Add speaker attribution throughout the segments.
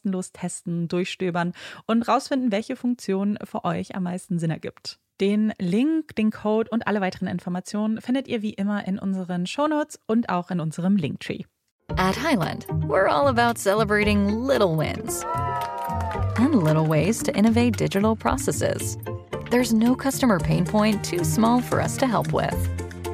Speaker 1: kostenlos testen, durchstöbern und rausfinden, welche Funktion für euch am meisten Sinn ergibt. Den Link, den Code und alle weiteren Informationen findet ihr wie immer in unseren Shownotes und auch in unserem Linktree.
Speaker 2: At Highland, we're all about celebrating little wins and little ways to innovate digital processes. There's no customer pain point too small for us to help with.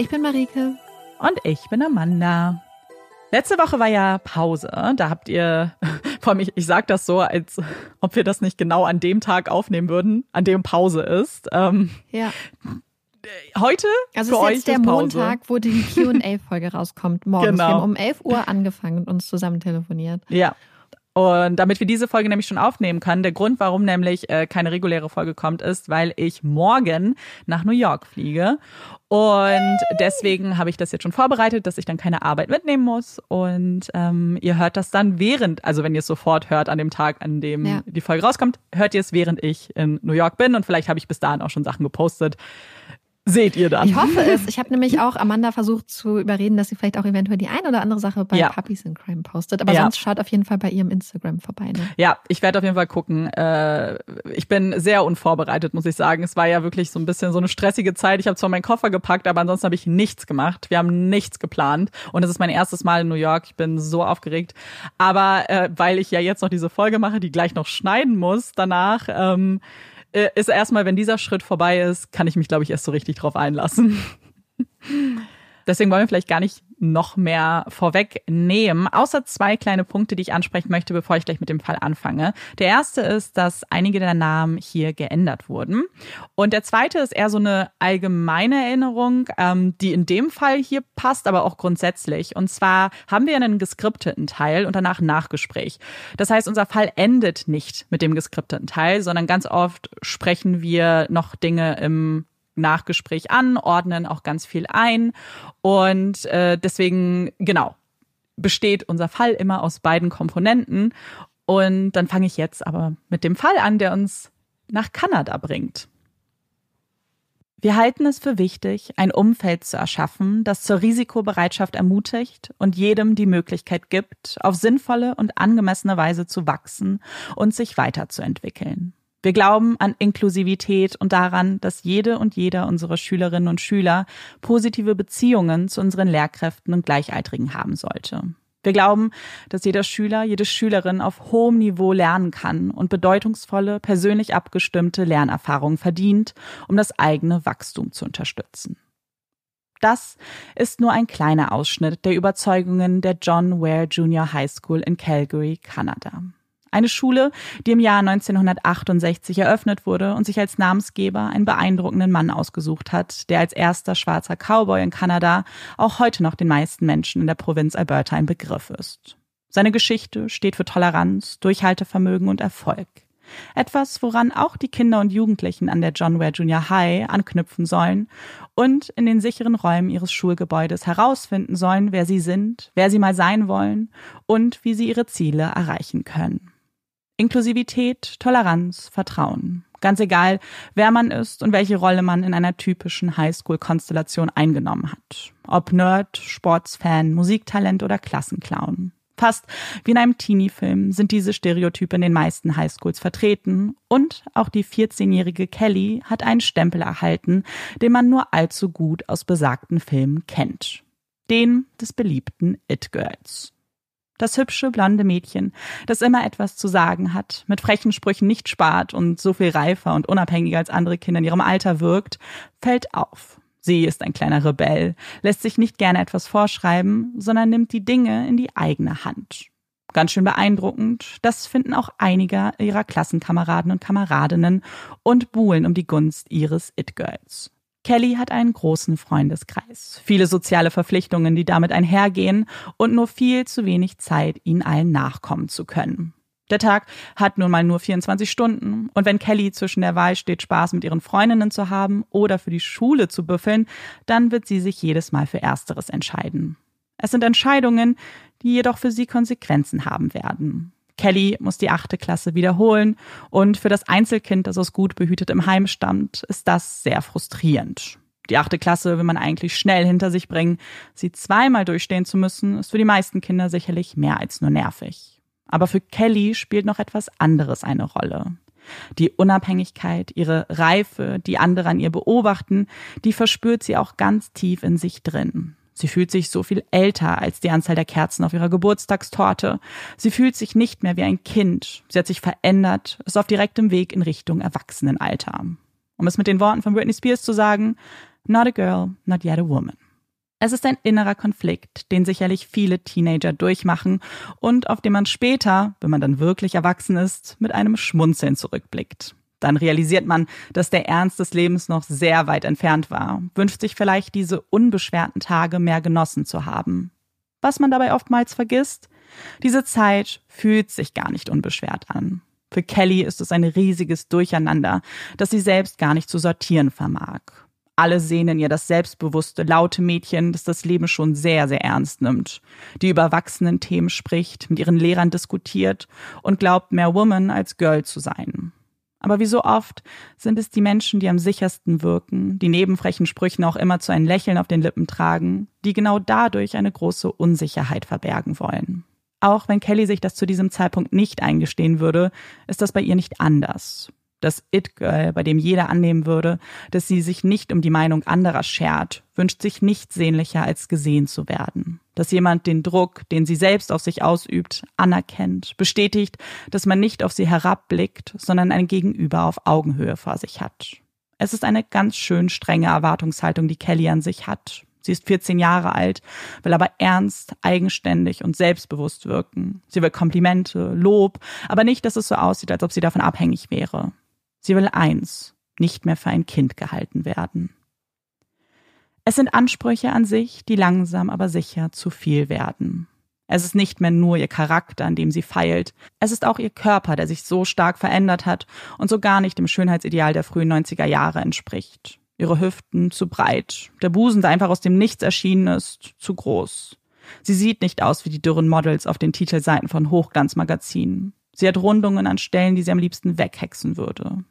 Speaker 3: Ich bin Marike.
Speaker 1: Und ich bin Amanda. Letzte Woche war ja Pause. Da habt ihr, vor allem ich, ich sage das so, als ob wir das nicht genau an dem Tag aufnehmen würden, an dem Pause ist. Ähm,
Speaker 3: ja.
Speaker 1: Heute
Speaker 3: also
Speaker 1: für
Speaker 3: ist jetzt der Montag, wo die Q&A-Folge rauskommt, morgens. Genau. Wir haben um 11 Uhr angefangen und uns zusammen telefoniert.
Speaker 1: Ja, und damit wir diese Folge nämlich schon aufnehmen können, der Grund, warum nämlich äh, keine reguläre Folge kommt, ist, weil ich morgen nach New York fliege. Und deswegen habe ich das jetzt schon vorbereitet, dass ich dann keine Arbeit mitnehmen muss. Und ähm, ihr hört das dann während, also wenn ihr es sofort hört an dem Tag, an dem ja. die Folge rauskommt, hört ihr es, während ich in New York bin. Und vielleicht habe ich bis dahin auch schon Sachen gepostet seht ihr dann.
Speaker 3: Ich hoffe es. Ich habe nämlich auch Amanda versucht zu überreden, dass sie vielleicht auch eventuell die ein oder andere Sache bei ja. Puppies in Crime postet. Aber ja. sonst schaut auf jeden Fall bei ihrem Instagram vorbei. Ne?
Speaker 1: Ja, ich werde auf jeden Fall gucken. Äh, ich bin sehr unvorbereitet, muss ich sagen. Es war ja wirklich so ein bisschen so eine stressige Zeit. Ich habe zwar meinen Koffer gepackt, aber ansonsten habe ich nichts gemacht. Wir haben nichts geplant. Und es ist mein erstes Mal in New York. Ich bin so aufgeregt. Aber äh, weil ich ja jetzt noch diese Folge mache, die gleich noch schneiden muss danach, ähm, äh, ist erstmal, wenn dieser Schritt vorbei ist, kann ich mich, glaube ich, erst so richtig drauf einlassen. Deswegen wollen wir vielleicht gar nicht noch mehr vorwegnehmen, außer zwei kleine Punkte, die ich ansprechen möchte, bevor ich gleich mit dem Fall anfange. Der erste ist, dass einige der Namen hier geändert wurden. Und der zweite ist eher so eine allgemeine Erinnerung, ähm, die in dem Fall hier passt, aber auch grundsätzlich. Und zwar haben wir einen geskripteten Teil und danach ein Nachgespräch. Das heißt, unser Fall endet nicht mit dem geskripteten Teil, sondern ganz oft sprechen wir noch Dinge im Nachgespräch an, ordnen auch ganz viel ein. Und äh, deswegen, genau, besteht unser Fall immer aus beiden Komponenten. Und dann fange ich jetzt aber mit dem Fall an, der uns nach Kanada bringt. Wir halten es für wichtig, ein Umfeld zu erschaffen, das zur Risikobereitschaft ermutigt und jedem die Möglichkeit gibt, auf sinnvolle und angemessene Weise zu wachsen und sich weiterzuentwickeln. Wir glauben an Inklusivität und daran, dass jede und jeder unserer Schülerinnen und Schüler positive Beziehungen zu unseren Lehrkräften und Gleichaltrigen haben sollte. Wir glauben, dass jeder Schüler, jede Schülerin auf hohem Niveau lernen kann und bedeutungsvolle, persönlich abgestimmte Lernerfahrungen verdient, um das eigene Wachstum zu unterstützen. Das ist nur ein kleiner Ausschnitt der Überzeugungen der John Ware Junior High School in Calgary, Kanada. Eine Schule, die im Jahr 1968 eröffnet wurde und sich als Namensgeber einen beeindruckenden Mann ausgesucht hat, der als erster schwarzer Cowboy in Kanada auch heute noch den meisten Menschen in der Provinz Alberta ein Begriff ist. Seine Geschichte steht für Toleranz, Durchhaltevermögen und Erfolg. Etwas, woran auch die Kinder und Jugendlichen an der John Ware Junior High anknüpfen sollen und in den sicheren Räumen ihres Schulgebäudes herausfinden sollen, wer sie sind, wer sie mal sein wollen und wie sie ihre Ziele erreichen können. Inklusivität, Toleranz, Vertrauen. Ganz egal, wer man ist und welche Rolle man in einer typischen Highschool-Konstellation eingenommen hat. Ob Nerd, Sportsfan, Musiktalent oder Klassenclown. Fast wie in einem Teenie-Film sind diese Stereotype in den meisten Highschools vertreten und auch die 14-jährige Kelly hat einen Stempel erhalten, den man nur allzu gut aus besagten Filmen kennt. Den des beliebten It-Girls. Das hübsche, blonde Mädchen, das immer etwas zu sagen hat, mit frechen Sprüchen nicht spart und so viel reifer und unabhängiger als andere Kinder in ihrem Alter wirkt, fällt auf. Sie ist ein kleiner Rebell, lässt sich nicht gerne etwas vorschreiben, sondern nimmt die Dinge in die eigene Hand. Ganz schön beeindruckend, das finden auch einige ihrer Klassenkameraden und Kameradinnen und buhlen um die Gunst ihres It-Girls. Kelly hat einen großen Freundeskreis, viele soziale Verpflichtungen, die damit einhergehen und nur viel zu wenig Zeit, ihnen allen nachkommen zu können. Der Tag hat nun mal nur 24 Stunden und wenn Kelly zwischen der Wahl steht, Spaß mit ihren Freundinnen zu haben oder für die Schule zu büffeln, dann wird sie sich jedes Mal für Ersteres entscheiden. Es sind Entscheidungen, die jedoch für sie Konsequenzen haben werden. Kelly muss die achte Klasse wiederholen und für das Einzelkind, das aus gut behütetem Heim stammt, ist das sehr frustrierend. Die achte Klasse will man eigentlich schnell hinter sich bringen. Sie zweimal durchstehen zu müssen, ist für die meisten Kinder sicherlich mehr als nur nervig. Aber für Kelly spielt noch etwas anderes eine Rolle. Die Unabhängigkeit, ihre Reife, die andere an ihr beobachten, die verspürt sie auch ganz tief in sich drin. Sie fühlt sich so viel älter als die Anzahl der Kerzen auf ihrer Geburtstagstorte. Sie fühlt sich nicht mehr wie ein Kind. Sie hat sich verändert, ist auf direktem Weg in Richtung Erwachsenenalter. Um es mit den Worten von Britney Spears zu sagen, not a girl, not yet a woman. Es ist ein innerer Konflikt, den sicherlich viele Teenager durchmachen und auf den man später, wenn man dann wirklich erwachsen ist, mit einem Schmunzeln zurückblickt. Dann realisiert man, dass der Ernst des Lebens noch sehr weit entfernt war, wünscht sich vielleicht diese unbeschwerten Tage mehr genossen zu haben. Was man dabei oftmals vergisst, diese Zeit fühlt sich gar nicht unbeschwert an. Für Kelly ist es ein riesiges Durcheinander, das sie selbst gar nicht zu sortieren vermag. Alle sehen in ihr das selbstbewusste, laute Mädchen, das das Leben schon sehr, sehr ernst nimmt, die über erwachsenen Themen spricht, mit ihren Lehrern diskutiert und glaubt, mehr Woman als Girl zu sein. Aber wie so oft sind es die Menschen, die am sichersten wirken, die neben frechen Sprüchen auch immer zu ein Lächeln auf den Lippen tragen, die genau dadurch eine große Unsicherheit verbergen wollen. Auch wenn Kelly sich das zu diesem Zeitpunkt nicht eingestehen würde, ist das bei ihr nicht anders. Das It-Girl, bei dem jeder annehmen würde, dass sie sich nicht um die Meinung anderer schert, wünscht sich nichts sehnlicher als gesehen zu werden. Dass jemand den Druck, den sie selbst auf sich ausübt, anerkennt, bestätigt, dass man nicht auf sie herabblickt, sondern ein Gegenüber auf Augenhöhe vor sich hat. Es ist eine ganz schön strenge Erwartungshaltung, die Kelly an sich hat. Sie ist 14 Jahre alt, will aber ernst, eigenständig und selbstbewusst wirken. Sie will Komplimente, Lob, aber nicht, dass es so aussieht, als ob sie davon abhängig wäre. Sie will eins, nicht mehr für ein Kind gehalten werden. Es sind Ansprüche an sich, die langsam aber sicher zu viel werden. Es ist nicht mehr nur ihr Charakter, an dem sie feilt. Es ist auch ihr Körper, der sich so stark verändert hat und so gar nicht dem Schönheitsideal der frühen 90er Jahre entspricht. Ihre Hüften zu breit, der Busen, der einfach aus dem Nichts erschienen ist, zu groß. Sie sieht nicht aus wie die dürren Models auf den Titelseiten von Hochglanzmagazinen. Sie hat Rundungen an Stellen, die sie am liebsten weghexen würde.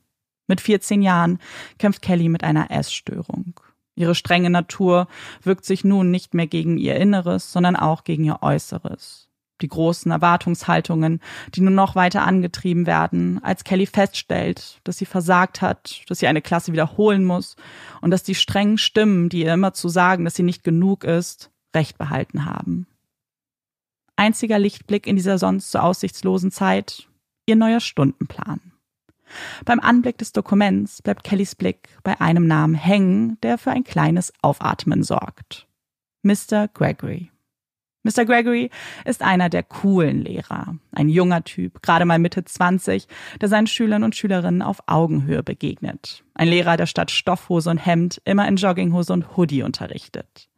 Speaker 1: Mit 14 Jahren kämpft Kelly mit einer Essstörung. Ihre strenge Natur wirkt sich nun nicht mehr gegen ihr Inneres, sondern auch gegen ihr Äußeres. Die großen Erwartungshaltungen, die nur noch weiter angetrieben werden, als Kelly feststellt, dass sie versagt hat, dass sie eine Klasse wiederholen muss und dass die strengen Stimmen, die ihr immer zu sagen, dass sie nicht genug ist, recht behalten haben. Einziger Lichtblick in dieser sonst so aussichtslosen Zeit, ihr neuer Stundenplan. Beim Anblick des Dokuments bleibt Kellys Blick bei einem Namen hängen, der für ein kleines Aufatmen sorgt. Mr. Gregory. Mr. Gregory ist einer der coolen Lehrer, ein junger Typ, gerade mal Mitte 20, der seinen Schülern und Schülerinnen auf Augenhöhe begegnet. Ein Lehrer, der statt Stoffhose und Hemd immer in Jogginghose und Hoodie unterrichtet.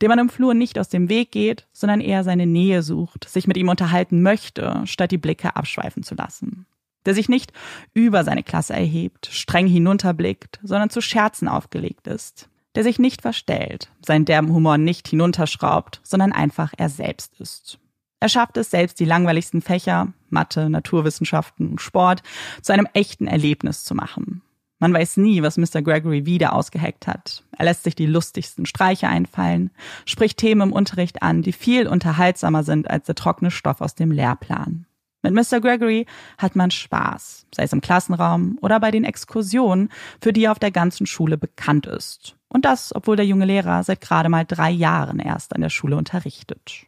Speaker 1: Dem man im Flur nicht aus dem Weg geht, sondern eher seine Nähe sucht, sich mit ihm unterhalten möchte, statt die Blicke abschweifen zu lassen der sich nicht über seine Klasse erhebt, streng hinunterblickt, sondern zu Scherzen aufgelegt ist, der sich nicht verstellt, seinen derben Humor nicht hinunterschraubt, sondern einfach er selbst ist. Er schafft es selbst, die langweiligsten Fächer, Mathe, Naturwissenschaften und Sport, zu einem echten Erlebnis zu machen. Man weiß nie, was Mr. Gregory wieder ausgeheckt hat. Er lässt sich die lustigsten Streiche einfallen, spricht Themen im Unterricht an, die viel unterhaltsamer sind als der trockene Stoff aus dem Lehrplan. Mit Mr. Gregory hat man Spaß, sei es im Klassenraum oder bei den Exkursionen, für die er auf der ganzen Schule bekannt ist. Und das, obwohl der junge Lehrer seit gerade mal drei Jahren erst an der Schule unterrichtet.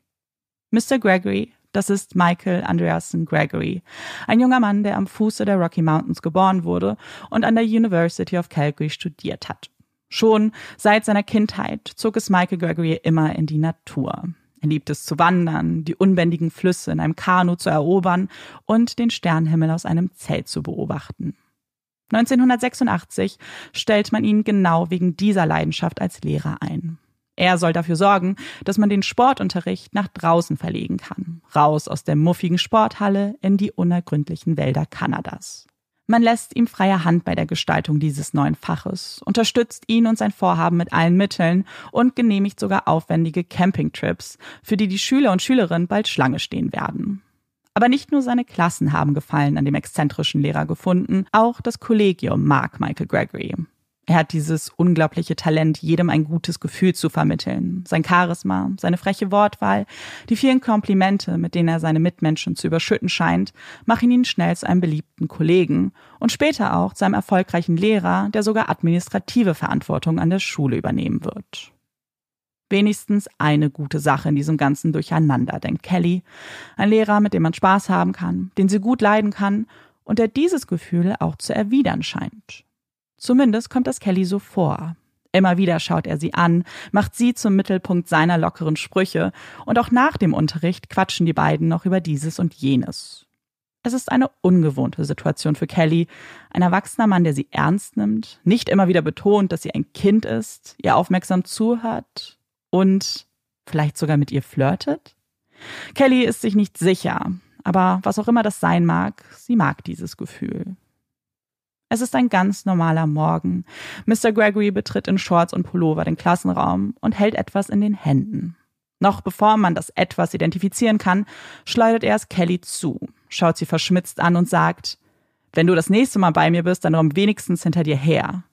Speaker 1: Mr. Gregory, das ist Michael Andreasen Gregory, ein junger Mann, der am Fuße der Rocky Mountains geboren wurde und an der University of Calgary studiert hat. Schon seit seiner Kindheit zog es Michael Gregory immer in die Natur. Er liebt es zu wandern, die unbändigen Flüsse in einem Kanu zu erobern und den Sternenhimmel aus einem Zelt zu beobachten. 1986 stellt man ihn genau wegen dieser Leidenschaft als Lehrer ein. Er soll dafür sorgen, dass man den Sportunterricht nach draußen verlegen kann, raus aus der muffigen Sporthalle in die unergründlichen Wälder Kanadas. Man lässt ihm freie Hand bei der Gestaltung dieses neuen Faches, unterstützt ihn und sein Vorhaben mit allen Mitteln und genehmigt sogar aufwendige Campingtrips, für die die Schüler und Schülerinnen bald Schlange stehen werden. Aber nicht nur seine Klassen haben Gefallen an dem exzentrischen Lehrer gefunden, auch das Kollegium mag Michael Gregory. Er hat dieses unglaubliche Talent, jedem ein gutes Gefühl zu vermitteln. Sein Charisma, seine freche Wortwahl, die vielen Komplimente, mit denen er seine Mitmenschen zu überschütten scheint, machen ihn schnell zu einem beliebten Kollegen und später auch zu einem erfolgreichen Lehrer, der sogar administrative Verantwortung an der Schule übernehmen wird. Wenigstens eine gute Sache in diesem ganzen Durcheinander, denkt Kelly. Ein Lehrer, mit dem man Spaß haben kann, den sie gut leiden kann und der dieses Gefühl auch zu erwidern scheint. Zumindest kommt das Kelly so vor. Immer wieder schaut er sie an, macht sie zum Mittelpunkt seiner lockeren Sprüche, und auch nach dem Unterricht quatschen die beiden noch über dieses und jenes. Es ist eine ungewohnte Situation für Kelly, ein erwachsener Mann, der sie ernst nimmt, nicht immer wieder betont, dass sie ein Kind ist, ihr aufmerksam zuhört und vielleicht sogar mit ihr flirtet. Kelly ist sich nicht sicher, aber was auch immer das sein mag, sie mag dieses Gefühl. Es ist ein ganz normaler Morgen. Mr. Gregory betritt in Shorts und Pullover den Klassenraum und hält etwas in den Händen. Noch bevor man das etwas identifizieren kann, schleudert er es Kelly zu, schaut sie verschmitzt an und sagt, Wenn du das nächste Mal bei mir bist, dann räum wenigstens hinter dir her.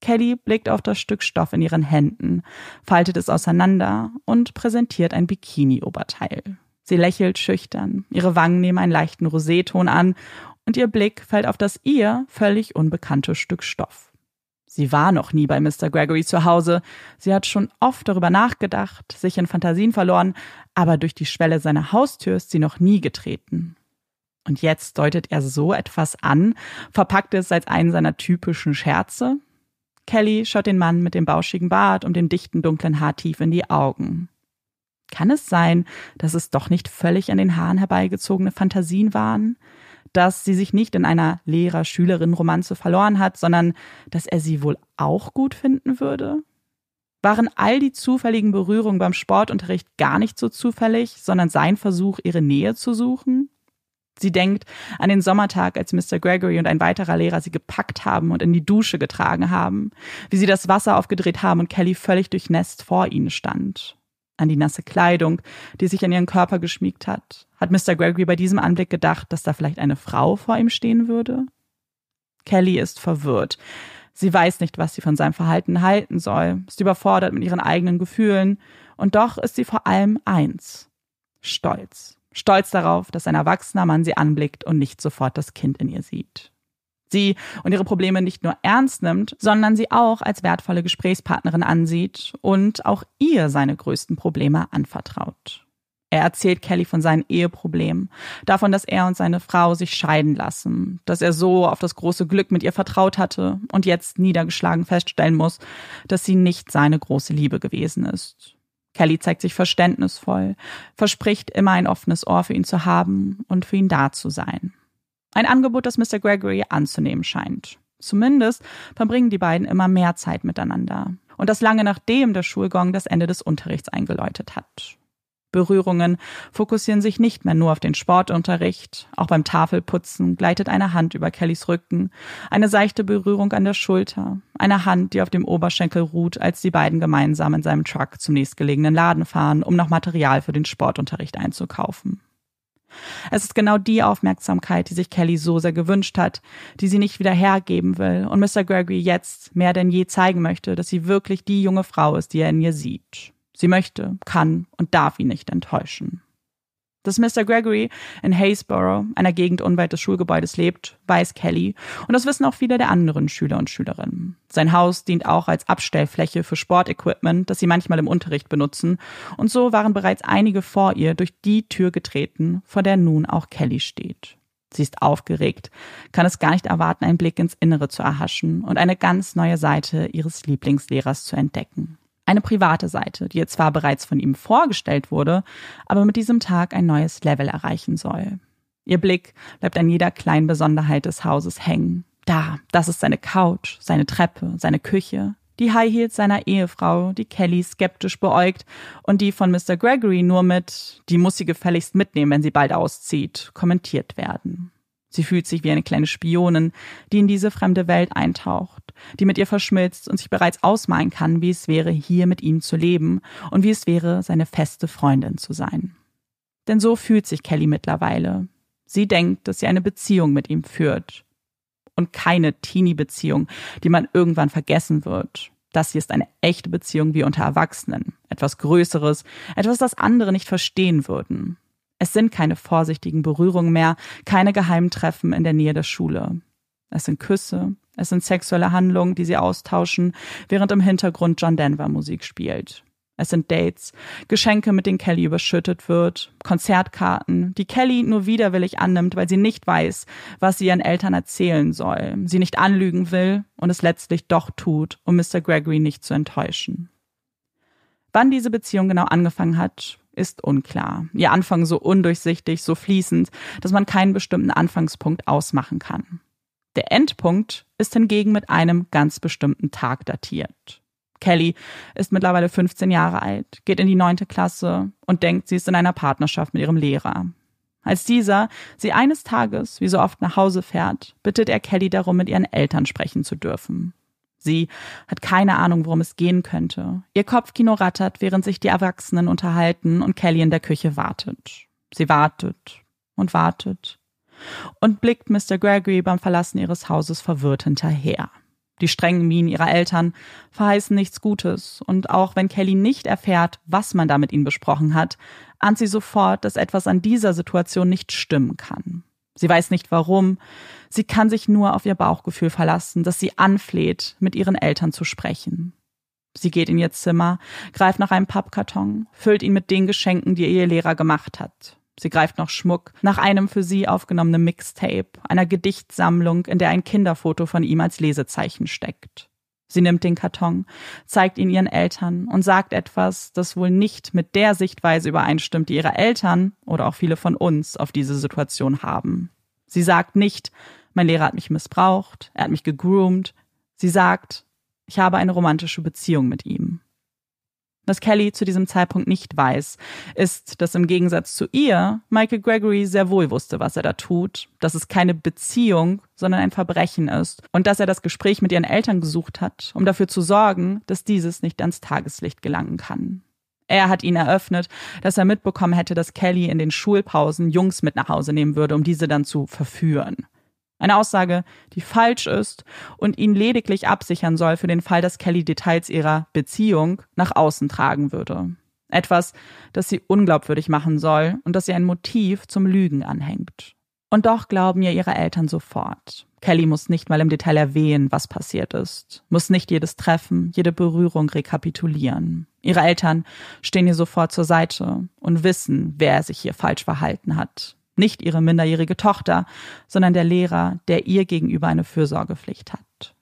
Speaker 1: Kelly blickt auf das Stück Stoff in ihren Händen, faltet es auseinander und präsentiert ein Bikini-Oberteil. Sie lächelt schüchtern, ihre Wangen nehmen einen leichten Roseton an und ihr Blick fällt auf das ihr völlig unbekannte Stück Stoff. Sie war noch nie bei Mr. Gregory zu Hause, sie hat schon oft darüber nachgedacht, sich in Fantasien verloren, aber durch die Schwelle seiner Haustür ist sie noch nie getreten. Und jetzt deutet er so etwas an, verpackt es als einen seiner typischen Scherze, Kelly schaut den Mann mit dem bauschigen Bart und dem dichten dunklen Haar tief in die Augen. Kann es sein, dass es doch nicht völlig an den Haaren herbeigezogene Fantasien waren? Dass sie sich nicht in einer Lehrer-Schülerin-Romanze verloren hat, sondern dass er sie wohl auch gut finden würde? Waren all die zufälligen Berührungen beim Sportunterricht gar nicht so zufällig, sondern sein Versuch, ihre Nähe zu suchen? Sie denkt an den Sommertag, als Mr. Gregory und ein weiterer Lehrer sie gepackt haben und in die Dusche getragen haben, wie sie das Wasser aufgedreht haben und Kelly völlig durchnässt vor ihnen stand. An die nasse Kleidung, die sich an ihren Körper geschmiegt hat. Hat Mr. Gregory bei diesem Anblick gedacht, dass da vielleicht eine Frau vor ihm stehen würde? Kelly ist verwirrt. Sie weiß nicht, was sie von seinem Verhalten halten soll, ist überfordert mit ihren eigenen Gefühlen, und doch ist sie vor allem eins stolz stolz darauf, dass ein erwachsener Mann sie anblickt und nicht sofort das Kind in ihr sieht. Sie und ihre Probleme nicht nur ernst nimmt, sondern sie auch als wertvolle Gesprächspartnerin ansieht und auch ihr seine größten Probleme anvertraut. Er erzählt Kelly von seinen Eheproblemen, davon, dass er und seine Frau sich scheiden lassen, dass er so auf das große Glück mit ihr vertraut hatte und jetzt niedergeschlagen feststellen muss, dass sie nicht seine große Liebe gewesen ist. Kelly zeigt sich verständnisvoll, verspricht immer ein offenes Ohr für ihn zu haben und für ihn da zu sein. Ein Angebot, das Mr. Gregory anzunehmen scheint. Zumindest verbringen die beiden immer mehr Zeit miteinander. Und das lange nachdem der Schulgong das Ende des Unterrichts eingeläutet hat. Berührungen fokussieren sich nicht mehr nur auf den Sportunterricht. Auch beim Tafelputzen gleitet eine Hand über Kellys Rücken, eine seichte Berührung an der Schulter, eine Hand, die auf dem Oberschenkel ruht, als die beiden gemeinsam in seinem Truck zum nächstgelegenen Laden fahren, um noch Material für den Sportunterricht einzukaufen. Es ist genau die Aufmerksamkeit, die sich Kelly so sehr gewünscht hat, die sie nicht wieder hergeben will und Mr. Gregory jetzt mehr denn je zeigen möchte, dass sie wirklich die junge Frau ist, die er in ihr sieht. Sie möchte, kann und darf ihn nicht enttäuschen. Dass Mr. Gregory in Haysborough, einer Gegend unweit des Schulgebäudes, lebt, weiß Kelly und das wissen auch viele der anderen Schüler und Schülerinnen. Sein Haus dient auch als Abstellfläche für Sportequipment, das sie manchmal im Unterricht benutzen, und so waren bereits einige vor ihr durch die Tür getreten, vor der nun auch Kelly steht. Sie ist aufgeregt, kann es gar nicht erwarten, einen Blick ins Innere zu erhaschen und eine ganz neue Seite ihres Lieblingslehrers zu entdecken. Eine private Seite, die ihr zwar bereits von ihm vorgestellt wurde, aber mit diesem Tag ein neues Level erreichen soll. Ihr Blick bleibt an jeder kleinen Besonderheit des Hauses hängen. Da, das ist seine Couch, seine Treppe, seine Küche, die High Heels seiner Ehefrau, die Kelly skeptisch beäugt und die von Mr. Gregory nur mit, die muss sie gefälligst mitnehmen, wenn sie bald auszieht, kommentiert werden. Sie fühlt sich wie eine kleine Spionin, die in diese fremde Welt eintaucht, die mit ihr verschmilzt und sich bereits ausmalen kann, wie es wäre, hier mit ihm zu leben und wie es wäre, seine feste Freundin zu sein. Denn so fühlt sich Kelly mittlerweile. Sie denkt, dass sie eine Beziehung mit ihm führt. Und keine Teenie-Beziehung, die man irgendwann vergessen wird. Das hier ist eine echte Beziehung wie unter Erwachsenen. Etwas Größeres, etwas, das andere nicht verstehen würden. Es sind keine vorsichtigen Berührungen mehr, keine geheimen Treffen in der Nähe der Schule. Es sind Küsse, es sind sexuelle Handlungen, die sie austauschen, während im Hintergrund John Denver Musik spielt. Es sind Dates, Geschenke, mit denen Kelly überschüttet wird, Konzertkarten, die Kelly nur widerwillig annimmt, weil sie nicht weiß, was sie ihren Eltern erzählen soll, sie nicht anlügen will und es letztlich doch tut, um Mr. Gregory nicht zu enttäuschen. Wann diese Beziehung genau angefangen hat, ist unklar. Ihr Anfang so undurchsichtig, so fließend, dass man keinen bestimmten Anfangspunkt ausmachen kann. Der Endpunkt ist hingegen mit einem ganz bestimmten Tag datiert. Kelly ist mittlerweile 15 Jahre alt, geht in die neunte Klasse und denkt, sie ist in einer Partnerschaft mit ihrem Lehrer. Als dieser sie eines Tages, wie so oft, nach Hause fährt, bittet er Kelly darum, mit ihren Eltern sprechen zu dürfen. Sie hat keine Ahnung, worum es gehen könnte. Ihr Kopfkino rattert, während sich die Erwachsenen unterhalten und Kelly in der Küche wartet. Sie wartet und wartet. und blickt Mr. Gregory beim Verlassen ihres Hauses verwirrt hinterher. Die strengen Mienen ihrer Eltern verheißen nichts Gutes, und auch wenn Kelly nicht erfährt, was man da mit ihnen besprochen hat, ahnt sie sofort, dass etwas an dieser Situation nicht stimmen kann. Sie weiß nicht warum, sie kann sich nur auf ihr Bauchgefühl verlassen, das sie anfleht, mit ihren Eltern zu sprechen. Sie geht in ihr Zimmer, greift nach einem Pappkarton, füllt ihn mit den Geschenken, die ihr Lehrer gemacht hat. Sie greift nach Schmuck, nach einem für sie aufgenommenen Mixtape, einer Gedichtsammlung, in der ein Kinderfoto von ihm als Lesezeichen steckt. Sie nimmt den Karton, zeigt ihn ihren Eltern und sagt etwas, das wohl nicht mit der Sichtweise übereinstimmt, die ihre Eltern oder auch viele von uns auf diese Situation haben. Sie sagt nicht, mein Lehrer hat mich missbraucht, er hat mich gegroomt. Sie sagt, ich habe eine romantische Beziehung mit ihm. Was Kelly zu diesem Zeitpunkt nicht weiß, ist, dass im Gegensatz zu ihr Michael Gregory sehr wohl wusste, was er da tut, dass es keine Beziehung, sondern ein Verbrechen ist und dass er das Gespräch mit ihren Eltern gesucht hat, um dafür zu sorgen, dass dieses nicht ans Tageslicht gelangen kann. Er hat ihn eröffnet, dass er mitbekommen hätte, dass Kelly in den Schulpausen Jungs mit nach Hause nehmen würde, um diese dann zu verführen. Eine Aussage, die falsch ist und ihn lediglich absichern soll für den Fall, dass Kelly Details ihrer Beziehung nach außen tragen würde. Etwas, das sie unglaubwürdig machen soll und das ihr ein Motiv zum Lügen anhängt. Und doch glauben ihr ihre Eltern sofort. Kelly muss nicht mal im Detail erwähnen, was passiert ist, muss nicht jedes Treffen, jede Berührung rekapitulieren. Ihre Eltern stehen ihr sofort zur Seite und wissen, wer sich hier falsch verhalten hat. Nicht ihre minderjährige Tochter, sondern der Lehrer, der ihr gegenüber eine Fürsorgepflicht hat.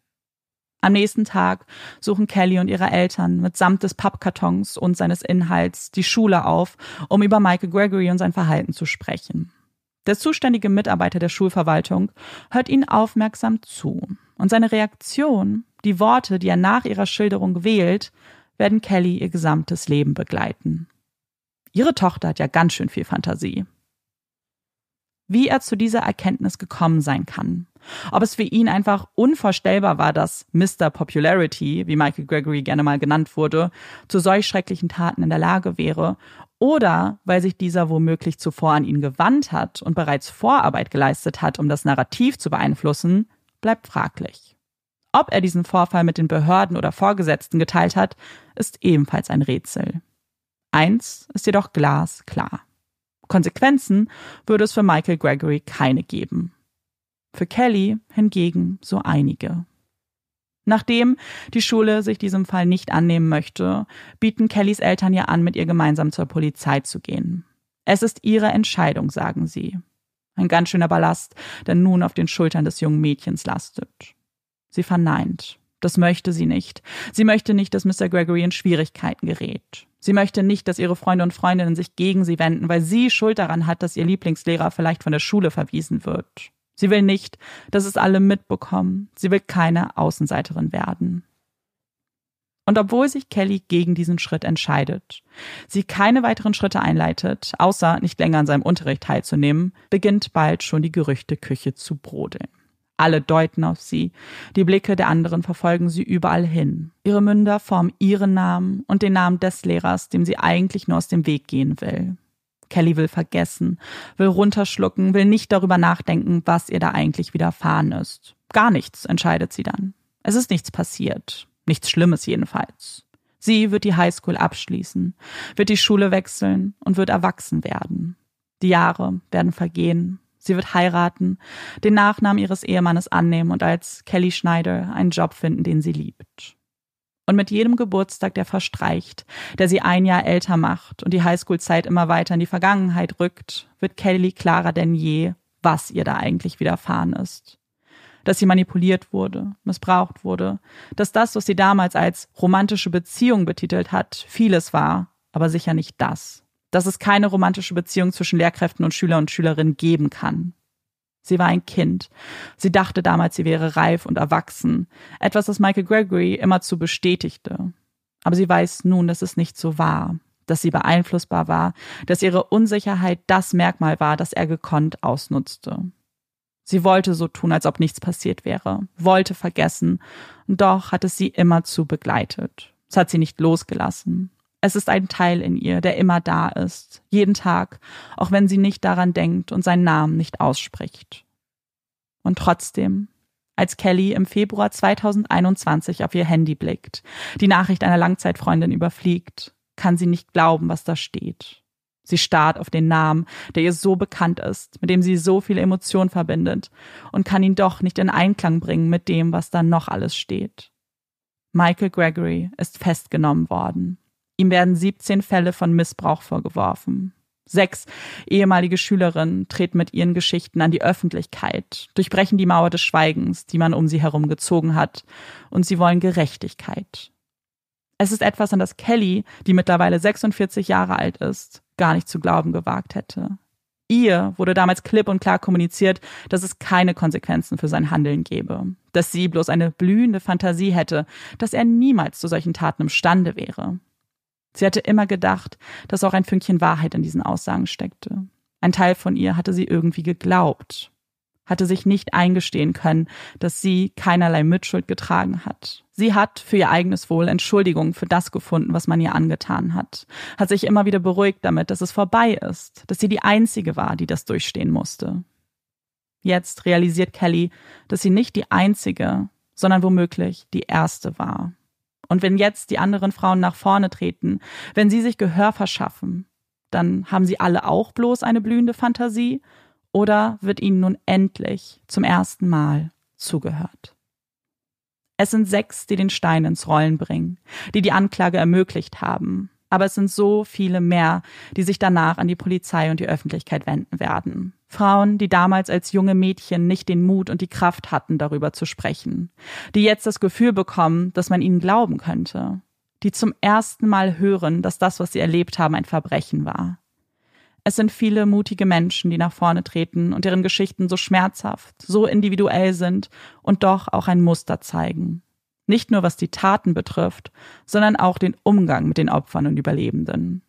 Speaker 1: Am nächsten Tag suchen Kelly und ihre Eltern mitsamt des Pappkartons und seines Inhalts die Schule auf, um über Michael Gregory und sein Verhalten zu sprechen. Der zuständige Mitarbeiter der Schulverwaltung hört ihnen aufmerksam zu und seine Reaktion, die Worte, die er nach ihrer Schilderung wählt, werden Kelly ihr gesamtes Leben begleiten. Ihre Tochter hat ja ganz schön viel Fantasie wie er zu dieser Erkenntnis gekommen sein kann. Ob es für ihn einfach unvorstellbar war, dass Mr. Popularity, wie Michael Gregory gerne mal genannt wurde, zu solch schrecklichen Taten in der Lage wäre, oder weil sich dieser womöglich zuvor an ihn gewandt hat und bereits Vorarbeit geleistet hat, um das Narrativ zu beeinflussen, bleibt fraglich. Ob er diesen Vorfall mit den Behörden oder Vorgesetzten geteilt hat, ist ebenfalls ein Rätsel. Eins ist jedoch glasklar. Konsequenzen würde es für Michael Gregory keine geben. Für Kelly hingegen so einige. Nachdem die Schule sich diesem Fall nicht annehmen möchte, bieten Kellys Eltern ihr an, mit ihr gemeinsam zur Polizei zu gehen. Es ist ihre Entscheidung, sagen sie. Ein ganz schöner Ballast, der nun auf den Schultern des jungen Mädchens lastet. Sie verneint. Das möchte sie nicht. Sie möchte nicht, dass Mr. Gregory in Schwierigkeiten gerät. Sie möchte nicht, dass ihre Freunde und Freundinnen sich gegen sie wenden, weil sie Schuld daran hat, dass ihr Lieblingslehrer vielleicht von der Schule verwiesen wird. Sie will nicht, dass es alle mitbekommen. Sie will keine Außenseiterin werden. Und obwohl sich Kelly gegen diesen Schritt entscheidet, sie keine weiteren Schritte einleitet, außer nicht länger an seinem Unterricht teilzunehmen, beginnt bald schon die Gerüchteküche zu brodeln. Alle deuten auf sie. Die Blicke der anderen verfolgen sie überall hin. Ihre Münder formen ihren Namen und den Namen des Lehrers, dem sie eigentlich nur aus dem Weg gehen will. Kelly will vergessen, will runterschlucken, will nicht darüber nachdenken, was ihr da eigentlich widerfahren ist. Gar nichts, entscheidet sie dann. Es ist nichts passiert. Nichts Schlimmes jedenfalls. Sie wird die Highschool abschließen, wird die Schule wechseln und wird erwachsen werden. Die Jahre werden vergehen Sie wird heiraten, den Nachnamen ihres Ehemannes annehmen und als Kelly Schneider einen Job finden, den sie liebt. Und mit jedem Geburtstag, der verstreicht, der sie ein Jahr älter macht und die Highschool-Zeit immer weiter in die Vergangenheit rückt, wird Kelly klarer denn je, was ihr da eigentlich widerfahren ist. Dass sie manipuliert wurde, missbraucht wurde, dass das, was sie damals als romantische Beziehung betitelt hat, vieles war, aber sicher nicht das dass es keine romantische Beziehung zwischen Lehrkräften und Schüler und Schülerinnen geben kann. Sie war ein Kind. Sie dachte damals, sie wäre reif und erwachsen. Etwas, das Michael Gregory immerzu bestätigte. Aber sie weiß nun, dass es nicht so war, dass sie beeinflussbar war, dass ihre Unsicherheit das Merkmal war, das er gekonnt ausnutzte. Sie wollte so tun, als ob nichts passiert wäre, wollte vergessen, und doch hat es sie immerzu begleitet. Es hat sie nicht losgelassen. Es ist ein Teil in ihr, der immer da ist, jeden Tag, auch wenn sie nicht daran denkt und seinen Namen nicht ausspricht. Und trotzdem, als Kelly im Februar 2021 auf ihr Handy blickt, die Nachricht einer Langzeitfreundin überfliegt, kann sie nicht glauben, was da steht. Sie starrt auf den Namen, der ihr so bekannt ist, mit dem sie so viele Emotionen verbindet, und kann ihn doch nicht in Einklang bringen mit dem, was da noch alles steht. Michael Gregory ist festgenommen worden. Ihm werden 17 Fälle von Missbrauch vorgeworfen. Sechs ehemalige Schülerinnen treten mit ihren Geschichten an die Öffentlichkeit, durchbrechen die Mauer des Schweigens, die man um sie herum gezogen hat, und sie wollen Gerechtigkeit. Es ist etwas, an das Kelly, die mittlerweile 46 Jahre alt ist, gar nicht zu glauben gewagt hätte. Ihr wurde damals klipp und klar kommuniziert, dass es keine Konsequenzen für sein Handeln gebe, dass sie bloß eine blühende Fantasie hätte, dass er niemals zu solchen Taten imstande wäre. Sie hatte immer gedacht, dass auch ein Fünkchen Wahrheit in diesen Aussagen steckte. Ein Teil von ihr hatte sie irgendwie geglaubt, hatte sich nicht eingestehen können, dass sie keinerlei Mitschuld getragen hat. Sie hat für ihr eigenes Wohl Entschuldigung für das gefunden, was man ihr angetan hat, hat sich immer wieder beruhigt damit, dass es vorbei ist, dass sie die Einzige war, die das durchstehen musste. Jetzt realisiert Kelly, dass sie nicht die Einzige, sondern womöglich die Erste war. Und wenn jetzt die anderen Frauen nach vorne treten, wenn sie sich Gehör verschaffen, dann haben sie alle auch bloß eine blühende Fantasie oder wird ihnen nun endlich zum ersten Mal zugehört? Es sind sechs, die den Stein ins Rollen bringen, die die Anklage ermöglicht haben, aber es sind so viele mehr, die sich danach an die Polizei und die Öffentlichkeit wenden werden. Frauen, die damals als junge Mädchen nicht den Mut und die Kraft hatten, darüber zu sprechen, die jetzt das Gefühl bekommen, dass man ihnen glauben könnte, die zum ersten Mal hören, dass das, was sie erlebt haben, ein Verbrechen war. Es sind viele mutige Menschen, die nach vorne treten und deren Geschichten so schmerzhaft, so individuell sind und doch auch ein Muster zeigen. Nicht nur was die Taten betrifft, sondern auch den Umgang mit den Opfern und Überlebenden.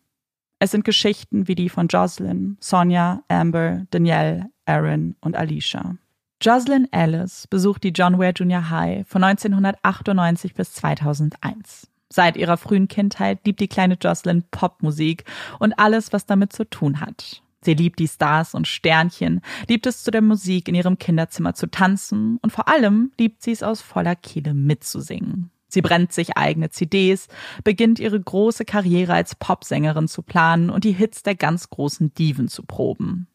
Speaker 1: Es sind Geschichten wie die von Jocelyn, Sonja, Amber, Danielle, Aaron und Alicia. Jocelyn Ellis besucht die John Ware Junior High von 1998 bis 2001. Seit ihrer frühen Kindheit liebt die kleine Jocelyn Popmusik und alles, was damit zu tun hat. Sie liebt die Stars und Sternchen, liebt es zu der Musik in ihrem Kinderzimmer zu tanzen und vor allem liebt sie es aus voller Kehle mitzusingen. Sie brennt sich eigene CDs, beginnt ihre große Karriere als Popsängerin zu planen und die Hits der ganz großen Diven zu proben.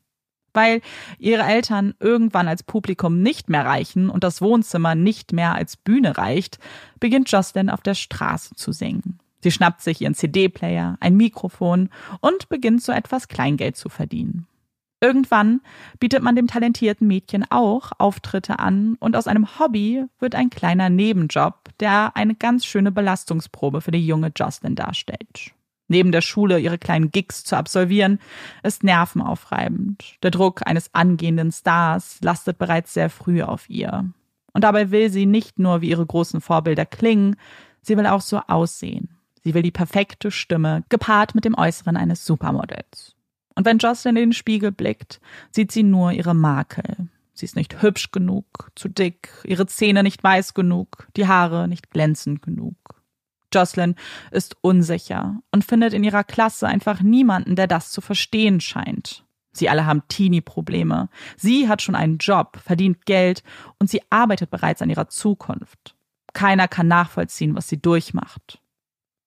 Speaker 1: Weil ihre Eltern irgendwann als Publikum nicht mehr reichen und das Wohnzimmer nicht mehr als Bühne reicht, beginnt Jocelyn auf der Straße zu singen. Sie schnappt sich ihren CD-Player, ein Mikrofon und beginnt so etwas Kleingeld zu verdienen. Irgendwann bietet man dem talentierten Mädchen auch Auftritte an und aus einem Hobby wird ein kleiner Nebenjob, der eine ganz schöne Belastungsprobe für die junge Jocelyn darstellt. Neben der Schule ihre kleinen Gigs zu absolvieren, ist nervenaufreibend. Der Druck eines angehenden Stars lastet bereits sehr früh auf ihr. Und dabei will sie nicht nur wie ihre großen Vorbilder klingen, sie will auch so aussehen. Sie will die perfekte Stimme, gepaart mit dem Äußeren eines Supermodels. Und wenn Jocelyn in den Spiegel blickt, sieht sie nur ihre Makel. Sie ist nicht hübsch genug, zu dick, ihre Zähne nicht weiß genug, die Haare nicht glänzend genug. Jocelyn ist unsicher und findet in ihrer Klasse einfach niemanden, der das zu verstehen scheint. Sie alle haben Teenie-Probleme. Sie hat schon einen Job, verdient Geld und sie arbeitet bereits an ihrer Zukunft. Keiner kann nachvollziehen, was sie durchmacht.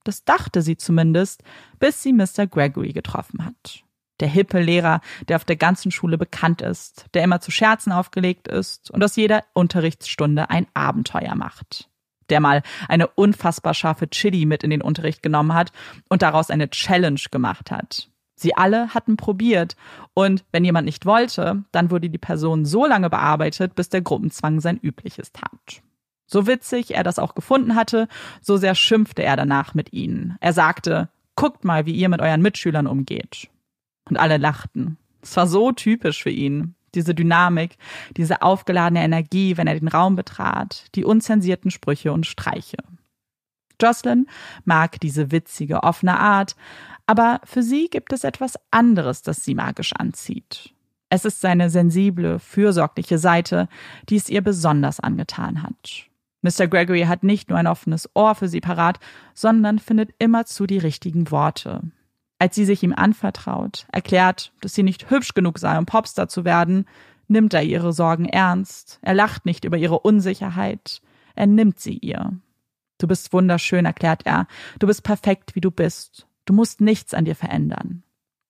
Speaker 1: Das dachte sie zumindest, bis sie Mr. Gregory getroffen hat. Der hippe Lehrer, der auf der ganzen Schule bekannt ist, der immer zu Scherzen aufgelegt ist und aus jeder Unterrichtsstunde ein Abenteuer macht. Der mal eine unfassbar scharfe Chili mit in den Unterricht genommen hat und daraus eine Challenge gemacht hat. Sie alle hatten probiert und wenn jemand nicht wollte, dann wurde die Person so lange bearbeitet, bis der Gruppenzwang sein übliches tat. So witzig er das auch gefunden hatte, so sehr schimpfte er danach mit ihnen. Er sagte, guckt mal, wie ihr mit euren Mitschülern umgeht. Und alle lachten. Es war so typisch für ihn. Diese Dynamik, diese aufgeladene Energie, wenn er den Raum betrat, die unzensierten Sprüche und Streiche. Jocelyn mag diese witzige, offene Art, aber für sie gibt es etwas anderes, das sie magisch anzieht. Es ist seine sensible, fürsorgliche Seite, die es ihr besonders angetan hat. Mr. Gregory hat nicht nur ein offenes Ohr für sie parat, sondern findet immerzu die richtigen Worte. Als sie sich ihm anvertraut, erklärt, dass sie nicht hübsch genug sei, um Popstar zu werden, nimmt er ihre Sorgen ernst. Er lacht nicht über ihre Unsicherheit. Er nimmt sie ihr. Du bist wunderschön, erklärt er. Du bist perfekt, wie du bist. Du musst nichts an dir verändern.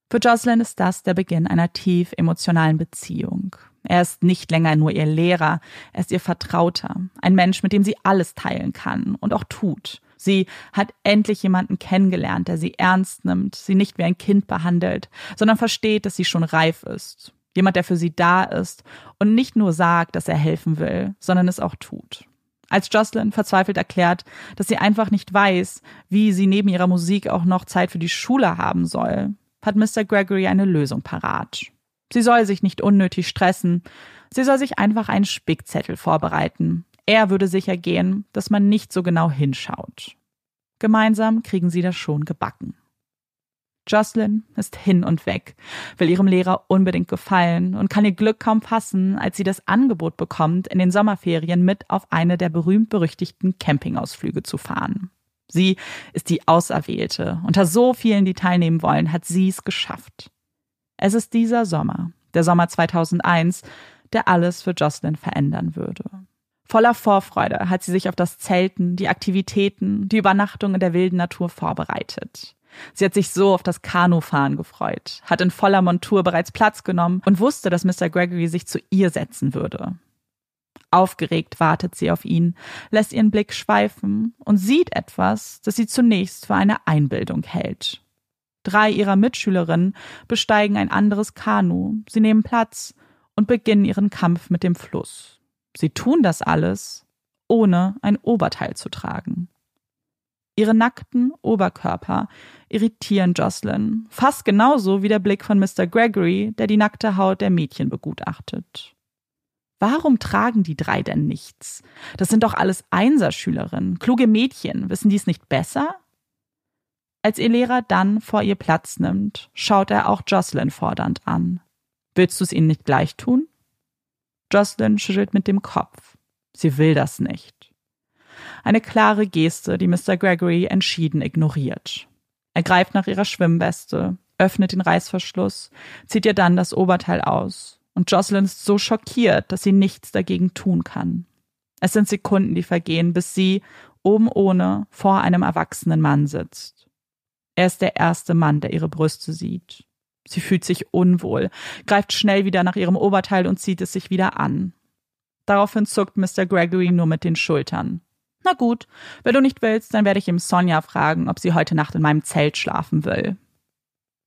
Speaker 1: Für Jocelyn ist das der Beginn einer tief emotionalen Beziehung. Er ist nicht länger nur ihr Lehrer, er ist ihr Vertrauter, ein Mensch, mit dem sie alles teilen kann und auch tut. Sie hat endlich jemanden kennengelernt, der sie ernst nimmt, sie nicht wie ein Kind behandelt, sondern versteht, dass sie schon reif ist. Jemand, der für sie da ist und nicht nur sagt, dass er helfen will, sondern es auch tut. Als Jocelyn verzweifelt erklärt, dass sie einfach nicht weiß, wie sie neben ihrer Musik auch noch Zeit für die Schule haben soll, hat Mr. Gregory eine Lösung parat. Sie soll sich nicht unnötig stressen, sie soll sich einfach einen Spickzettel vorbereiten. Er würde sicher gehen, dass man nicht so genau hinschaut. Gemeinsam kriegen sie das schon gebacken. Jocelyn ist hin und weg, will ihrem Lehrer unbedingt gefallen und kann ihr Glück kaum fassen, als sie das Angebot bekommt, in den Sommerferien mit auf eine der berühmt-berüchtigten Campingausflüge zu fahren. Sie ist die Auserwählte. Unter so vielen, die teilnehmen wollen, hat sie es geschafft. Es ist dieser Sommer, der Sommer 2001, der alles für Jocelyn verändern würde. Voller Vorfreude hat sie sich auf das Zelten, die Aktivitäten, die Übernachtung in der wilden Natur vorbereitet. Sie hat sich so auf das Kanufahren gefreut, hat in voller Montur bereits Platz genommen und wusste, dass Mr. Gregory sich zu ihr setzen würde. Aufgeregt wartet sie auf ihn, lässt ihren Blick schweifen und sieht etwas, das sie zunächst für eine Einbildung hält. Drei ihrer Mitschülerinnen besteigen ein anderes Kanu, sie nehmen Platz und beginnen ihren Kampf mit dem Fluss. Sie tun das alles, ohne ein Oberteil zu tragen. Ihre nackten Oberkörper irritieren Jocelyn, fast genauso wie der Blick von Mr. Gregory, der die nackte Haut der Mädchen begutachtet. Warum tragen die drei denn nichts? Das sind doch alles Einserschülerinnen, kluge Mädchen. Wissen die es nicht besser? Als ihr Lehrer dann vor ihr Platz nimmt, schaut er auch Jocelyn fordernd an. Willst du es ihnen nicht gleich tun? Jocelyn schüttelt mit dem Kopf. Sie will das nicht. Eine klare Geste, die Mr. Gregory entschieden ignoriert. Er greift nach ihrer Schwimmweste, öffnet den Reißverschluss, zieht ihr dann das Oberteil aus. Und Jocelyn ist so schockiert, dass sie nichts dagegen tun kann. Es sind Sekunden, die vergehen, bis sie, oben ohne, vor einem erwachsenen Mann sitzt. Er ist der erste Mann, der ihre Brüste sieht. Sie fühlt sich unwohl, greift schnell wieder nach ihrem Oberteil und zieht es sich wieder an. Daraufhin zuckt Mr. Gregory nur mit den Schultern. Na gut, wenn du nicht willst, dann werde ich ihm Sonja fragen, ob sie heute Nacht in meinem Zelt schlafen will.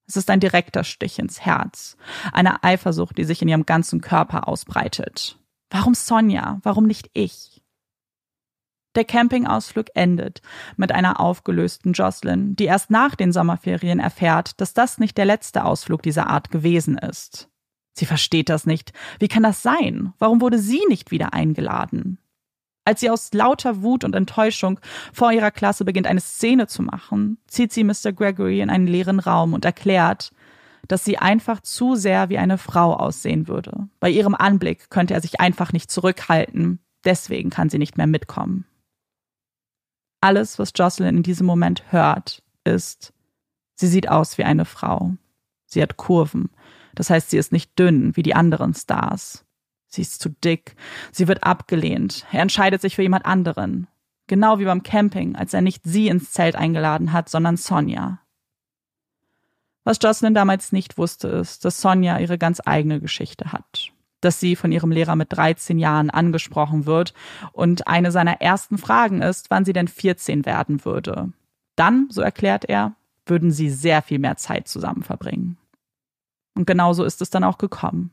Speaker 1: Es ist ein direkter Stich ins Herz, eine Eifersucht, die sich in ihrem ganzen Körper ausbreitet. Warum Sonja? Warum nicht ich? Der Campingausflug endet mit einer aufgelösten Jocelyn, die erst nach den Sommerferien erfährt, dass das nicht der letzte Ausflug dieser Art gewesen ist. Sie versteht das nicht. Wie kann das sein? Warum wurde sie nicht wieder eingeladen? Als sie aus lauter Wut und Enttäuschung vor ihrer Klasse beginnt, eine Szene zu machen, zieht sie Mr. Gregory in einen leeren Raum und erklärt, dass sie einfach zu sehr wie eine Frau aussehen würde. Bei ihrem Anblick könnte er sich einfach nicht zurückhalten, deswegen kann sie nicht mehr mitkommen. Alles, was Jocelyn in diesem Moment hört, ist, sie sieht aus wie eine Frau. Sie hat Kurven. Das heißt, sie ist nicht dünn wie die anderen Stars. Sie ist zu dick. Sie wird abgelehnt. Er entscheidet sich für jemand anderen. Genau wie beim Camping, als er nicht sie ins Zelt eingeladen hat, sondern Sonja. Was Jocelyn damals nicht wusste, ist, dass Sonja ihre ganz eigene Geschichte hat dass sie von ihrem Lehrer mit 13 Jahren angesprochen wird und eine seiner ersten Fragen ist, wann sie denn 14 werden würde. Dann, so erklärt er, würden sie sehr viel mehr Zeit zusammen verbringen. Und genauso ist es dann auch gekommen.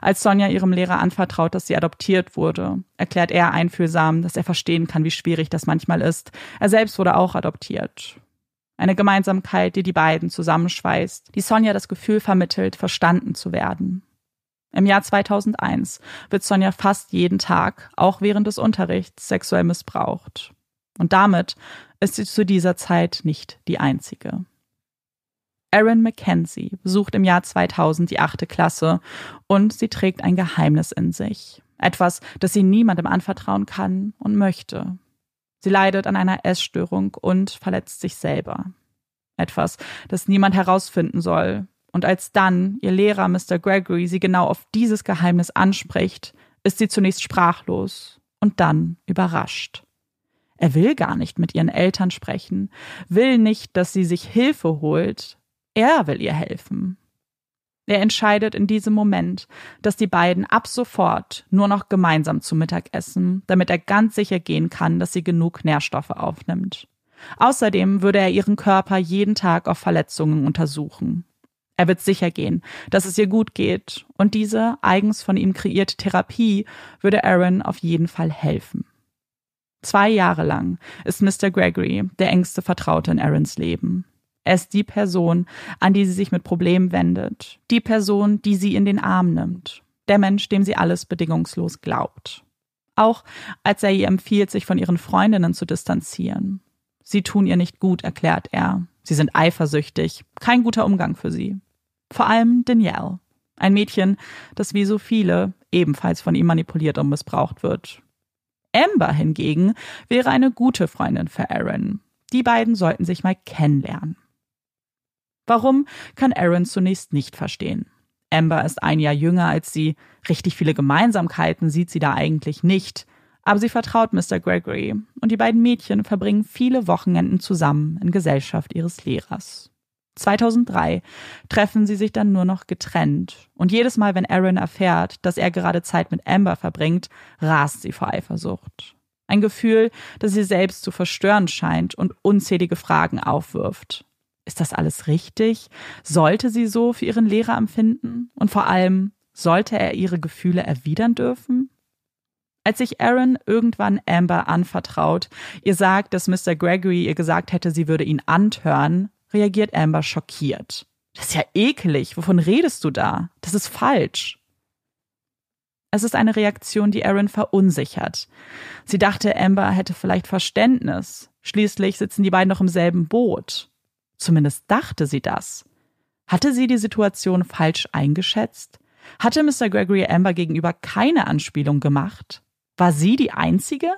Speaker 1: Als Sonja ihrem Lehrer anvertraut, dass sie adoptiert wurde, erklärt er einfühlsam, dass er verstehen kann, wie schwierig das manchmal ist. Er selbst wurde auch adoptiert. Eine Gemeinsamkeit, die die beiden zusammenschweißt, die Sonja das Gefühl vermittelt, verstanden zu werden. Im Jahr 2001 wird Sonja fast jeden Tag, auch während des Unterrichts, sexuell missbraucht. Und damit ist sie zu dieser Zeit nicht die einzige. Erin Mackenzie besucht im Jahr 2000 die achte Klasse und sie trägt ein Geheimnis in sich. Etwas, das sie niemandem anvertrauen kann und möchte. Sie leidet an einer Essstörung und verletzt sich selber. Etwas, das niemand herausfinden soll. Und als dann ihr Lehrer Mr. Gregory sie genau auf dieses Geheimnis anspricht, ist sie zunächst sprachlos und dann überrascht. Er will gar nicht mit ihren Eltern sprechen, will nicht, dass sie sich Hilfe holt. Er will ihr helfen. Er entscheidet in diesem Moment, dass die beiden ab sofort nur noch gemeinsam zu Mittag essen, damit er ganz sicher gehen kann, dass sie genug Nährstoffe aufnimmt. Außerdem würde er ihren Körper jeden Tag auf Verletzungen untersuchen. Er wird sicher gehen, dass es ihr gut geht, und diese eigens von ihm kreierte Therapie würde Aaron auf jeden Fall helfen. Zwei Jahre lang ist Mr. Gregory der engste Vertraute in Aarons Leben. Er ist die Person, an die sie sich mit Problemen wendet, die Person, die sie in den Arm nimmt, der Mensch, dem sie alles bedingungslos glaubt. Auch als er ihr empfiehlt, sich von ihren Freundinnen zu distanzieren. Sie tun ihr nicht gut, erklärt er. Sie sind eifersüchtig, kein guter Umgang für sie. Vor allem Danielle, ein Mädchen, das wie so viele ebenfalls von ihm manipuliert und missbraucht wird. Amber hingegen wäre eine gute Freundin für Aaron. Die beiden sollten sich mal kennenlernen. Warum, kann Aaron zunächst nicht verstehen. Amber ist ein Jahr jünger als sie, richtig viele Gemeinsamkeiten sieht sie da eigentlich nicht, aber sie vertraut Mr. Gregory und die beiden Mädchen verbringen viele Wochenenden zusammen in Gesellschaft ihres Lehrers. 2003 treffen sie sich dann nur noch getrennt und jedes Mal, wenn Aaron erfährt, dass er gerade Zeit mit Amber verbringt, rast sie vor Eifersucht. Ein Gefühl, das sie selbst zu verstören scheint und unzählige Fragen aufwirft. Ist das alles richtig? Sollte sie so für ihren Lehrer empfinden? Und vor allem, sollte er ihre Gefühle erwidern dürfen? Als sich Aaron irgendwann Amber anvertraut, ihr sagt, dass Mr. Gregory ihr gesagt hätte, sie würde ihn antören, reagiert Amber schockiert. Das ist ja ekelig. Wovon redest du da? Das ist falsch. Es ist eine Reaktion, die Aaron verunsichert. Sie dachte, Amber hätte vielleicht Verständnis. Schließlich sitzen die beiden noch im selben Boot. Zumindest dachte sie das. Hatte sie die Situation falsch eingeschätzt? Hatte Mr. Gregory Amber gegenüber keine Anspielung gemacht? War sie die Einzige?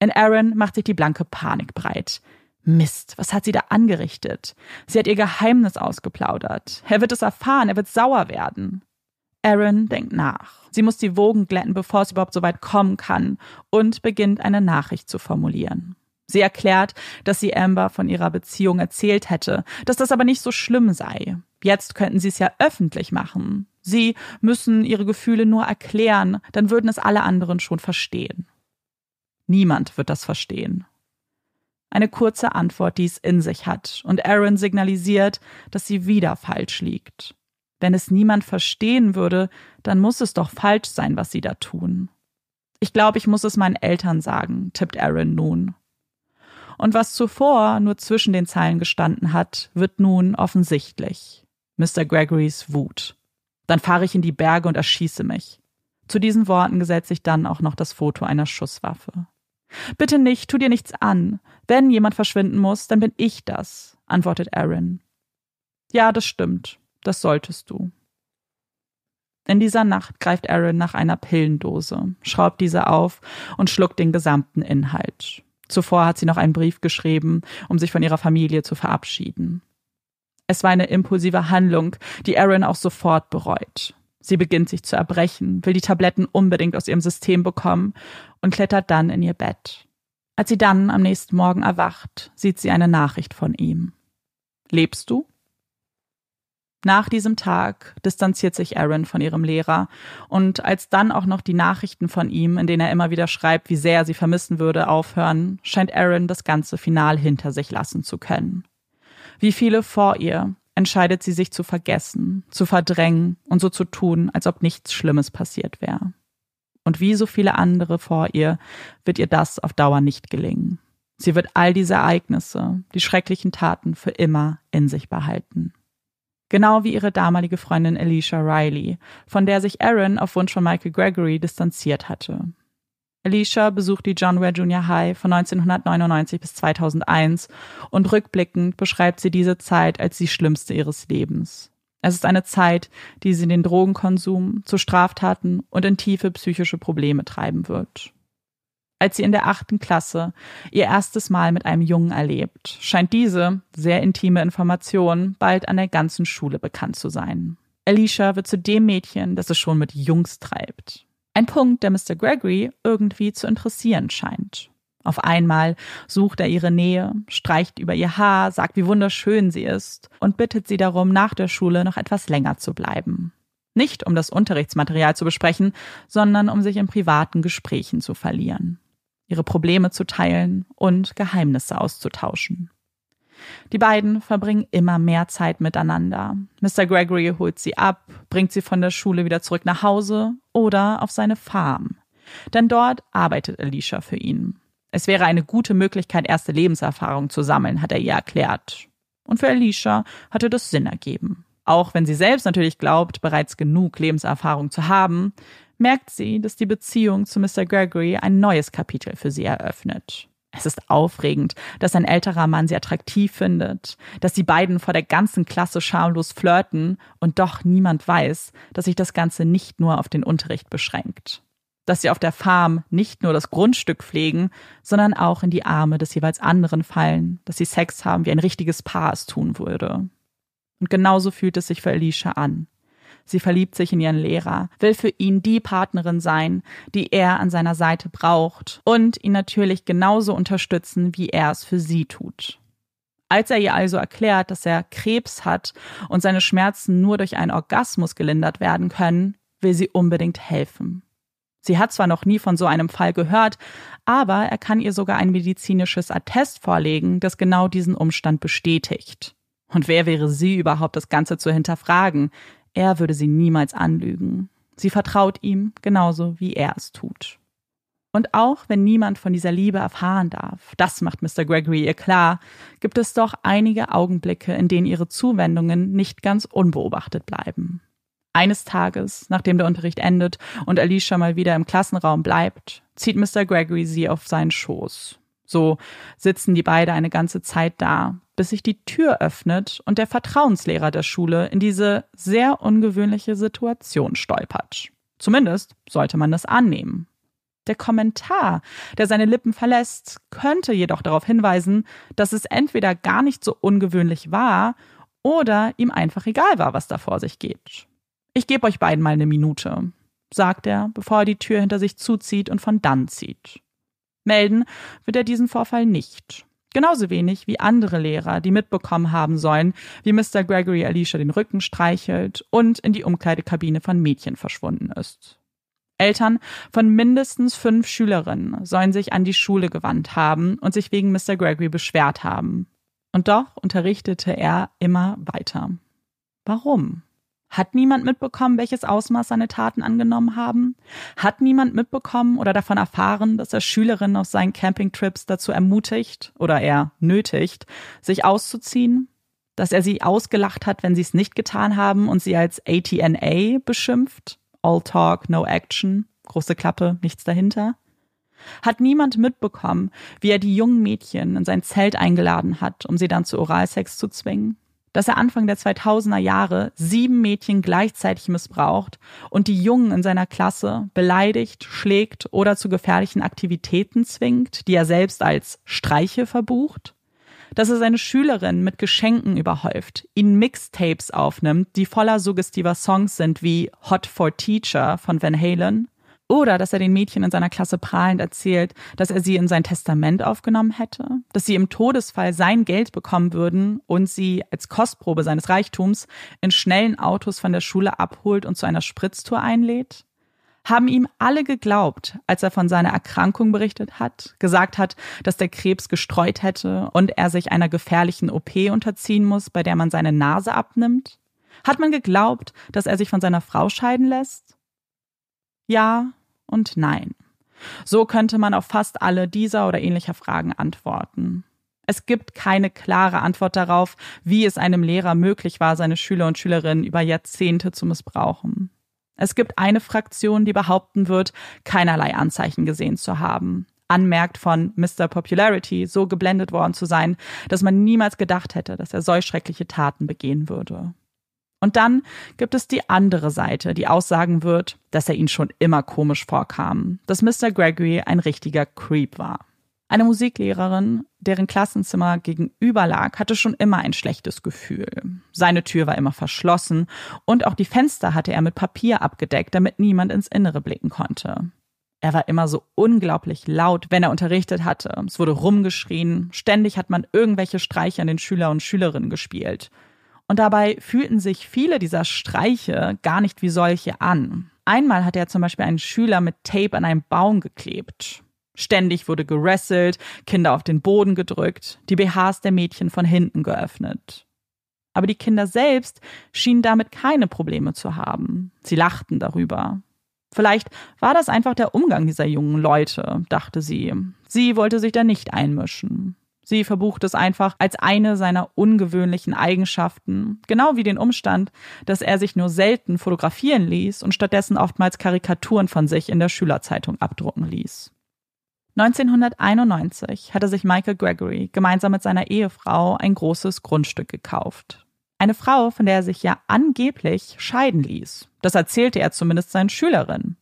Speaker 1: In Aaron macht sich die blanke Panik breit. Mist, was hat sie da angerichtet? Sie hat ihr Geheimnis ausgeplaudert. Er wird es erfahren, er wird sauer werden. Aaron denkt nach. Sie muss die Wogen glätten, bevor es überhaupt so weit kommen kann, und beginnt eine Nachricht zu formulieren. Sie erklärt, dass sie Amber von ihrer Beziehung erzählt hätte, dass das aber nicht so schlimm sei. Jetzt könnten sie es ja öffentlich machen. Sie müssen ihre Gefühle nur erklären, dann würden es alle anderen schon verstehen. Niemand wird das verstehen. Eine kurze Antwort, die es in sich hat, und Aaron signalisiert, dass sie wieder falsch liegt. Wenn es niemand verstehen würde, dann muss es doch falsch sein, was sie da tun. Ich glaube, ich muss es meinen Eltern sagen, tippt Aaron nun. Und was zuvor nur zwischen den Zeilen gestanden hat, wird nun offensichtlich. Mr. Gregorys Wut. Dann fahre ich in die Berge und erschieße mich. Zu diesen Worten gesellt sich dann auch noch das Foto einer Schusswaffe. Bitte nicht, tu dir nichts an. Wenn jemand verschwinden muss, dann bin ich das, antwortet Aaron. Ja, das stimmt. Das solltest du. In dieser Nacht greift Aaron nach einer Pillendose, schraubt diese auf und schluckt den gesamten Inhalt. Zuvor hat sie noch einen Brief geschrieben, um sich von ihrer Familie zu verabschieden. Es war eine impulsive Handlung, die Aaron auch sofort bereut. Sie beginnt sich zu erbrechen, will die Tabletten unbedingt aus ihrem System bekommen und klettert dann in ihr Bett. Als sie dann am nächsten Morgen erwacht, sieht sie eine Nachricht von ihm. Lebst du? Nach diesem Tag distanziert sich Aaron von ihrem Lehrer und als dann auch noch die Nachrichten von ihm, in denen er immer wieder schreibt, wie sehr er sie vermissen würde, aufhören, scheint Aaron das ganze Final hinter sich lassen zu können. Wie viele vor ihr entscheidet sie sich zu vergessen, zu verdrängen und so zu tun, als ob nichts Schlimmes passiert wäre. Und wie so viele andere vor ihr wird ihr das auf Dauer nicht gelingen. Sie wird all diese Ereignisse, die schrecklichen Taten für immer in sich behalten. Genau wie ihre damalige Freundin Alicia Riley, von der sich Aaron auf Wunsch von Michael Gregory distanziert hatte. Alicia besucht die John Ware Junior High von 1999 bis 2001 und rückblickend beschreibt sie diese Zeit als die schlimmste ihres Lebens. Es ist eine Zeit, die sie in den Drogenkonsum, zu Straftaten und in tiefe psychische Probleme treiben wird. Als sie in der achten Klasse ihr erstes Mal mit einem Jungen erlebt, scheint diese sehr intime Information bald an der ganzen Schule bekannt zu sein. Alicia wird zu dem Mädchen, das es schon mit Jungs treibt. Ein Punkt, der Mr. Gregory irgendwie zu interessieren scheint. Auf einmal sucht er ihre Nähe, streicht über ihr Haar, sagt, wie wunderschön sie ist und bittet sie darum, nach der Schule noch etwas länger zu bleiben. Nicht um das Unterrichtsmaterial zu besprechen, sondern um sich in privaten Gesprächen zu verlieren, ihre Probleme zu teilen und Geheimnisse auszutauschen. Die beiden verbringen immer mehr Zeit miteinander. Mr. Gregory holt sie ab, bringt sie von der Schule wieder zurück nach Hause oder auf seine Farm. Denn dort arbeitet Alicia für ihn. Es wäre eine gute Möglichkeit, erste Lebenserfahrung zu sammeln, hat er ihr erklärt. Und für Alicia hatte das Sinn ergeben. Auch wenn sie selbst natürlich glaubt, bereits genug Lebenserfahrung zu haben, merkt sie, dass die Beziehung zu Mr. Gregory ein neues Kapitel für sie eröffnet. Es ist aufregend, dass ein älterer Mann sie attraktiv findet, dass die beiden vor der ganzen Klasse schamlos flirten und doch niemand weiß, dass sich das Ganze nicht nur auf den Unterricht beschränkt. Dass sie auf der Farm nicht nur das Grundstück pflegen, sondern auch in die Arme des jeweils anderen fallen, dass sie Sex haben, wie ein richtiges Paar es tun würde. Und genauso fühlt es sich für Alicia an. Sie verliebt sich in ihren Lehrer, will für ihn die Partnerin sein, die er an seiner Seite braucht und ihn natürlich genauso unterstützen, wie er es für sie tut. Als er ihr also erklärt, dass er Krebs hat und seine Schmerzen nur durch einen Orgasmus gelindert werden können, will sie unbedingt helfen. Sie hat zwar noch nie von so einem Fall gehört, aber er kann ihr sogar ein medizinisches Attest vorlegen, das genau diesen Umstand bestätigt. Und wer wäre sie überhaupt, das Ganze zu hinterfragen? Er würde sie niemals anlügen. Sie vertraut ihm genauso, wie er es tut. Und auch wenn niemand von dieser Liebe erfahren darf, das macht Mr. Gregory ihr klar, gibt es doch einige Augenblicke, in denen ihre Zuwendungen nicht ganz unbeobachtet bleiben. Eines Tages, nachdem der Unterricht endet und Alicia mal wieder im Klassenraum bleibt, zieht Mr. Gregory sie auf seinen Schoß. So sitzen die beide eine ganze Zeit da, bis sich die Tür öffnet und der Vertrauenslehrer der Schule in diese sehr ungewöhnliche Situation stolpert. Zumindest sollte man das annehmen. Der Kommentar, der seine Lippen verlässt, könnte jedoch darauf hinweisen, dass es entweder gar nicht so ungewöhnlich war oder ihm einfach egal war, was da vor sich geht. Ich gebe euch beiden mal eine Minute, sagt er, bevor er die Tür hinter sich zuzieht und von dann zieht. Melden wird er diesen Vorfall nicht. Genauso wenig wie andere Lehrer, die mitbekommen haben sollen, wie Mr. Gregory Alicia den Rücken streichelt und in die Umkleidekabine von Mädchen verschwunden ist. Eltern von mindestens fünf Schülerinnen sollen sich an die Schule gewandt haben und sich wegen Mr. Gregory beschwert haben. Und doch unterrichtete er immer weiter. Warum? Hat niemand mitbekommen, welches Ausmaß seine Taten angenommen haben? Hat niemand mitbekommen oder davon erfahren, dass er Schülerinnen auf seinen Campingtrips dazu ermutigt oder eher nötigt, sich auszuziehen? Dass er sie ausgelacht hat, wenn sie es nicht getan haben und sie als ATNA beschimpft? All Talk, No Action, große Klappe, nichts dahinter? Hat niemand mitbekommen, wie er die jungen Mädchen in sein Zelt eingeladen hat, um sie dann zu Oralsex zu zwingen? Dass er Anfang der 2000er Jahre sieben Mädchen gleichzeitig missbraucht und die Jungen in seiner Klasse beleidigt, schlägt oder zu gefährlichen Aktivitäten zwingt, die er selbst als Streiche verbucht? Dass er seine Schülerin mit Geschenken überhäuft, ihnen Mixtapes aufnimmt, die voller suggestiver Songs sind wie Hot for Teacher von Van Halen? Oder dass er den Mädchen in seiner Klasse prahlend erzählt, dass er sie in sein Testament aufgenommen hätte, dass sie im Todesfall sein Geld bekommen würden und sie als Kostprobe seines Reichtums in schnellen Autos von der Schule abholt und zu einer Spritztour einlädt? Haben ihm alle geglaubt, als er von seiner Erkrankung berichtet hat, gesagt hat, dass der Krebs gestreut hätte und er sich einer gefährlichen OP unterziehen muss, bei der man seine Nase abnimmt? Hat man geglaubt, dass er sich von seiner Frau scheiden lässt? Ja und Nein. So könnte man auf fast alle dieser oder ähnlicher Fragen antworten. Es gibt keine klare Antwort darauf, wie es einem Lehrer möglich war, seine Schüler und Schülerinnen über Jahrzehnte zu missbrauchen. Es gibt eine Fraktion, die behaupten wird, keinerlei Anzeichen gesehen zu haben. Anmerkt von Mr. Popularity, so geblendet worden zu sein, dass man niemals gedacht hätte, dass er solch schreckliche Taten begehen würde. Und dann gibt es die andere Seite, die aussagen wird, dass er ihn schon immer komisch vorkam, dass Mr. Gregory ein richtiger Creep war. Eine Musiklehrerin, deren Klassenzimmer gegenüber lag, hatte schon immer ein schlechtes Gefühl. Seine Tür war immer verschlossen und auch die Fenster hatte er mit Papier abgedeckt, damit niemand ins Innere blicken konnte. Er war immer so unglaublich laut, wenn er unterrichtet hatte. Es wurde rumgeschrien, ständig hat man irgendwelche Streiche an den Schüler und Schülerinnen gespielt. Und dabei fühlten sich viele dieser Streiche gar nicht wie solche an. Einmal hatte er zum Beispiel einen Schüler mit Tape an einem Baum geklebt. Ständig wurde gerasselt, Kinder auf den Boden gedrückt, die BHs der Mädchen von hinten geöffnet. Aber die Kinder selbst schienen damit keine Probleme zu haben. Sie lachten darüber. Vielleicht war das einfach der Umgang dieser jungen Leute, dachte sie. Sie wollte sich da nicht einmischen. Sie verbucht es einfach als eine seiner ungewöhnlichen Eigenschaften, genau wie den Umstand, dass er sich nur selten fotografieren ließ und stattdessen oftmals Karikaturen von sich in der Schülerzeitung abdrucken ließ. 1991 hatte sich Michael Gregory gemeinsam mit seiner Ehefrau ein großes Grundstück gekauft. Eine Frau, von der er sich ja angeblich scheiden ließ. Das erzählte er zumindest seinen Schülerinnen.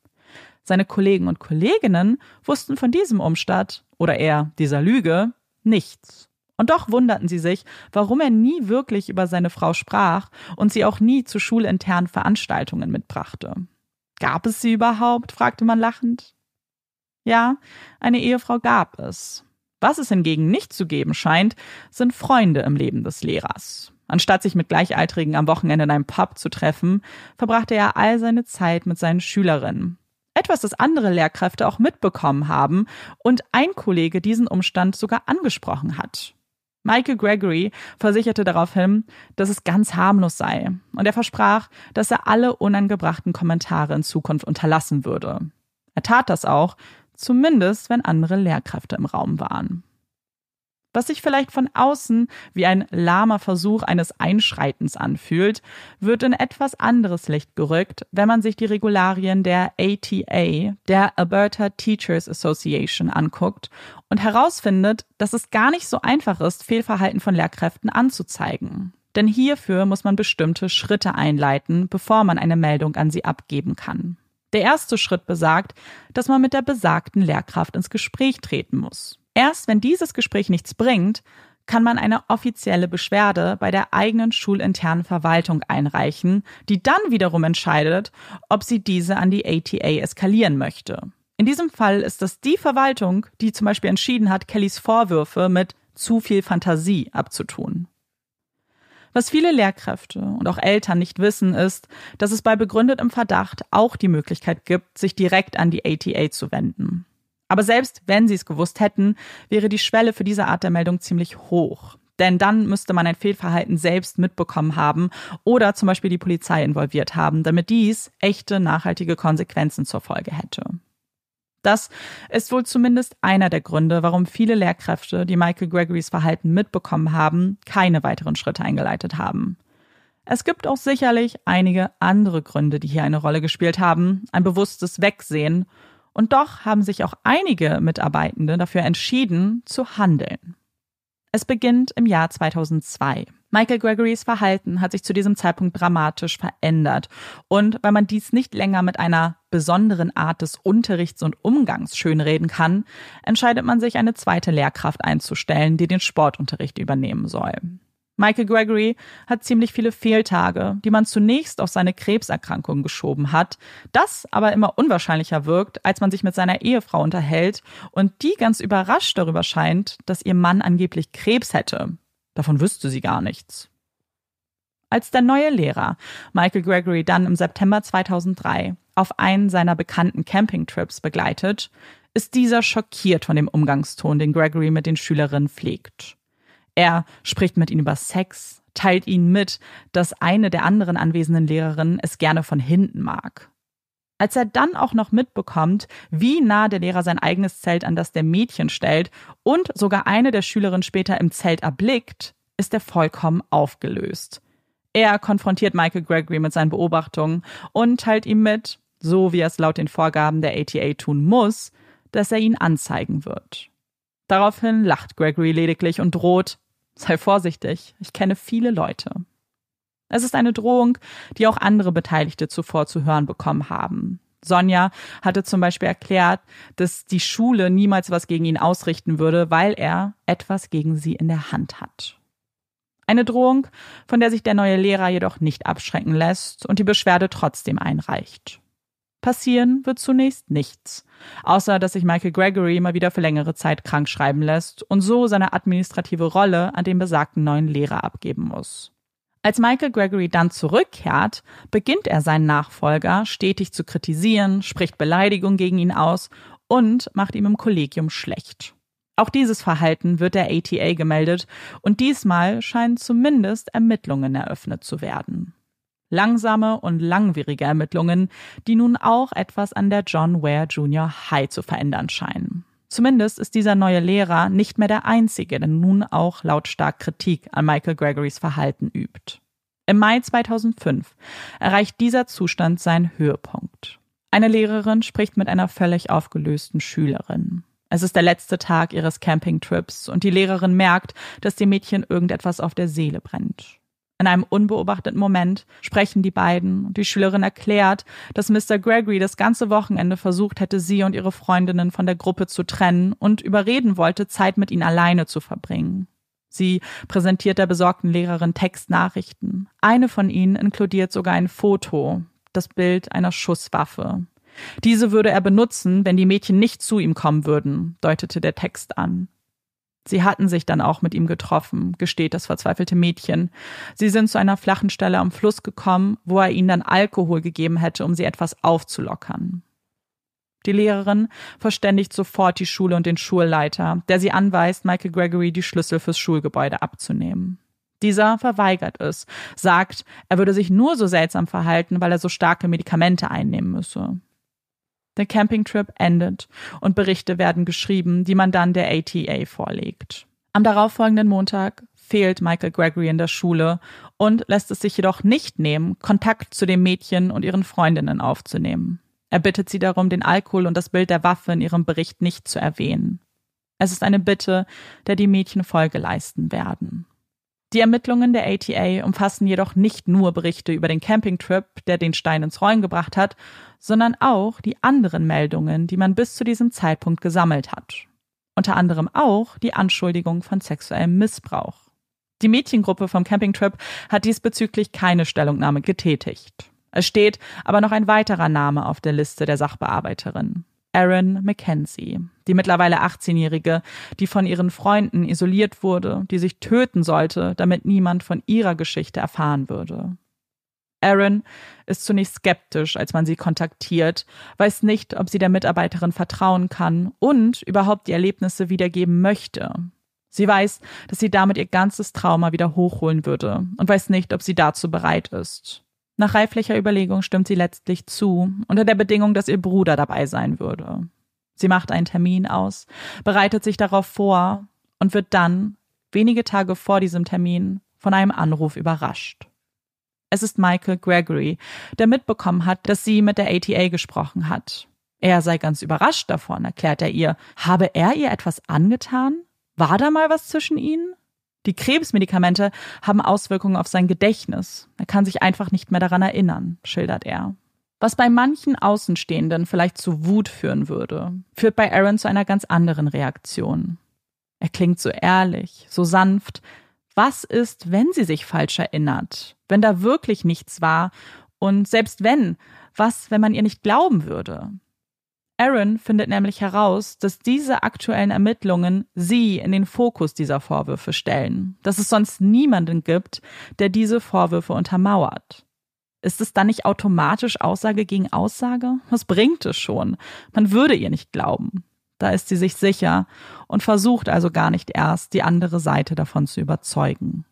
Speaker 1: Seine Kollegen und Kolleginnen wussten von diesem Umstand oder eher dieser Lüge nichts. Und doch wunderten sie sich, warum er nie wirklich über seine Frau sprach und sie auch nie zu schulinternen Veranstaltungen mitbrachte. Gab es sie überhaupt? fragte man lachend. Ja, eine Ehefrau gab es. Was es hingegen nicht zu geben scheint, sind Freunde im Leben des Lehrers. Anstatt sich mit Gleichaltrigen am Wochenende in einem Pub zu treffen, verbrachte er all seine Zeit mit seinen Schülerinnen. Etwas, das andere Lehrkräfte auch mitbekommen haben und ein Kollege diesen Umstand sogar angesprochen hat. Michael Gregory versicherte daraufhin, dass es ganz harmlos sei, und er versprach, dass er alle unangebrachten Kommentare in Zukunft unterlassen würde. Er tat das auch, zumindest wenn andere Lehrkräfte im Raum waren. Was sich vielleicht von außen wie ein lahmer Versuch eines Einschreitens anfühlt, wird in etwas anderes Licht gerückt, wenn man sich die Regularien der ATA, der Alberta Teachers Association, anguckt und herausfindet, dass es gar nicht so einfach ist, Fehlverhalten von Lehrkräften anzuzeigen. Denn hierfür muss man bestimmte Schritte einleiten, bevor man eine Meldung an sie abgeben kann. Der erste Schritt besagt, dass man mit der besagten Lehrkraft ins Gespräch treten muss. Erst wenn dieses Gespräch nichts bringt, kann man eine offizielle Beschwerde bei der eigenen schulinternen Verwaltung einreichen, die dann wiederum entscheidet, ob sie diese an die ATA eskalieren möchte. In diesem Fall ist das die Verwaltung, die zum Beispiel entschieden hat, Kellys Vorwürfe mit zu viel Fantasie abzutun. Was viele Lehrkräfte und auch Eltern nicht wissen, ist, dass es bei begründetem Verdacht auch die Möglichkeit gibt, sich direkt an die ATA zu wenden. Aber selbst wenn sie es gewusst hätten, wäre die Schwelle für diese Art der Meldung ziemlich hoch. Denn dann müsste man ein Fehlverhalten selbst mitbekommen haben oder zum Beispiel die Polizei involviert haben, damit dies echte, nachhaltige Konsequenzen zur Folge hätte. Das ist wohl zumindest einer der Gründe, warum viele Lehrkräfte, die Michael Gregorys Verhalten mitbekommen haben, keine weiteren Schritte eingeleitet haben. Es gibt auch sicherlich einige andere Gründe, die hier eine Rolle gespielt haben, ein bewusstes Wegsehen und doch haben sich auch einige Mitarbeitende dafür entschieden, zu handeln. Es beginnt im Jahr 2002. Michael Gregorys Verhalten hat sich zu diesem Zeitpunkt dramatisch verändert. Und weil man dies nicht länger mit einer besonderen Art des Unterrichts und Umgangs schönreden kann, entscheidet man sich, eine zweite Lehrkraft einzustellen, die den Sportunterricht übernehmen soll. Michael Gregory hat ziemlich viele Fehltage, die man zunächst auf seine Krebserkrankung geschoben hat, das aber immer unwahrscheinlicher wirkt, als man sich mit seiner Ehefrau unterhält und die ganz überrascht darüber scheint, dass ihr Mann angeblich Krebs hätte. Davon wüsste sie gar nichts. Als der neue Lehrer Michael Gregory dann im September 2003 auf einen seiner bekannten Campingtrips begleitet, ist dieser schockiert von dem Umgangston, den Gregory mit den Schülerinnen pflegt. Er spricht mit ihnen über Sex, teilt ihnen mit, dass eine der anderen anwesenden Lehrerinnen es gerne von hinten mag. Als er dann auch noch mitbekommt, wie nah der Lehrer sein eigenes Zelt an das der Mädchen stellt und sogar eine der Schülerinnen später im Zelt erblickt, ist er vollkommen aufgelöst. Er konfrontiert Michael Gregory mit seinen Beobachtungen und teilt ihm mit, so wie er es laut den Vorgaben der ATA tun muss, dass er ihn anzeigen wird. Daraufhin lacht Gregory lediglich und droht, sei vorsichtig, ich kenne viele Leute. Es ist eine Drohung, die auch andere Beteiligte zuvor zu hören bekommen haben. Sonja hatte zum Beispiel erklärt, dass die Schule niemals was gegen ihn ausrichten würde, weil er etwas gegen sie in der Hand hat. Eine Drohung, von der sich der neue Lehrer jedoch nicht abschrecken lässt und die Beschwerde trotzdem einreicht. Passieren wird zunächst nichts, außer dass sich Michael Gregory mal wieder für längere Zeit krank schreiben lässt und so seine administrative Rolle an den besagten neuen Lehrer abgeben muss. Als Michael Gregory dann zurückkehrt, beginnt er seinen Nachfolger stetig zu kritisieren, spricht Beleidigung gegen ihn aus und macht ihm im Kollegium schlecht. Auch dieses Verhalten wird der ATA gemeldet und diesmal scheinen zumindest Ermittlungen eröffnet zu werden. Langsame und langwierige Ermittlungen, die nun auch etwas an der John Ware Junior High zu verändern scheinen. Zumindest ist dieser neue Lehrer nicht mehr der einzige, der nun auch lautstark Kritik an Michael Gregorys Verhalten übt. Im Mai 2005 erreicht dieser Zustand seinen Höhepunkt. Eine Lehrerin spricht mit einer völlig aufgelösten Schülerin. Es ist der letzte Tag ihres Campingtrips und die Lehrerin merkt, dass dem Mädchen irgendetwas auf der Seele brennt. In einem unbeobachteten Moment sprechen die beiden und die Schülerin erklärt, dass Mr. Gregory das ganze Wochenende versucht hätte, sie und ihre Freundinnen von der Gruppe zu trennen und überreden wollte, Zeit mit ihnen alleine zu verbringen. Sie präsentiert der besorgten Lehrerin Textnachrichten. Eine von ihnen inkludiert sogar ein Foto, das Bild einer Schusswaffe. Diese würde er benutzen, wenn die Mädchen nicht zu ihm kommen würden, deutete der Text an. Sie hatten sich dann auch mit ihm getroffen, gesteht das verzweifelte Mädchen. Sie sind zu einer flachen Stelle am Fluss gekommen, wo er ihnen dann Alkohol gegeben hätte, um sie etwas aufzulockern. Die Lehrerin verständigt sofort die Schule und den Schulleiter, der sie anweist, Michael Gregory die Schlüssel fürs Schulgebäude abzunehmen. Dieser verweigert es, sagt, er würde sich nur so seltsam verhalten, weil er so starke Medikamente einnehmen müsse. Der Campingtrip endet und Berichte werden geschrieben, die man dann der ATA vorlegt. Am darauffolgenden Montag fehlt Michael Gregory in der Schule und lässt es sich jedoch nicht nehmen, Kontakt zu dem Mädchen und ihren Freundinnen aufzunehmen. Er bittet sie darum, den Alkohol und das Bild der Waffe in ihrem Bericht nicht zu erwähnen. Es ist eine Bitte, der die Mädchen Folge leisten werden. Die Ermittlungen der ATA umfassen jedoch nicht nur Berichte über den Campingtrip, der den Stein ins Rollen gebracht hat, sondern auch die anderen Meldungen, die man bis zu diesem Zeitpunkt gesammelt hat. Unter anderem auch die Anschuldigung von sexuellem Missbrauch. Die Mädchengruppe vom Campingtrip hat diesbezüglich keine Stellungnahme getätigt. Es steht aber noch ein weiterer Name auf der Liste der Sachbearbeiterin. Erin Mackenzie, die mittlerweile 18-Jährige, die von ihren Freunden isoliert wurde, die sich töten sollte, damit niemand von ihrer Geschichte erfahren würde. Erin ist zunächst skeptisch, als man sie kontaktiert, weiß nicht, ob sie der Mitarbeiterin vertrauen kann und überhaupt die Erlebnisse wiedergeben möchte. Sie weiß, dass sie damit ihr ganzes Trauma wieder hochholen würde und weiß nicht, ob sie dazu bereit ist. Nach reiflicher Überlegung stimmt sie letztlich zu, unter der Bedingung, dass ihr Bruder dabei sein würde. Sie macht einen Termin aus, bereitet sich darauf vor und wird dann, wenige Tage vor diesem Termin, von einem Anruf überrascht. Es ist Michael Gregory, der mitbekommen hat, dass sie mit der ATA gesprochen hat. Er sei ganz überrascht davon, erklärt er ihr. Habe er ihr etwas angetan? War da mal was zwischen ihnen? Die Krebsmedikamente haben Auswirkungen auf sein Gedächtnis. Er kann sich einfach nicht mehr daran erinnern, schildert er. Was bei manchen Außenstehenden vielleicht zu Wut führen würde, führt bei Aaron zu einer ganz anderen Reaktion. Er klingt so ehrlich, so sanft. Was ist, wenn sie sich falsch erinnert? Wenn da wirklich nichts war? Und selbst wenn, was, wenn man ihr nicht glauben würde? Aaron findet nämlich heraus, dass diese aktuellen Ermittlungen sie in den Fokus dieser Vorwürfe stellen, dass es sonst niemanden gibt, der diese Vorwürfe untermauert. Ist es dann nicht automatisch Aussage gegen Aussage? Was bringt es schon? Man würde ihr nicht glauben. Da ist sie sich sicher und versucht also gar nicht erst, die andere Seite davon zu überzeugen.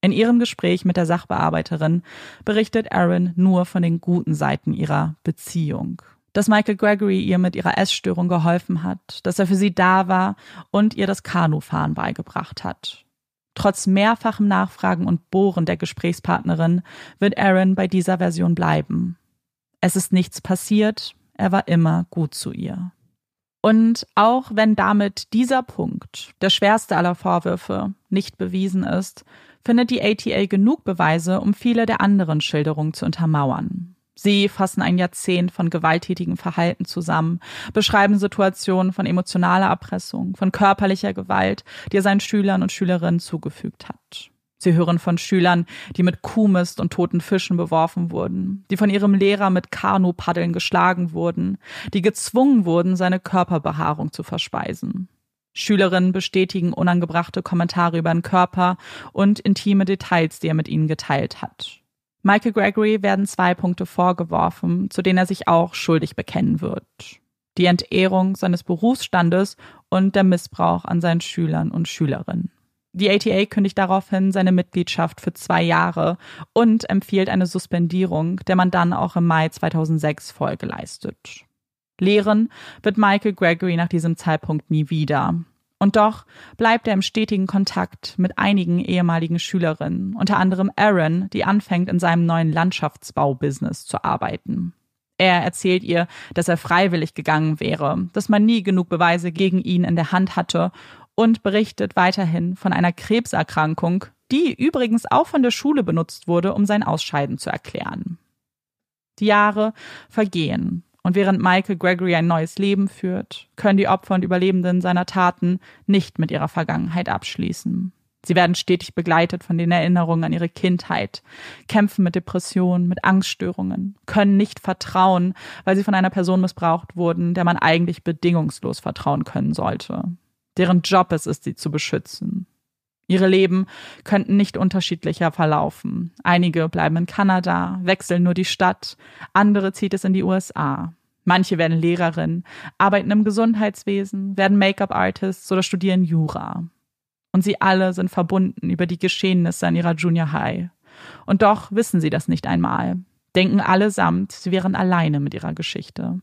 Speaker 1: In ihrem Gespräch mit der Sachbearbeiterin berichtet Aaron nur von den guten Seiten ihrer Beziehung dass Michael Gregory ihr mit ihrer Essstörung geholfen hat, dass er für sie da war und ihr das Kanufahren beigebracht hat. Trotz mehrfachem Nachfragen und Bohren der Gesprächspartnerin wird Aaron bei dieser Version bleiben. Es ist nichts passiert, er war immer gut zu ihr. Und auch wenn damit dieser Punkt, der schwerste aller Vorwürfe, nicht bewiesen ist, findet die ATA genug Beweise, um viele der anderen Schilderungen zu untermauern. Sie fassen ein Jahrzehnt von gewalttätigem Verhalten zusammen, beschreiben Situationen von emotionaler Erpressung, von körperlicher Gewalt, die er seinen Schülern und Schülerinnen zugefügt hat. Sie hören von Schülern, die mit Kuhmist und toten Fischen beworfen wurden, die von ihrem Lehrer mit Kanupaddeln geschlagen wurden, die gezwungen wurden, seine Körperbehaarung zu verspeisen. Schülerinnen bestätigen unangebrachte Kommentare über den Körper und intime Details, die er mit ihnen geteilt hat. Michael Gregory werden zwei Punkte vorgeworfen, zu denen er sich auch schuldig bekennen wird. Die Entehrung seines Berufsstandes und der Missbrauch an seinen Schülern und Schülerinnen. Die ATA kündigt daraufhin seine Mitgliedschaft für zwei Jahre und empfiehlt eine Suspendierung, der man dann auch im Mai 2006 Folge leistet. Lehren wird Michael Gregory nach diesem Zeitpunkt nie wieder. Und doch bleibt er im stetigen Kontakt mit einigen ehemaligen Schülerinnen, unter anderem Aaron, die anfängt, in seinem neuen Landschaftsbaubusiness zu arbeiten. Er erzählt ihr, dass er freiwillig gegangen wäre, dass man nie genug Beweise gegen ihn in der Hand hatte und berichtet weiterhin von einer Krebserkrankung, die übrigens auch von der Schule benutzt wurde, um sein Ausscheiden zu erklären. Die Jahre vergehen und während Michael Gregory ein neues Leben führt, können die Opfer und Überlebenden seiner Taten nicht mit ihrer Vergangenheit abschließen. Sie werden stetig begleitet von den Erinnerungen an ihre Kindheit, kämpfen mit Depressionen, mit Angststörungen, können nicht vertrauen, weil sie von einer Person missbraucht wurden, der man eigentlich bedingungslos vertrauen können sollte. Deren Job es ist, sie zu beschützen. Ihre Leben könnten nicht unterschiedlicher verlaufen. Einige bleiben in Kanada, wechseln nur die Stadt, andere zieht es in die USA. Manche werden Lehrerin, arbeiten im Gesundheitswesen, werden Make-up-Artists oder studieren Jura. Und sie alle sind verbunden über die Geschehnisse an ihrer Junior High. Und doch wissen sie das nicht einmal, denken allesamt, sie wären alleine mit ihrer Geschichte.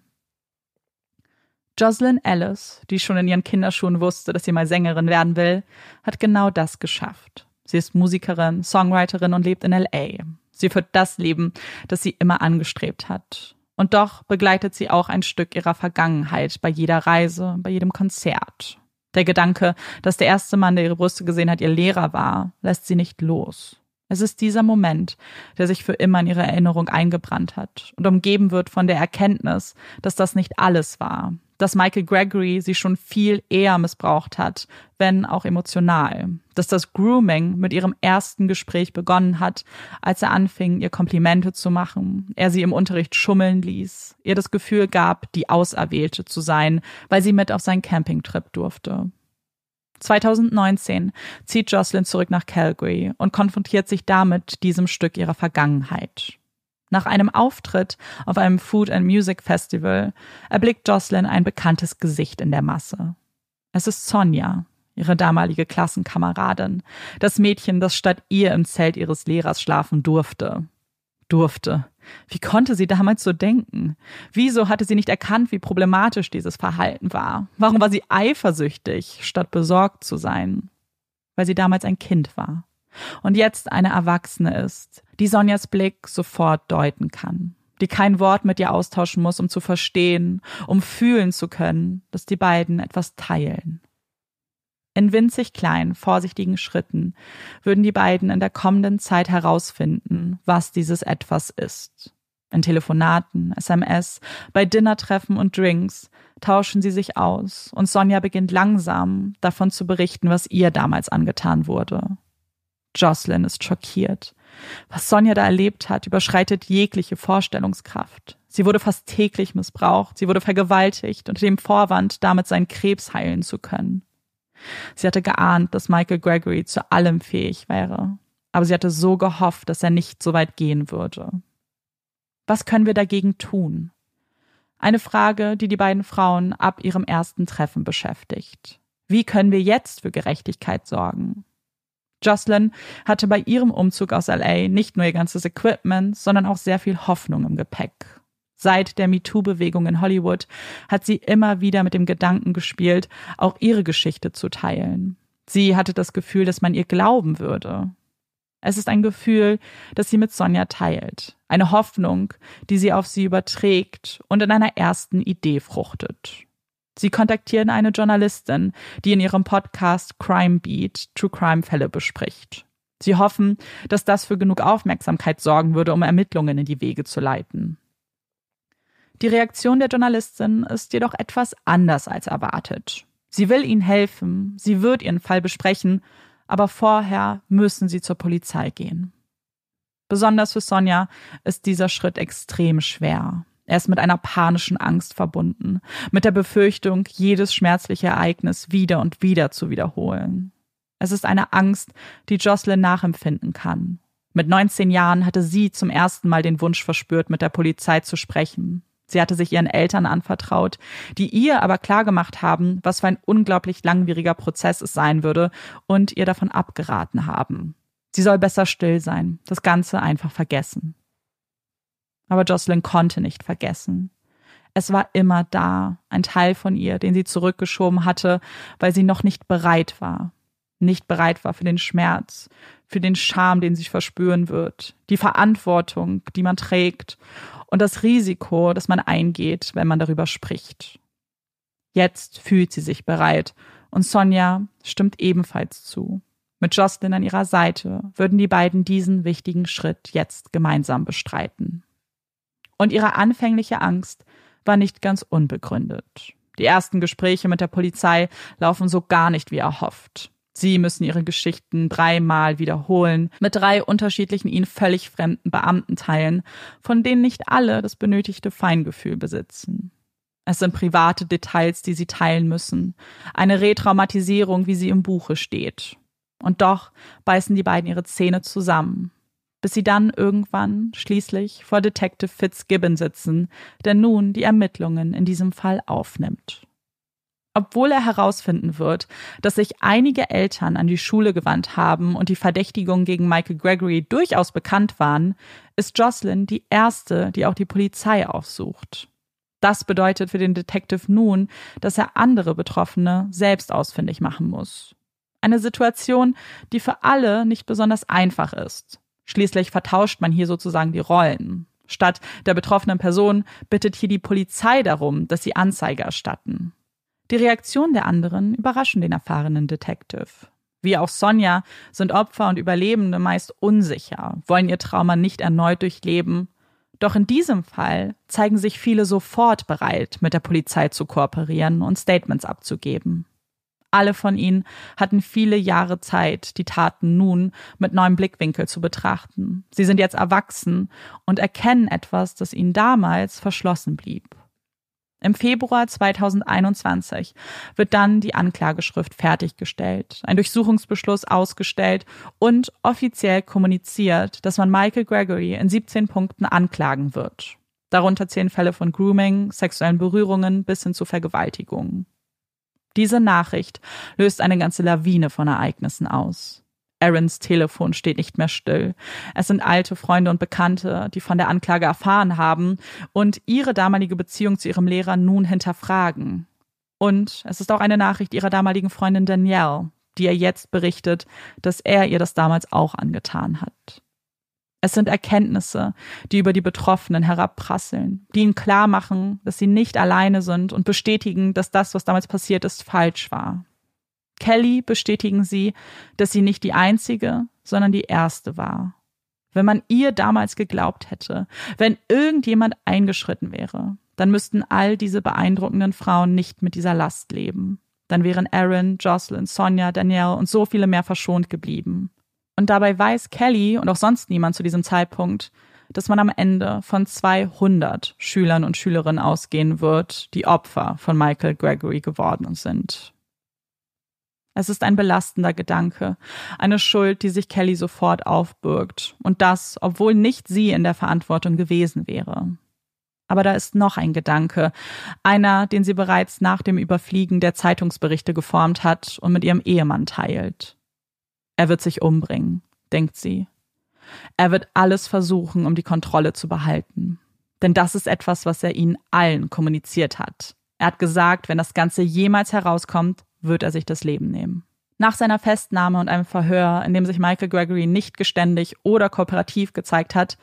Speaker 1: Jocelyn Ellis, die schon in ihren Kinderschuhen wusste, dass sie mal Sängerin werden will, hat genau das geschafft. Sie ist Musikerin, Songwriterin und lebt in LA. Sie führt das Leben, das sie immer angestrebt hat. Und doch begleitet sie auch ein Stück ihrer Vergangenheit bei jeder Reise, bei jedem Konzert. Der Gedanke, dass der erste Mann, der ihre Brüste gesehen hat, ihr Lehrer war, lässt sie nicht los. Es ist dieser Moment, der sich für immer in ihre Erinnerung eingebrannt hat und umgeben wird von der Erkenntnis, dass das nicht alles war, dass Michael Gregory sie schon viel eher missbraucht hat, wenn auch emotional. Dass das Grooming mit ihrem ersten Gespräch begonnen hat, als er anfing, ihr Komplimente zu machen, er sie im Unterricht schummeln ließ, ihr das Gefühl gab, die Auserwählte zu sein, weil sie mit auf seinen Campingtrip durfte. 2019 zieht Jocelyn zurück nach Calgary und konfrontiert sich damit diesem Stück ihrer Vergangenheit. Nach einem Auftritt auf einem Food and Music Festival erblickt Jocelyn ein bekanntes Gesicht in der Masse. Es ist Sonja, ihre damalige Klassenkameradin, das Mädchen, das statt ihr im Zelt ihres Lehrers schlafen durfte. Durfte. Wie konnte sie damals so denken? Wieso hatte sie nicht erkannt, wie problematisch dieses Verhalten war? Warum war sie eifersüchtig, statt besorgt zu sein? Weil sie damals ein Kind war und jetzt eine Erwachsene ist, die Sonjas Blick sofort deuten kann, die kein Wort mit ihr austauschen muss, um zu verstehen, um fühlen zu können, dass die beiden etwas teilen. In winzig kleinen, vorsichtigen Schritten würden die beiden in der kommenden Zeit herausfinden, was dieses etwas ist. In Telefonaten, SMS, bei Dinnertreffen und Drinks tauschen sie sich aus und Sonja beginnt langsam davon zu berichten, was ihr damals angetan wurde. Jocelyn ist schockiert. Was Sonja da erlebt hat, überschreitet jegliche Vorstellungskraft. Sie wurde fast täglich missbraucht, sie wurde vergewaltigt unter dem Vorwand, damit seinen Krebs heilen zu können. Sie hatte geahnt, dass Michael Gregory zu allem fähig wäre, aber sie hatte so gehofft, dass er nicht so weit gehen würde. Was können wir dagegen tun? Eine Frage, die die beiden Frauen ab ihrem ersten Treffen beschäftigt. Wie können wir jetzt für Gerechtigkeit sorgen? Jocelyn hatte bei ihrem Umzug aus LA nicht nur ihr ganzes Equipment, sondern auch sehr viel Hoffnung im Gepäck. Seit der MeToo-Bewegung in Hollywood hat sie immer wieder mit dem Gedanken gespielt, auch ihre Geschichte zu teilen. Sie hatte das Gefühl, dass man ihr glauben würde. Es ist ein Gefühl, das sie mit Sonja teilt. Eine Hoffnung, die sie auf sie überträgt und in einer ersten Idee fruchtet. Sie kontaktieren eine Journalistin, die in ihrem Podcast Crime Beat True Crime Fälle bespricht. Sie hoffen, dass das für genug Aufmerksamkeit sorgen würde, um Ermittlungen in die Wege zu leiten. Die Reaktion der Journalistin ist jedoch etwas anders als erwartet. Sie will ihnen helfen, sie wird ihren Fall besprechen, aber vorher müssen sie zur Polizei gehen. Besonders für Sonja ist dieser Schritt extrem schwer. Er ist mit einer panischen Angst verbunden, mit der Befürchtung, jedes schmerzliche Ereignis wieder und wieder zu wiederholen. Es ist eine Angst, die Jocelyn nachempfinden kann. Mit 19 Jahren hatte sie zum ersten Mal den Wunsch verspürt, mit der Polizei zu sprechen. Sie hatte sich ihren Eltern anvertraut, die ihr aber klargemacht haben, was für ein unglaublich langwieriger Prozess es sein würde und ihr davon abgeraten haben. Sie soll besser still sein, das Ganze einfach vergessen. Aber Jocelyn konnte nicht vergessen. Es war immer da, ein Teil von ihr, den sie zurückgeschoben hatte, weil sie noch nicht bereit war. Nicht bereit war für den Schmerz, für den Scham, den sie verspüren wird, die Verantwortung, die man trägt und das Risiko, das man eingeht, wenn man darüber spricht. Jetzt fühlt sie sich bereit und Sonja stimmt ebenfalls zu. Mit Jocelyn an ihrer Seite würden die beiden diesen wichtigen Schritt jetzt gemeinsam bestreiten. Und ihre anfängliche Angst war nicht ganz unbegründet. Die ersten Gespräche mit der Polizei laufen so gar nicht wie erhofft. Sie müssen ihre Geschichten dreimal wiederholen, mit drei unterschiedlichen ihnen völlig fremden Beamten teilen, von denen nicht alle das benötigte Feingefühl besitzen. Es sind private Details, die sie teilen müssen, eine Retraumatisierung, wie sie im Buche steht. Und doch beißen die beiden ihre Zähne zusammen, bis sie dann irgendwann schließlich vor Detective Fitzgibbon sitzen, der nun die Ermittlungen in diesem Fall aufnimmt. Obwohl er herausfinden wird, dass sich einige Eltern an die Schule gewandt haben und die Verdächtigungen gegen Michael Gregory durchaus bekannt waren, ist Jocelyn die erste, die auch die Polizei aufsucht. Das bedeutet für den Detective nun, dass er andere Betroffene selbst ausfindig machen muss. Eine Situation, die für alle nicht besonders einfach ist. Schließlich vertauscht man hier sozusagen die Rollen. Statt der betroffenen Person bittet hier die Polizei darum, dass sie Anzeige erstatten. Die Reaktionen der anderen überraschen den erfahrenen Detective. Wie auch Sonja sind Opfer und Überlebende meist unsicher, wollen ihr Trauma nicht erneut durchleben. Doch in diesem Fall zeigen sich viele sofort bereit, mit der Polizei zu kooperieren und Statements abzugeben. Alle von ihnen hatten viele Jahre Zeit, die Taten nun mit neuem Blickwinkel zu betrachten. Sie sind jetzt erwachsen und erkennen etwas, das ihnen damals verschlossen blieb. Im Februar 2021 wird dann die Anklageschrift fertiggestellt, ein Durchsuchungsbeschluss ausgestellt und offiziell kommuniziert, dass man Michael Gregory in 17 Punkten anklagen wird. Darunter zählen Fälle von Grooming, sexuellen Berührungen bis hin zu Vergewaltigungen. Diese Nachricht löst eine ganze Lawine von Ereignissen aus. Aarons Telefon steht nicht mehr still. Es sind alte Freunde und Bekannte, die von der Anklage erfahren haben und ihre damalige Beziehung zu ihrem Lehrer nun hinterfragen. Und es ist auch eine Nachricht ihrer damaligen Freundin Danielle, die ihr jetzt berichtet, dass er ihr das damals auch angetan hat. Es sind Erkenntnisse, die über die Betroffenen herabprasseln, die ihnen klar machen, dass sie nicht alleine sind und bestätigen, dass das, was damals passiert ist, falsch war. Kelly bestätigen sie, dass sie nicht die einzige, sondern die erste war. Wenn man ihr damals geglaubt hätte, wenn irgendjemand eingeschritten wäre, dann müssten all diese beeindruckenden Frauen nicht mit dieser Last leben. Dann wären Aaron, Jocelyn, Sonja, Danielle und so viele mehr verschont geblieben. Und dabei weiß Kelly und auch sonst niemand zu diesem Zeitpunkt, dass man am Ende von 200 Schülern und Schülerinnen ausgehen wird, die Opfer von Michael Gregory geworden sind. Es ist ein belastender Gedanke, eine Schuld, die sich Kelly sofort aufbürgt, und das, obwohl nicht sie in der Verantwortung gewesen wäre. Aber da ist noch ein Gedanke, einer, den sie bereits nach dem Überfliegen der Zeitungsberichte geformt hat und mit ihrem Ehemann teilt. Er wird sich umbringen, denkt sie. Er wird alles versuchen, um die Kontrolle zu behalten. Denn das ist etwas, was er ihnen allen kommuniziert hat. Er hat gesagt, wenn das Ganze jemals herauskommt, wird er sich das Leben nehmen. Nach seiner Festnahme und einem Verhör, in dem sich Michael Gregory nicht geständig oder kooperativ gezeigt hat,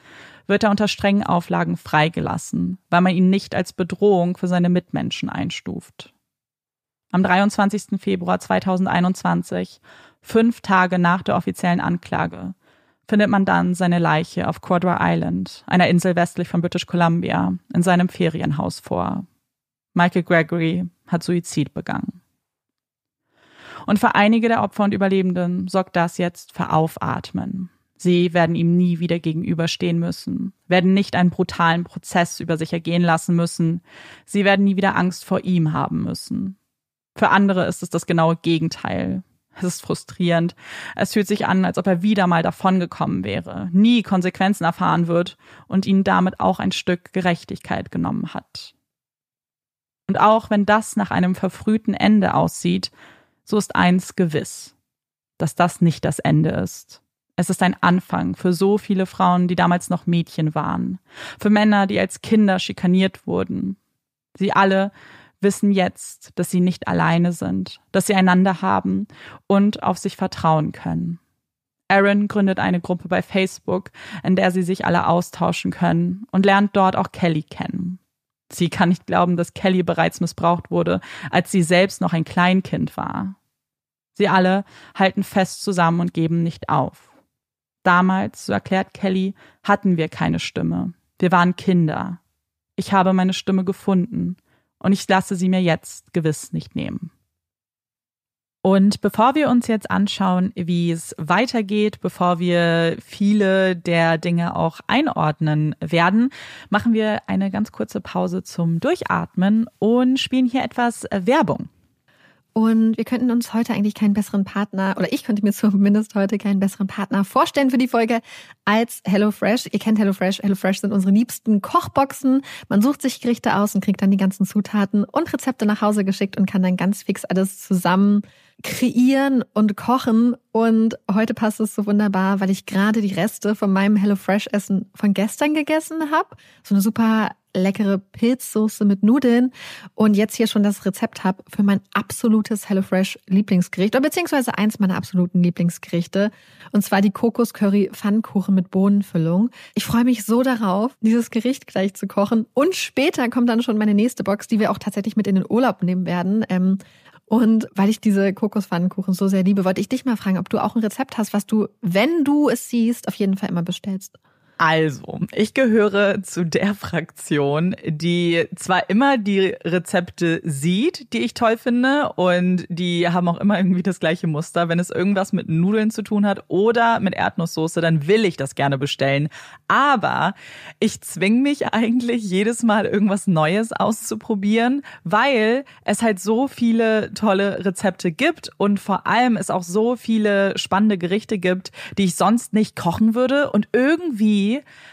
Speaker 1: wird er unter strengen Auflagen freigelassen, weil man ihn nicht als Bedrohung für seine Mitmenschen einstuft. Am 23. Februar 2021, fünf Tage nach der offiziellen Anklage, findet man dann seine Leiche auf Quadra Island, einer Insel westlich von British Columbia, in seinem Ferienhaus vor. Michael Gregory hat Suizid begangen. Und für einige der Opfer und Überlebenden sorgt das jetzt für Aufatmen. Sie werden ihm nie wieder gegenüberstehen müssen, werden nicht einen brutalen Prozess über sich ergehen lassen müssen, sie werden nie wieder Angst vor ihm haben müssen. Für andere ist es das genaue Gegenteil. Es ist frustrierend. Es fühlt sich an, als ob er wieder mal davongekommen wäre, nie Konsequenzen erfahren wird und ihnen damit auch ein Stück Gerechtigkeit genommen hat. Und auch wenn das nach einem verfrühten Ende aussieht, so ist eins gewiss, dass das nicht das Ende ist. Es ist ein Anfang für so viele Frauen, die damals noch Mädchen waren, für Männer, die als Kinder schikaniert wurden. Sie alle wissen jetzt, dass sie nicht alleine sind, dass sie einander haben und auf sich vertrauen können. Aaron gründet eine Gruppe bei Facebook, in der sie sich alle austauschen können und lernt dort auch Kelly kennen. Sie kann nicht glauben, dass Kelly bereits missbraucht wurde, als sie selbst noch ein Kleinkind war. Sie alle halten fest zusammen und geben nicht auf. Damals, so erklärt Kelly, hatten wir keine Stimme. Wir waren Kinder. Ich habe meine Stimme gefunden und ich lasse sie mir jetzt gewiss nicht nehmen. Und bevor wir uns jetzt anschauen, wie es weitergeht, bevor wir viele der Dinge auch einordnen werden, machen wir eine ganz kurze Pause zum Durchatmen und spielen hier etwas Werbung.
Speaker 3: Und wir könnten uns heute eigentlich keinen besseren Partner, oder ich könnte mir zumindest heute keinen besseren Partner vorstellen für die Folge als HelloFresh. Ihr kennt HelloFresh. HelloFresh sind unsere liebsten Kochboxen. Man sucht sich Gerichte aus und kriegt dann die ganzen Zutaten und Rezepte nach Hause geschickt und kann dann ganz fix alles zusammen kreieren und kochen. Und heute passt es so wunderbar, weil ich gerade die Reste von meinem HelloFresh-Essen von gestern gegessen habe. So eine super leckere Pilzsoße mit Nudeln und jetzt hier schon das Rezept habe für mein absolutes HelloFresh Lieblingsgericht oder beziehungsweise eins meiner absoluten Lieblingsgerichte und zwar die Kokos Curry Pfannkuchen mit Bohnenfüllung. Ich freue mich so darauf, dieses Gericht gleich zu kochen und später kommt dann schon meine nächste Box, die wir auch tatsächlich mit in den Urlaub nehmen werden. Ähm, und weil ich diese Kokospfannkuchen so sehr liebe, wollte ich dich mal fragen, ob du auch ein Rezept hast, was du, wenn du es siehst, auf jeden Fall immer bestellst.
Speaker 1: Also, ich gehöre zu der Fraktion, die zwar immer die Rezepte sieht, die ich toll finde, und die haben auch immer irgendwie das gleiche Muster. Wenn es irgendwas mit Nudeln zu tun hat oder mit Erdnusssoße, dann will ich das gerne bestellen. Aber ich zwing mich eigentlich jedes Mal irgendwas Neues auszuprobieren, weil es halt so viele tolle Rezepte gibt und vor allem es auch so viele spannende Gerichte gibt, die ich sonst nicht kochen würde und irgendwie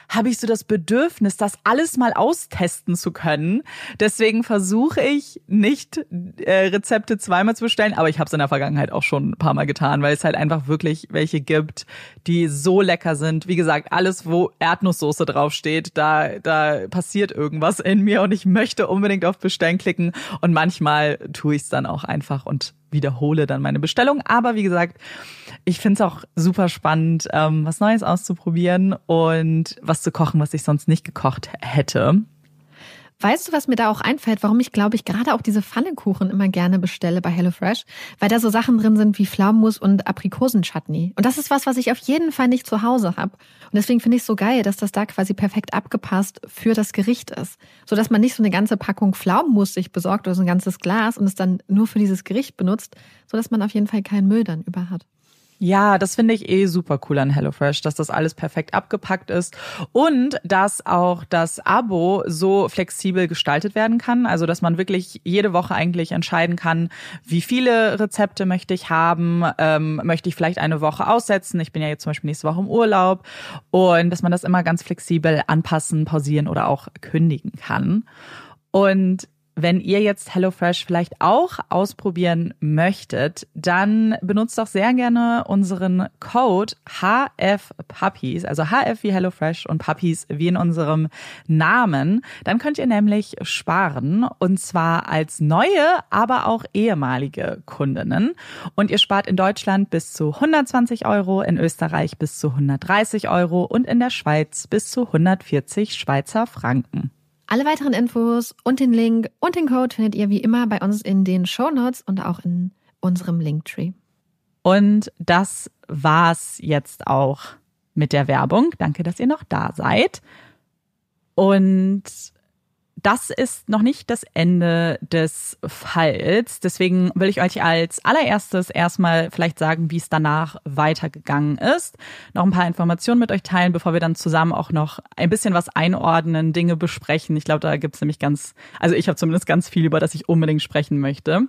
Speaker 1: habe ich so das Bedürfnis, das alles mal austesten zu können. Deswegen versuche ich nicht äh, Rezepte zweimal zu bestellen, aber ich habe es in der Vergangenheit auch schon ein paar Mal getan, weil es halt einfach wirklich welche gibt, die so lecker sind. Wie gesagt, alles, wo Erdnusssoße draufsteht, da, da passiert irgendwas in mir und ich möchte unbedingt auf Bestellen klicken und manchmal tue ich es dann auch einfach und wiederhole dann meine Bestellung. Aber wie gesagt, ich finde es auch super spannend, ähm, was Neues auszuprobieren und was zu kochen, was ich sonst nicht gekocht hätte.
Speaker 3: Weißt du, was mir da auch einfällt, warum ich glaube ich gerade auch diese Pfannekuchen immer gerne bestelle bei HelloFresh? Weil da so Sachen drin sind wie Pflaumenmus und Aprikosenchutney. Und das ist was, was ich auf jeden Fall nicht zu Hause habe. Und deswegen finde ich es so geil, dass das da quasi perfekt abgepasst für das Gericht ist. So dass man nicht so eine ganze Packung Pflaumenmus sich besorgt oder so ein ganzes Glas und es dann nur für dieses Gericht benutzt, so dass man auf jeden Fall keinen Müll dann über hat.
Speaker 1: Ja, das finde ich eh super cool an HelloFresh, dass das alles perfekt abgepackt ist und dass auch das Abo so flexibel gestaltet werden kann. Also, dass man wirklich jede Woche eigentlich entscheiden kann, wie viele Rezepte möchte ich haben, ähm, möchte ich vielleicht eine Woche aussetzen. Ich bin ja jetzt zum Beispiel nächste Woche im Urlaub und dass man das immer ganz flexibel anpassen, pausieren oder auch kündigen kann. Und wenn ihr jetzt HelloFresh vielleicht auch ausprobieren möchtet, dann benutzt doch sehr gerne unseren Code HFPuppies, also HF wie HelloFresh und Puppies wie in unserem Namen. Dann könnt ihr nämlich sparen und zwar als neue, aber auch ehemalige Kundinnen. Und ihr spart in Deutschland bis zu 120 Euro, in Österreich bis zu 130 Euro und in der Schweiz bis zu 140 Schweizer Franken.
Speaker 3: Alle weiteren Infos und den Link und den Code findet ihr wie immer bei uns in den Show Notes und auch in unserem Linktree.
Speaker 1: Und das war's jetzt auch mit der Werbung. Danke, dass ihr noch da seid. Und das ist noch nicht das Ende des Falls. Deswegen will ich euch als allererstes erstmal vielleicht sagen, wie es danach weitergegangen ist. Noch ein paar Informationen mit euch teilen, bevor wir dann zusammen auch noch ein bisschen was einordnen, Dinge besprechen. Ich glaube, da gibt es nämlich ganz, also ich habe zumindest ganz viel, über das ich unbedingt sprechen möchte.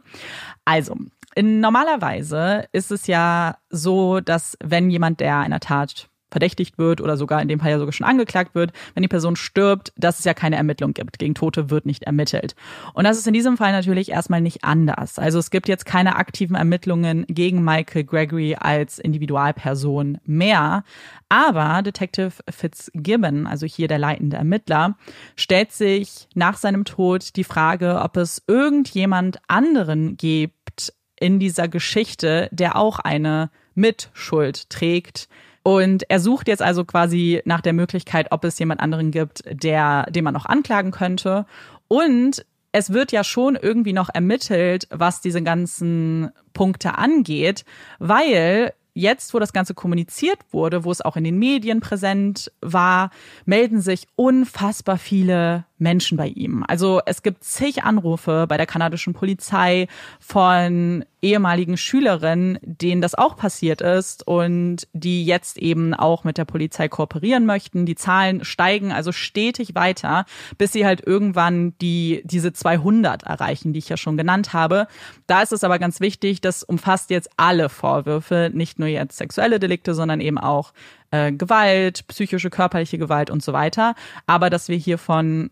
Speaker 1: Also, in normalerweise ist es ja so, dass wenn jemand, der einer Tat verdächtigt wird oder sogar in dem Fall ja sogar schon angeklagt wird, wenn die Person stirbt, dass es ja keine Ermittlung gibt. Gegen Tote wird nicht ermittelt. Und das ist in diesem Fall natürlich erstmal nicht anders. Also es gibt jetzt keine aktiven Ermittlungen gegen Michael Gregory als Individualperson mehr. Aber Detective Fitzgibbon, also hier der leitende Ermittler, stellt sich nach seinem Tod die Frage, ob es irgendjemand anderen gibt in dieser Geschichte, der auch eine Mitschuld trägt, und er sucht jetzt also quasi nach der Möglichkeit, ob es jemand anderen gibt, der, den man noch anklagen könnte. Und es wird ja schon irgendwie noch ermittelt, was diese ganzen Punkte angeht, weil jetzt, wo das Ganze kommuniziert wurde, wo es auch in den Medien präsent war, melden sich unfassbar viele Menschen bei ihm. Also es gibt zig Anrufe bei der kanadischen Polizei von ehemaligen Schülerinnen, denen das auch passiert ist und die jetzt eben auch mit der Polizei kooperieren möchten. Die Zahlen steigen also stetig weiter, bis sie halt irgendwann die, diese 200 erreichen, die ich ja schon genannt habe. Da ist es aber ganz wichtig, das umfasst jetzt alle Vorwürfe, nicht nur jetzt sexuelle Delikte, sondern eben auch äh, Gewalt, psychische, körperliche Gewalt und so weiter. Aber dass wir hier von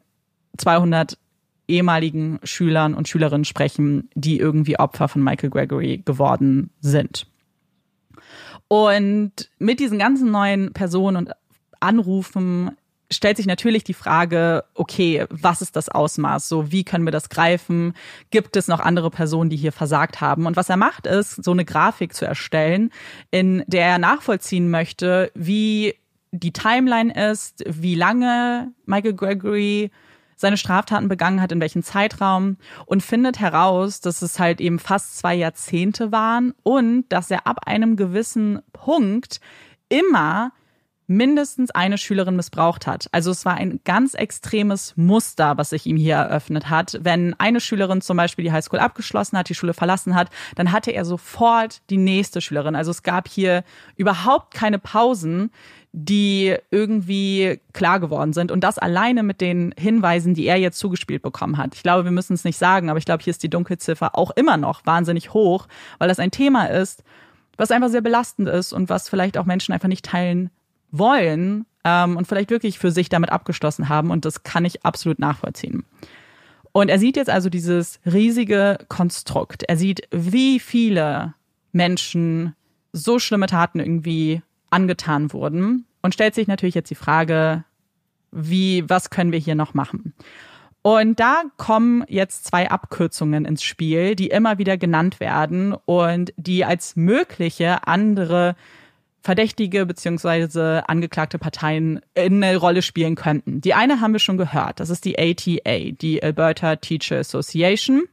Speaker 1: 200 ehemaligen Schülern und Schülerinnen sprechen, die irgendwie Opfer von Michael Gregory geworden sind. Und mit diesen ganzen neuen Personen und Anrufen stellt sich natürlich die Frage, okay, was ist das Ausmaß? So, wie können wir das greifen? Gibt es noch andere Personen, die hier versagt haben? Und was er macht, ist, so eine Grafik zu erstellen, in der er nachvollziehen möchte, wie die Timeline ist, wie lange Michael Gregory seine Straftaten begangen hat, in welchem Zeitraum und findet heraus, dass es halt eben fast zwei Jahrzehnte waren und dass er ab einem gewissen Punkt immer mindestens eine Schülerin missbraucht hat. Also es war ein ganz extremes Muster, was sich ihm hier eröffnet hat. Wenn eine Schülerin zum Beispiel die Highschool abgeschlossen hat, die Schule verlassen hat, dann hatte er sofort die nächste Schülerin. Also es gab hier überhaupt keine Pausen, die irgendwie klar geworden sind. Und das alleine mit den Hinweisen, die er jetzt zugespielt bekommen hat. Ich glaube, wir müssen es nicht sagen, aber ich glaube, hier ist die Dunkelziffer auch immer noch wahnsinnig hoch, weil das ein Thema ist, was einfach sehr belastend ist und was vielleicht auch Menschen einfach nicht teilen wollen ähm, und vielleicht wirklich für sich damit abgeschlossen haben. Und das kann ich absolut nachvollziehen. Und er sieht jetzt also dieses riesige Konstrukt. Er sieht, wie viele Menschen so schlimme Taten irgendwie angetan wurden und stellt sich natürlich jetzt die Frage, wie, was können wir hier noch machen? Und da kommen jetzt zwei Abkürzungen ins Spiel, die immer wieder genannt werden und die als mögliche andere verdächtige beziehungsweise angeklagte Parteien in eine Rolle spielen könnten. Die eine haben wir schon gehört, das ist die ATA, die Alberta Teacher Association.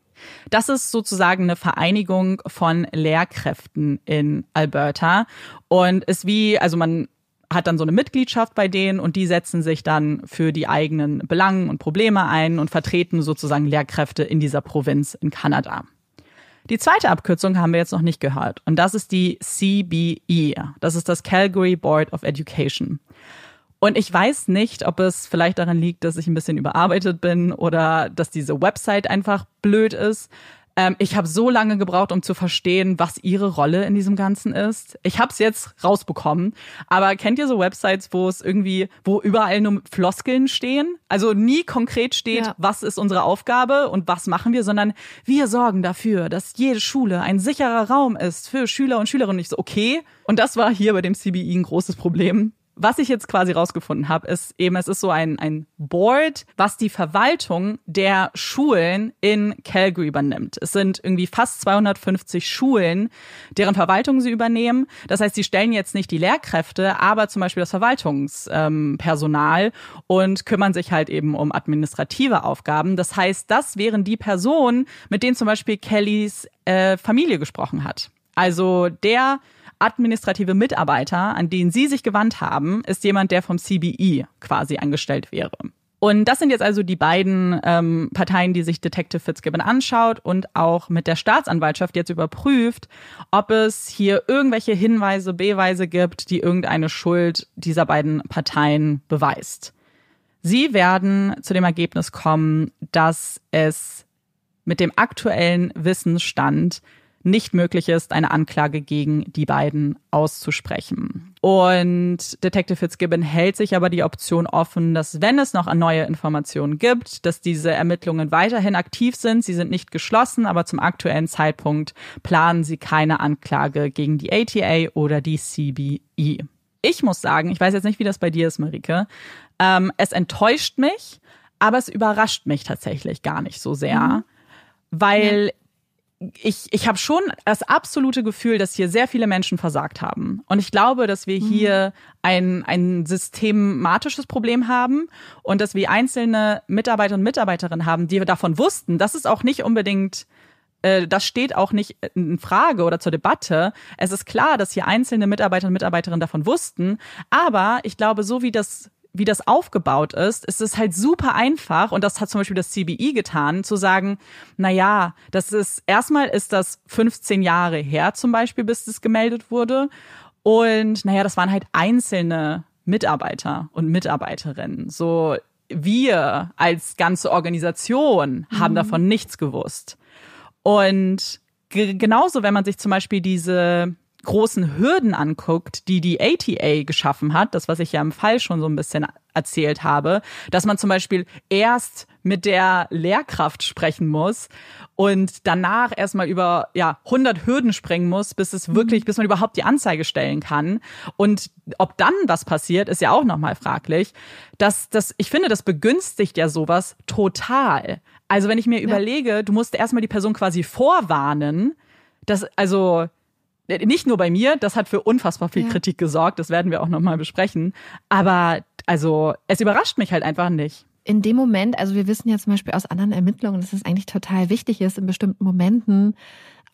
Speaker 1: Das ist sozusagen eine Vereinigung von Lehrkräften in Alberta und ist wie, also man hat dann so eine Mitgliedschaft bei denen und die setzen sich dann für die eigenen Belangen und Probleme ein und vertreten sozusagen Lehrkräfte in dieser Provinz in Kanada. Die zweite Abkürzung haben wir jetzt noch nicht gehört und das ist die CBE. Das ist das Calgary Board of Education. Und ich weiß nicht, ob es vielleicht daran liegt, dass ich ein bisschen überarbeitet bin oder dass diese Website einfach blöd ist. Ähm, ich habe so lange gebraucht, um zu verstehen, was ihre Rolle in diesem Ganzen ist. Ich habe es jetzt rausbekommen. Aber kennt ihr so Websites, wo es irgendwie, wo überall nur Floskeln stehen? Also nie konkret steht, ja. was ist unsere Aufgabe und was machen wir, sondern wir sorgen dafür, dass jede Schule ein sicherer Raum ist für Schüler und Schülerinnen. Ich so, okay. Und das war hier bei dem CBI ein großes Problem was ich jetzt quasi rausgefunden habe, ist eben, es ist so ein, ein Board, was die Verwaltung der Schulen in Calgary übernimmt. Es sind irgendwie fast 250 Schulen, deren Verwaltung sie übernehmen. Das heißt, sie stellen jetzt nicht die Lehrkräfte, aber zum Beispiel das Verwaltungspersonal und kümmern sich halt eben um administrative Aufgaben. Das heißt, das wären die Personen, mit denen zum Beispiel Kellys äh, Familie gesprochen hat. Also der administrative Mitarbeiter, an den Sie sich gewandt haben, ist jemand, der vom CBE quasi angestellt wäre. Und das sind jetzt also die beiden ähm, Parteien, die sich Detective Fitzgibbon anschaut und auch mit der Staatsanwaltschaft jetzt überprüft, ob es hier irgendwelche Hinweise, Beweise gibt, die irgendeine Schuld dieser beiden Parteien beweist. Sie werden zu dem Ergebnis kommen, dass es mit dem aktuellen Wissensstand nicht möglich ist, eine Anklage gegen die beiden auszusprechen. Und Detective Fitzgibbon hält sich aber die Option offen, dass wenn es noch neue Informationen gibt, dass diese Ermittlungen weiterhin aktiv sind. Sie sind nicht geschlossen, aber zum aktuellen Zeitpunkt planen sie keine Anklage gegen die ATA oder die CBE. Ich muss sagen, ich weiß jetzt nicht, wie das bei dir ist, Marike. Ähm, es enttäuscht mich, aber es überrascht mich tatsächlich gar nicht so sehr, mhm. weil ja ich, ich habe schon das absolute Gefühl, dass hier sehr viele Menschen versagt haben. Und ich glaube, dass wir hier mhm. ein, ein systematisches Problem haben und dass wir einzelne Mitarbeiter und Mitarbeiterinnen haben, die davon wussten. Das ist auch nicht unbedingt, äh, das steht auch nicht in Frage oder zur Debatte. Es ist klar, dass hier einzelne Mitarbeiter und Mitarbeiterinnen davon wussten. Aber ich glaube, so wie das wie das aufgebaut ist, ist es halt super einfach und das hat zum Beispiel das CBI getan, zu sagen, na ja, das ist, erstmal ist das 15 Jahre her zum Beispiel, bis das gemeldet wurde und naja, das waren halt einzelne Mitarbeiter und Mitarbeiterinnen. So, wir als ganze Organisation haben mhm. davon nichts gewusst. Und genauso, wenn man sich zum Beispiel diese großen Hürden anguckt, die die ATA geschaffen hat, das, was ich ja im Fall schon so ein bisschen erzählt habe, dass man zum Beispiel erst mit der Lehrkraft sprechen muss und danach erstmal über ja 100 Hürden springen muss, bis es wirklich, bis man überhaupt die Anzeige stellen kann. Und ob dann was passiert, ist ja auch nochmal fraglich. Das, das, ich finde, das begünstigt ja sowas total. Also wenn ich mir ja. überlege, du musst erstmal die Person quasi vorwarnen, dass also nicht nur bei mir, das hat für unfassbar viel ja. Kritik gesorgt, das werden wir auch nochmal besprechen. Aber also, es überrascht mich halt einfach nicht.
Speaker 3: In dem Moment, also wir wissen ja zum Beispiel aus anderen Ermittlungen, dass es eigentlich total wichtig ist, in bestimmten Momenten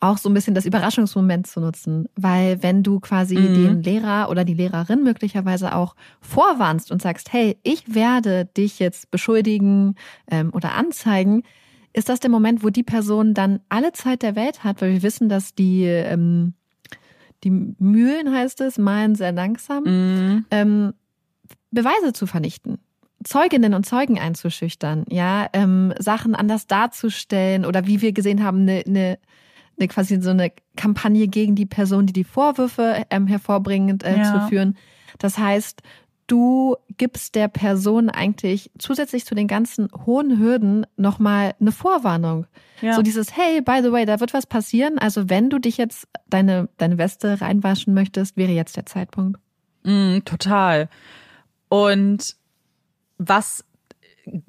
Speaker 3: auch so ein bisschen das Überraschungsmoment zu nutzen. Weil wenn du quasi mhm. den Lehrer oder die Lehrerin möglicherweise auch vorwarnst und sagst, hey, ich werde dich jetzt beschuldigen ähm, oder anzeigen, ist das der Moment, wo die Person dann alle Zeit der Welt hat, weil wir wissen, dass die ähm, die Mühlen heißt es, malen sehr langsam, mhm. ähm, Beweise zu vernichten. Zeuginnen und Zeugen einzuschüchtern, ja, ähm, Sachen anders darzustellen oder wie wir gesehen haben, eine, eine, eine quasi so eine Kampagne gegen die Person, die die Vorwürfe ähm, hervorbringend äh, ja. zu führen. Das heißt, du gibst der Person eigentlich zusätzlich zu den ganzen hohen Hürden nochmal eine Vorwarnung. Ja. So dieses, hey, by the way, da wird was passieren. Also wenn du dich jetzt deine, deine Weste reinwaschen möchtest, wäre jetzt der Zeitpunkt.
Speaker 1: Mm, total. Und was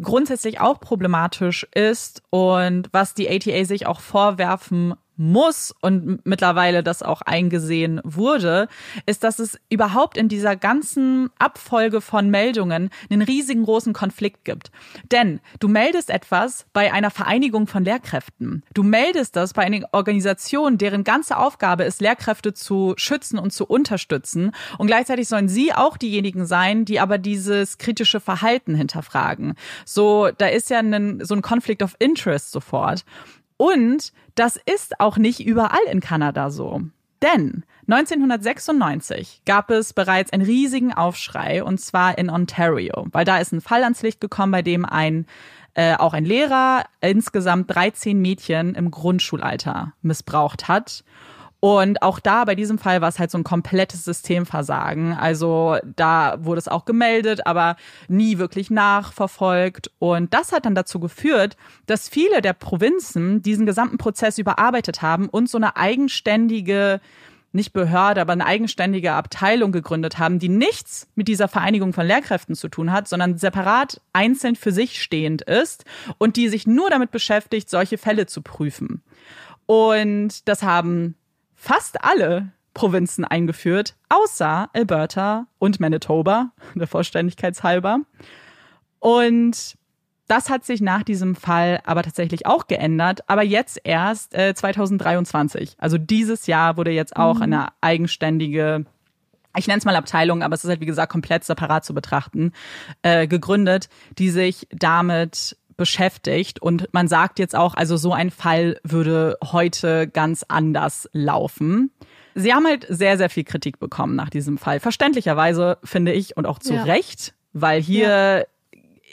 Speaker 1: grundsätzlich auch problematisch ist und was die ATA sich auch vorwerfen muss und mittlerweile das auch eingesehen wurde, ist, dass es überhaupt in dieser ganzen Abfolge von Meldungen einen riesigen großen Konflikt gibt. Denn du meldest etwas bei einer Vereinigung von Lehrkräften. Du meldest das bei einer Organisation, deren ganze Aufgabe ist, Lehrkräfte zu schützen und zu unterstützen. Und gleichzeitig sollen sie auch diejenigen sein, die aber dieses kritische Verhalten hinterfragen. So, da ist ja ein, so ein Conflict of Interest sofort. Und das ist auch nicht überall in Kanada so. Denn 1996 gab es bereits einen riesigen Aufschrei und zwar in Ontario, weil da ist ein Fall ans Licht gekommen, bei dem ein äh, auch ein Lehrer insgesamt 13 Mädchen im Grundschulalter missbraucht hat. Und auch da, bei diesem Fall, war es halt so ein komplettes Systemversagen. Also da wurde es auch gemeldet, aber nie wirklich nachverfolgt. Und das hat dann dazu geführt, dass viele der Provinzen diesen gesamten Prozess überarbeitet haben und so eine eigenständige nicht Behörde, aber eine eigenständige Abteilung gegründet haben, die nichts mit dieser Vereinigung von Lehrkräften zu tun hat, sondern separat einzeln für sich stehend ist und die sich nur damit beschäftigt, solche Fälle zu prüfen. Und das haben fast alle Provinzen eingeführt, außer Alberta und Manitoba, der Vollständigkeit halber. Und das hat sich nach diesem Fall aber tatsächlich auch geändert, aber jetzt erst äh, 2023. Also dieses Jahr wurde jetzt auch mhm. eine eigenständige ich nenne es mal Abteilung, aber es ist halt wie gesagt komplett separat zu betrachten, äh, gegründet, die sich damit beschäftigt. Und man sagt jetzt auch, also so ein Fall würde heute ganz anders laufen. Sie haben halt sehr, sehr viel Kritik bekommen nach diesem Fall. Verständlicherweise, finde ich, und auch zu ja. Recht, weil hier ja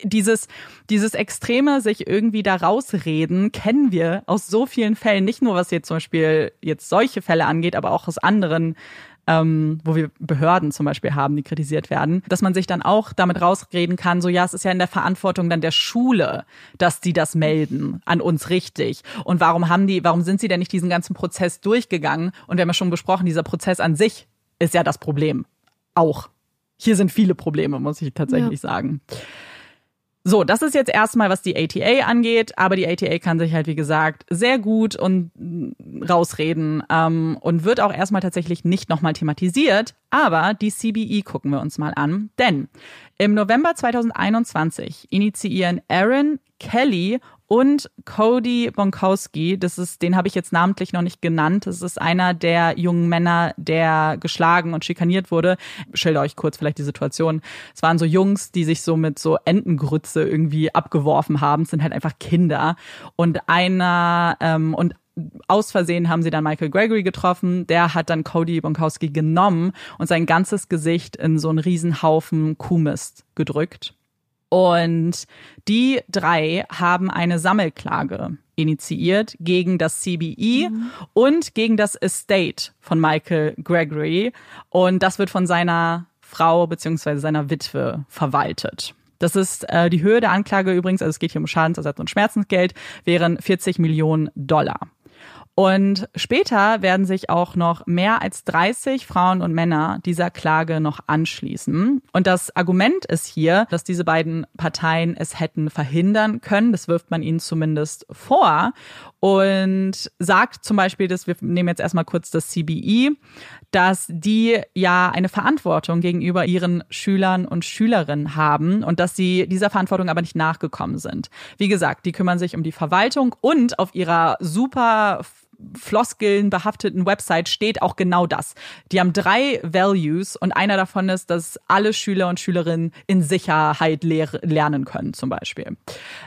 Speaker 1: dieses, dieses Extreme, sich irgendwie da rausreden, kennen wir aus so vielen Fällen. Nicht nur, was jetzt zum Beispiel jetzt solche Fälle angeht, aber auch aus anderen ähm, wo wir Behörden zum Beispiel haben, die kritisiert werden, dass man sich dann auch damit rausreden kann, so ja, es ist ja in der Verantwortung dann der Schule, dass die das melden an uns richtig. Und warum haben die, warum sind sie denn nicht diesen ganzen Prozess durchgegangen? Und wir haben ja schon besprochen, dieser Prozess an sich ist ja das Problem. Auch. Hier sind viele Probleme, muss ich tatsächlich ja. sagen. So, das ist jetzt erstmal, was die ATA angeht, aber die ATA kann sich halt, wie gesagt, sehr gut und mm, rausreden ähm, und wird auch erstmal tatsächlich nicht nochmal thematisiert, aber die CBE gucken wir uns mal an, denn im November 2021 initiieren Aaron, Kelly und Cody Bonkowski, das ist, den habe ich jetzt namentlich noch nicht genannt. Das ist einer der jungen Männer, der geschlagen und schikaniert wurde. Ich schilder euch kurz vielleicht die Situation. Es waren so Jungs, die sich so mit so Entengrütze irgendwie abgeworfen haben. Es sind halt einfach Kinder. Und einer ähm, und aus Versehen haben sie dann Michael Gregory getroffen. Der hat dann Cody Bonkowski genommen und sein ganzes Gesicht in so einen Riesenhaufen Kuhmist gedrückt. Und die drei haben eine Sammelklage initiiert gegen das CBE mhm. und gegen das Estate von Michael Gregory. Und das wird von seiner Frau beziehungsweise seiner Witwe verwaltet. Das ist äh, die Höhe der Anklage übrigens, also es geht hier um Schadensersatz und Schmerzensgeld, wären 40 Millionen Dollar. Und später werden sich auch noch mehr als 30 Frauen und Männer dieser Klage noch anschließen. Und das Argument ist hier, dass diese beiden Parteien es hätten verhindern können. Das wirft man ihnen zumindest vor. Und sagt zum Beispiel, dass wir nehmen jetzt erstmal kurz das CBE, dass die ja eine Verantwortung gegenüber ihren Schülern und Schülerinnen haben und dass sie dieser Verantwortung aber nicht nachgekommen sind. Wie gesagt, die kümmern sich um die Verwaltung und auf ihrer super Floskeln behafteten Website steht auch genau das. Die haben drei Values und einer davon ist, dass alle Schüler und Schülerinnen in Sicherheit lehr lernen können, zum Beispiel.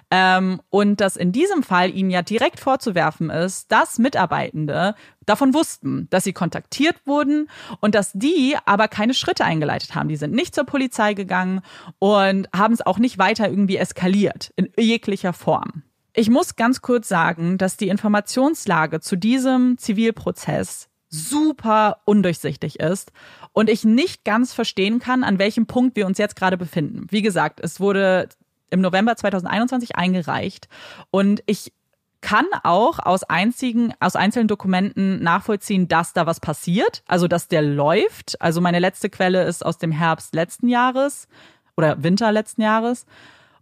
Speaker 1: Ähm, und dass in diesem Fall ihnen ja direkt vorzuwerfen ist, dass Mitarbeitende davon wussten, dass sie kontaktiert wurden und dass die aber keine Schritte eingeleitet haben. Die sind nicht zur Polizei gegangen und haben es auch nicht weiter irgendwie eskaliert in jeglicher Form. Ich muss ganz kurz sagen, dass die Informationslage zu diesem Zivilprozess super undurchsichtig ist und ich nicht ganz verstehen kann, an welchem Punkt wir uns jetzt gerade befinden. Wie gesagt, es wurde im November 2021 eingereicht und ich kann auch aus einzigen, aus einzelnen Dokumenten nachvollziehen, dass da was passiert, also dass der läuft. Also meine letzte Quelle ist aus dem Herbst letzten Jahres oder Winter letzten Jahres.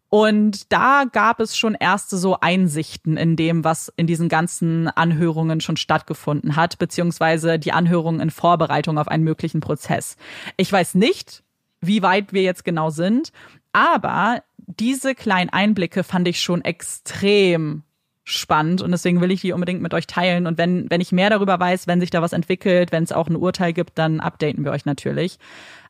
Speaker 1: Und da gab es schon erste so Einsichten in dem, was in diesen ganzen Anhörungen schon stattgefunden hat, beziehungsweise die Anhörungen in Vorbereitung auf einen möglichen Prozess. Ich weiß nicht, wie weit wir jetzt genau sind, aber diese kleinen Einblicke fand ich schon extrem spannend und deswegen will ich die unbedingt mit euch teilen. Und wenn, wenn ich mehr darüber weiß, wenn sich da was entwickelt, wenn es auch ein Urteil gibt, dann updaten wir euch natürlich.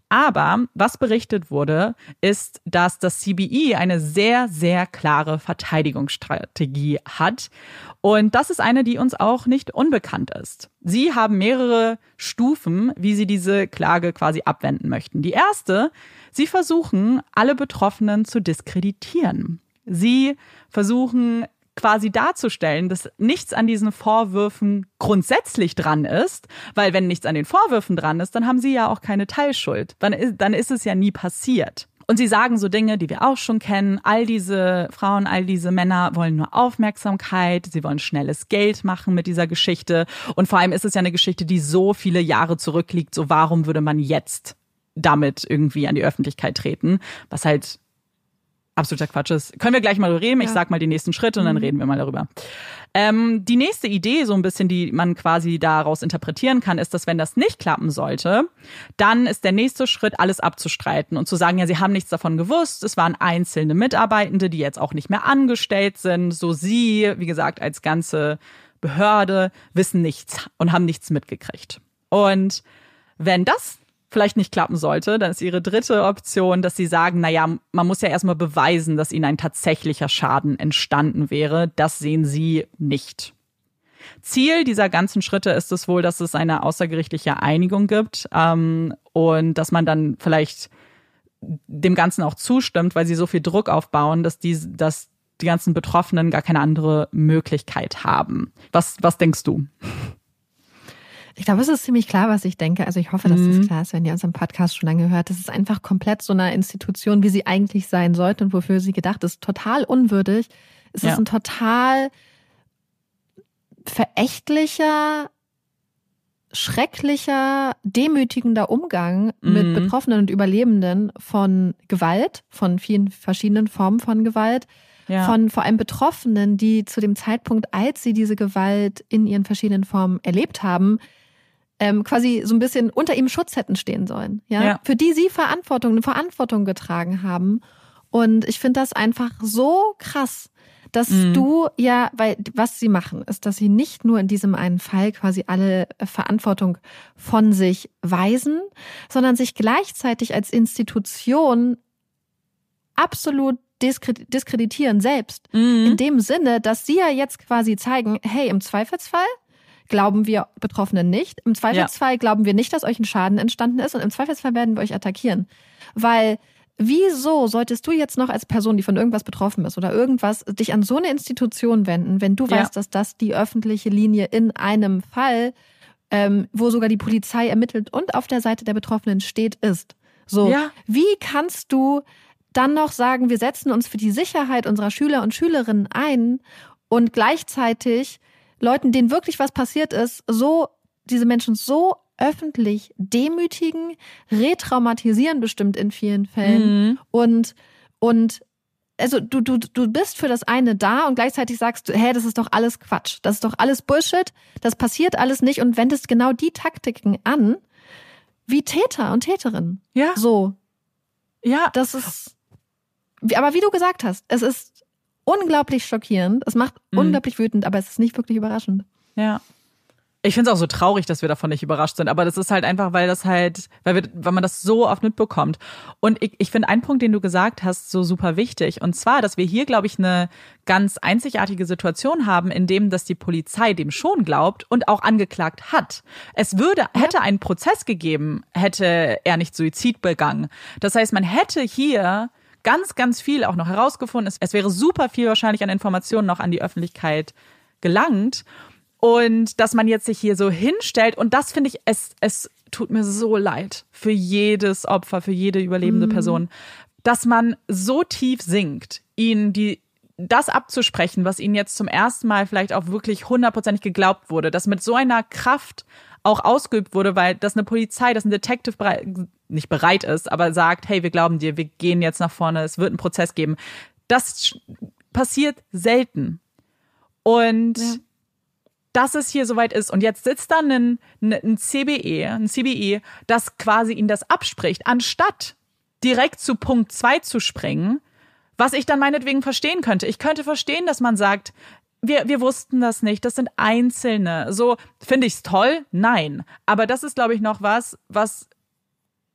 Speaker 1: Aber was berichtet wurde, ist, dass das CBE eine sehr, sehr klare Verteidigungsstrategie hat. Und das ist eine, die uns auch nicht unbekannt ist. Sie haben mehrere Stufen, wie sie diese Klage quasi abwenden möchten. Die erste, sie versuchen, alle Betroffenen zu diskreditieren. Sie versuchen quasi darzustellen, dass nichts an diesen Vorwürfen grundsätzlich dran ist, weil wenn nichts an den Vorwürfen dran ist, dann haben sie ja auch keine Teilschuld. Dann ist, dann ist es ja nie passiert. Und sie sagen so Dinge, die wir auch schon kennen. All diese Frauen, all diese Männer wollen nur Aufmerksamkeit. Sie wollen schnelles Geld machen mit dieser Geschichte. Und vor allem ist es ja eine Geschichte, die so viele Jahre zurückliegt. So warum würde man jetzt damit irgendwie an die Öffentlichkeit treten? Was halt absoluter Quatsch ist. Können wir gleich mal reden. Ich ja. sag mal die nächsten Schritte und dann mhm. reden wir mal darüber. Ähm, die nächste Idee, so ein bisschen, die man quasi daraus interpretieren kann, ist, dass wenn das nicht klappen sollte, dann ist der nächste Schritt, alles abzustreiten und zu sagen, ja, sie haben nichts davon gewusst. Es waren einzelne Mitarbeitende, die jetzt auch nicht mehr angestellt sind. So sie, wie gesagt, als ganze Behörde wissen nichts und haben nichts mitgekriegt. Und wenn das vielleicht nicht klappen sollte, dann ist ihre dritte Option, dass sie sagen, naja, man muss ja erstmal beweisen, dass ihnen ein tatsächlicher Schaden entstanden wäre. Das sehen sie nicht. Ziel dieser ganzen Schritte ist es wohl, dass es eine außergerichtliche Einigung gibt ähm, und dass man dann vielleicht dem Ganzen auch zustimmt, weil sie so viel Druck aufbauen, dass die, dass die ganzen Betroffenen gar keine andere Möglichkeit haben. Was, was denkst du?
Speaker 3: Ich glaube, es ist ziemlich klar, was ich denke. Also ich hoffe, dass mhm. das klar ist, wenn ihr unseren Podcast schon lange hört. Das ist einfach komplett so eine Institution, wie sie eigentlich sein sollte und wofür sie gedacht ist. Total unwürdig. Es ja. ist ein total verächtlicher, schrecklicher, demütigender Umgang mhm. mit Betroffenen und Überlebenden von Gewalt, von vielen verschiedenen Formen von Gewalt. Ja. von vor allem Betroffenen, die zu dem Zeitpunkt, als sie diese Gewalt in ihren verschiedenen Formen erlebt haben, ähm, quasi so ein bisschen unter ihm Schutz hätten stehen sollen. Ja? ja. Für die sie Verantwortung, eine Verantwortung getragen haben. Und ich finde das einfach so krass, dass mhm. du ja, weil was sie machen, ist, dass sie nicht nur in diesem einen Fall quasi alle Verantwortung von sich weisen, sondern sich gleichzeitig als Institution absolut diskreditieren selbst. Mhm. In dem Sinne, dass sie ja jetzt quasi zeigen, hey, im Zweifelsfall glauben wir Betroffenen nicht. Im Zweifelsfall ja. glauben wir nicht, dass euch ein Schaden entstanden ist und im Zweifelsfall werden wir euch attackieren. Weil wieso solltest du jetzt noch als Person, die von irgendwas betroffen ist oder irgendwas, dich an so eine Institution wenden, wenn du ja. weißt, dass das die öffentliche Linie in einem Fall, ähm, wo sogar die Polizei ermittelt und auf der Seite der Betroffenen steht, ist. So, ja. wie kannst du dann noch sagen, wir setzen uns für die Sicherheit unserer Schüler und Schülerinnen ein und gleichzeitig Leuten, denen wirklich was passiert ist, so, diese Menschen so öffentlich demütigen, retraumatisieren bestimmt in vielen Fällen mhm. und, und also du, du, du bist für das eine da und gleichzeitig sagst du, hä, das ist doch alles Quatsch, das ist doch alles Bullshit, das passiert alles nicht und wendest genau die Taktiken an, wie Täter und Täterinnen. Ja. So. Ja. Das ist, aber wie du gesagt hast, es ist unglaublich schockierend. Es macht mhm. unglaublich wütend, aber es ist nicht wirklich überraschend.
Speaker 1: Ja. Ich finde es auch so traurig, dass wir davon nicht überrascht sind, aber das ist halt einfach, weil das halt, weil, wir, weil man das so oft mitbekommt. Und ich, ich finde einen Punkt, den du gesagt hast, so super wichtig. Und zwar, dass wir hier, glaube ich, eine ganz einzigartige Situation haben, in dem, dass die Polizei dem schon glaubt und auch angeklagt hat. Es würde, hätte einen Prozess gegeben, hätte er nicht Suizid begangen. Das heißt, man hätte hier ganz, ganz viel auch noch herausgefunden. Es, es wäre super viel wahrscheinlich an Informationen noch an die Öffentlichkeit gelangt. Und dass man jetzt sich hier so hinstellt, und das finde ich, es, es tut mir so leid für jedes Opfer, für jede überlebende mhm. Person, dass man so tief sinkt, ihnen die, das abzusprechen, was ihnen jetzt zum ersten Mal vielleicht auch wirklich hundertprozentig geglaubt wurde, dass mit so einer Kraft auch ausgeübt wurde, weil das eine Polizei, das ein Detective nicht bereit ist, aber sagt, hey, wir glauben dir, wir gehen jetzt nach vorne, es wird einen Prozess geben. Das passiert selten. Und ja. dass es hier soweit ist. Und jetzt sitzt dann ein, ein CBE, ein CBE, das quasi ihnen das abspricht, anstatt direkt zu Punkt zwei zu springen, was ich dann meinetwegen verstehen könnte. Ich könnte verstehen, dass man sagt, wir, wir wussten das nicht. Das sind Einzelne. So, finde ich es toll? Nein. Aber das ist, glaube ich, noch was, was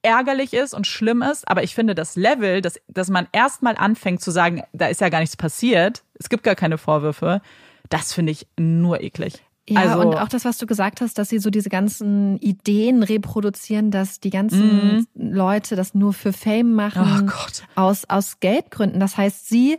Speaker 1: ärgerlich ist und schlimm ist. Aber ich finde, das Level, dass, dass man erstmal anfängt zu sagen, da ist ja gar nichts passiert, es gibt gar keine Vorwürfe, das finde ich nur eklig.
Speaker 3: Ja, also, und auch das, was du gesagt hast, dass sie so diese ganzen Ideen reproduzieren, dass die ganzen mm. Leute das nur für Fame machen, oh aus, aus Geldgründen. Das heißt, sie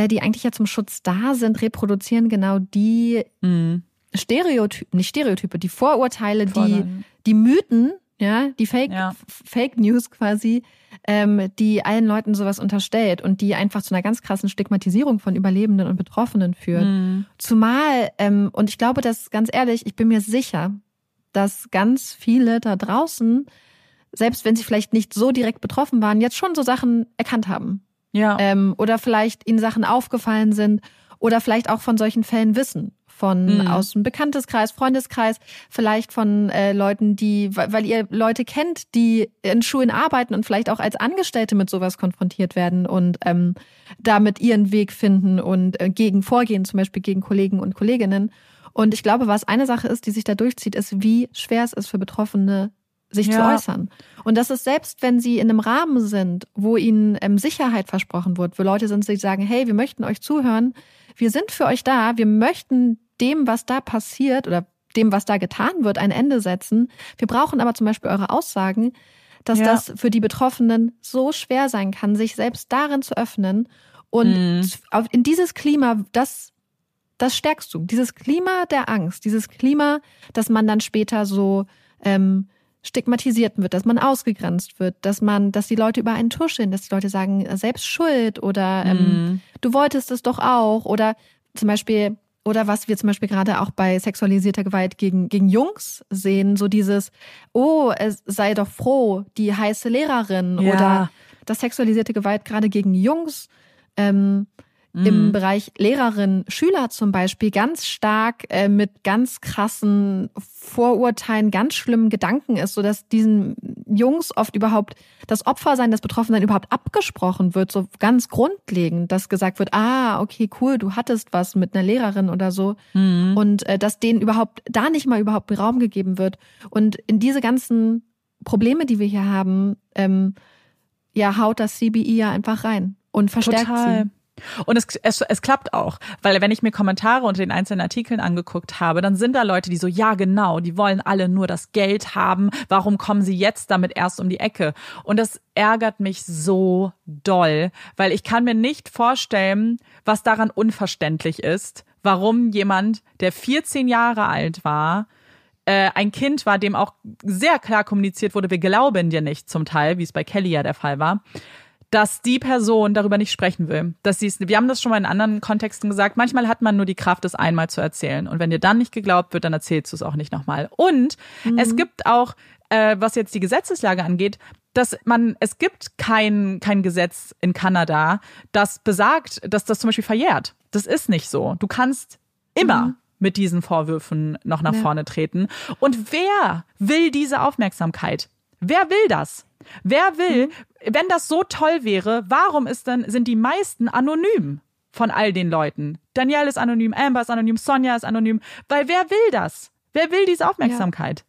Speaker 3: äh, die eigentlich ja zum Schutz da sind, reproduzieren genau die mhm. Stereotypen, nicht Stereotype, die Vorurteile, die, die Mythen, ja, die Fake,
Speaker 1: Ja.
Speaker 3: Fake News quasi, ähm, die allen Leuten sowas unterstellt und die einfach zu einer ganz krassen Stigmatisierung von Überlebenden und Betroffenen führt.
Speaker 1: Mhm.
Speaker 3: Zumal, ähm, und ich glaube, dass ganz ehrlich, ich bin mir sicher, dass ganz viele da draußen, selbst wenn sie vielleicht nicht so direkt betroffen waren, jetzt schon so Sachen erkannt haben.
Speaker 1: Ja.
Speaker 3: Ähm, oder vielleicht ihnen Sachen aufgefallen sind oder vielleicht auch von solchen Fällen wissen. Von
Speaker 1: Mhm.
Speaker 3: aus dem Bekannteskreis, Freundeskreis, vielleicht von äh, Leuten, die, weil ihr Leute kennt, die in Schulen arbeiten und vielleicht auch als Angestellte mit sowas konfrontiert werden und ähm, damit ihren Weg finden und äh, gegen vorgehen, zum Beispiel gegen Kollegen und Kolleginnen. Und ich glaube, was eine Sache ist, die sich da durchzieht, ist, wie schwer es ist für Betroffene, sich zu
Speaker 1: Ja.
Speaker 3: äußern. Und das ist selbst, wenn sie in einem Rahmen sind, wo ihnen ähm, Sicherheit versprochen wird, wo Leute sind, die sagen, hey, wir möchten euch zuhören, wir sind für euch da, wir möchten dem, was da passiert oder dem, was da getan wird, ein Ende setzen. Wir brauchen aber zum Beispiel eure Aussagen, dass
Speaker 1: Ja.
Speaker 3: das für die Betroffenen so schwer sein kann, sich selbst darin zu öffnen. Und
Speaker 1: Mhm.
Speaker 3: in dieses Klima, das, das stärkst du. Dieses Klima der Angst, dieses Klima, dass man dann später so ähm, stigmatisiert wird, dass man ausgegrenzt wird, dass man, dass die Leute über einen tuscheln, dass die Leute sagen, äh, selbst schuld oder ähm,
Speaker 1: Mhm.
Speaker 3: du wolltest es doch auch oder zum Beispiel oder was wir zum Beispiel gerade auch bei sexualisierter Gewalt gegen, gegen Jungs sehen, so dieses, oh, es sei doch froh, die heiße Lehrerin
Speaker 1: Ja.
Speaker 3: oder dass sexualisierte Gewalt gerade gegen Jungs ähm, im
Speaker 1: Mhm.
Speaker 3: Bereich Lehrerin, Schüler zum Beispiel ganz stark äh, mit ganz krassen Vorurteilen, ganz schlimmen Gedanken ist, so dass diesen Jungs oft überhaupt das Opfersein, das Betroffensein überhaupt abgesprochen wird, so ganz grundlegend, dass gesagt wird, ah, okay, cool, du hattest was mit einer Lehrerin oder so
Speaker 1: Mhm.
Speaker 3: und äh, dass denen überhaupt da nicht mal überhaupt Raum gegeben wird und in diese ganzen Probleme, die wir hier haben, ähm, ja, haut das CBI ja einfach rein und verstärkt
Speaker 1: Total.
Speaker 3: sie.
Speaker 1: Und es, es, es klappt auch, weil wenn ich mir Kommentare unter den einzelnen Artikeln angeguckt habe, dann sind da Leute, die so, ja genau, die wollen alle nur das Geld haben, warum kommen sie jetzt damit erst um die Ecke? Und das ärgert mich so doll, weil ich kann mir nicht vorstellen, was daran unverständlich ist, warum jemand, der 14 Jahre alt war, äh, ein Kind war, dem auch sehr klar kommuniziert wurde, wir glauben dir nicht zum Teil, wie es bei Kelly ja der Fall war, dass die Person darüber nicht sprechen will. Dass sie es, wir haben das schon mal in anderen Kontexten gesagt, manchmal hat man nur die Kraft, es einmal zu erzählen. Und wenn dir dann nicht geglaubt wird, dann erzählst du es auch nicht nochmal. Und es gibt auch, äh, was jetzt die Gesetzeslage angeht, dass man, es gibt kein, kein Gesetz in Kanada, das besagt, dass das zum Beispiel verjährt. Das ist nicht so. Du kannst immer mit diesen Vorwürfen noch nach
Speaker 3: Ja.
Speaker 1: vorne treten. Und wer will diese Aufmerksamkeit? Wer will das? Wer will, wenn das so toll wäre, warum ist denn, sind die meisten anonym von all den Leuten? Danielle ist anonym, Amber ist anonym, Sonja ist anonym, weil wer will das? Wer will diese Aufmerksamkeit?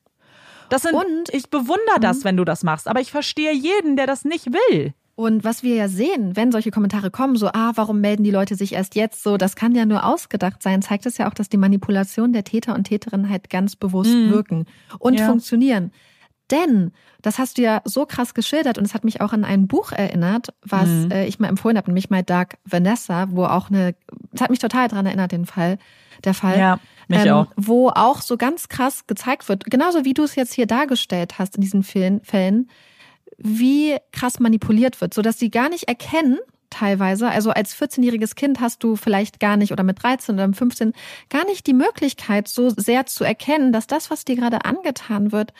Speaker 1: Das sind,
Speaker 3: Und-
Speaker 1: ich bewundere das, wenn du das machst, aber ich verstehe jeden, der das nicht will.
Speaker 3: Und was wir ja sehen, wenn solche Kommentare kommen, so, ah, warum melden die Leute sich erst jetzt so, das kann ja nur ausgedacht sein, zeigt es ja auch, dass die Manipulation der Täter und Täterinnen halt ganz bewusst wirken und
Speaker 1: Ja.
Speaker 3: funktionieren. Denn, das hast du ja so krass geschildert und es hat mich auch an ein Buch erinnert, was äh, ich mal empfohlen habe, nämlich My Dark Vanessa, wo auch eine, es hat mich total dran erinnert, den Fall, der Fall.
Speaker 1: Ja, mich
Speaker 3: ähm,
Speaker 1: auch.
Speaker 3: Wo auch so ganz krass gezeigt wird, genauso wie du es jetzt hier dargestellt hast in diesen Fällen, Fällen wie krass manipuliert wird, so dass sie gar nicht erkennen, teilweise. Also als 14-jähriges Kind hast du vielleicht gar nicht oder mit 13 oder mit 15 gar nicht die Möglichkeit, so sehr zu erkennen, dass das, was dir gerade angetan wird,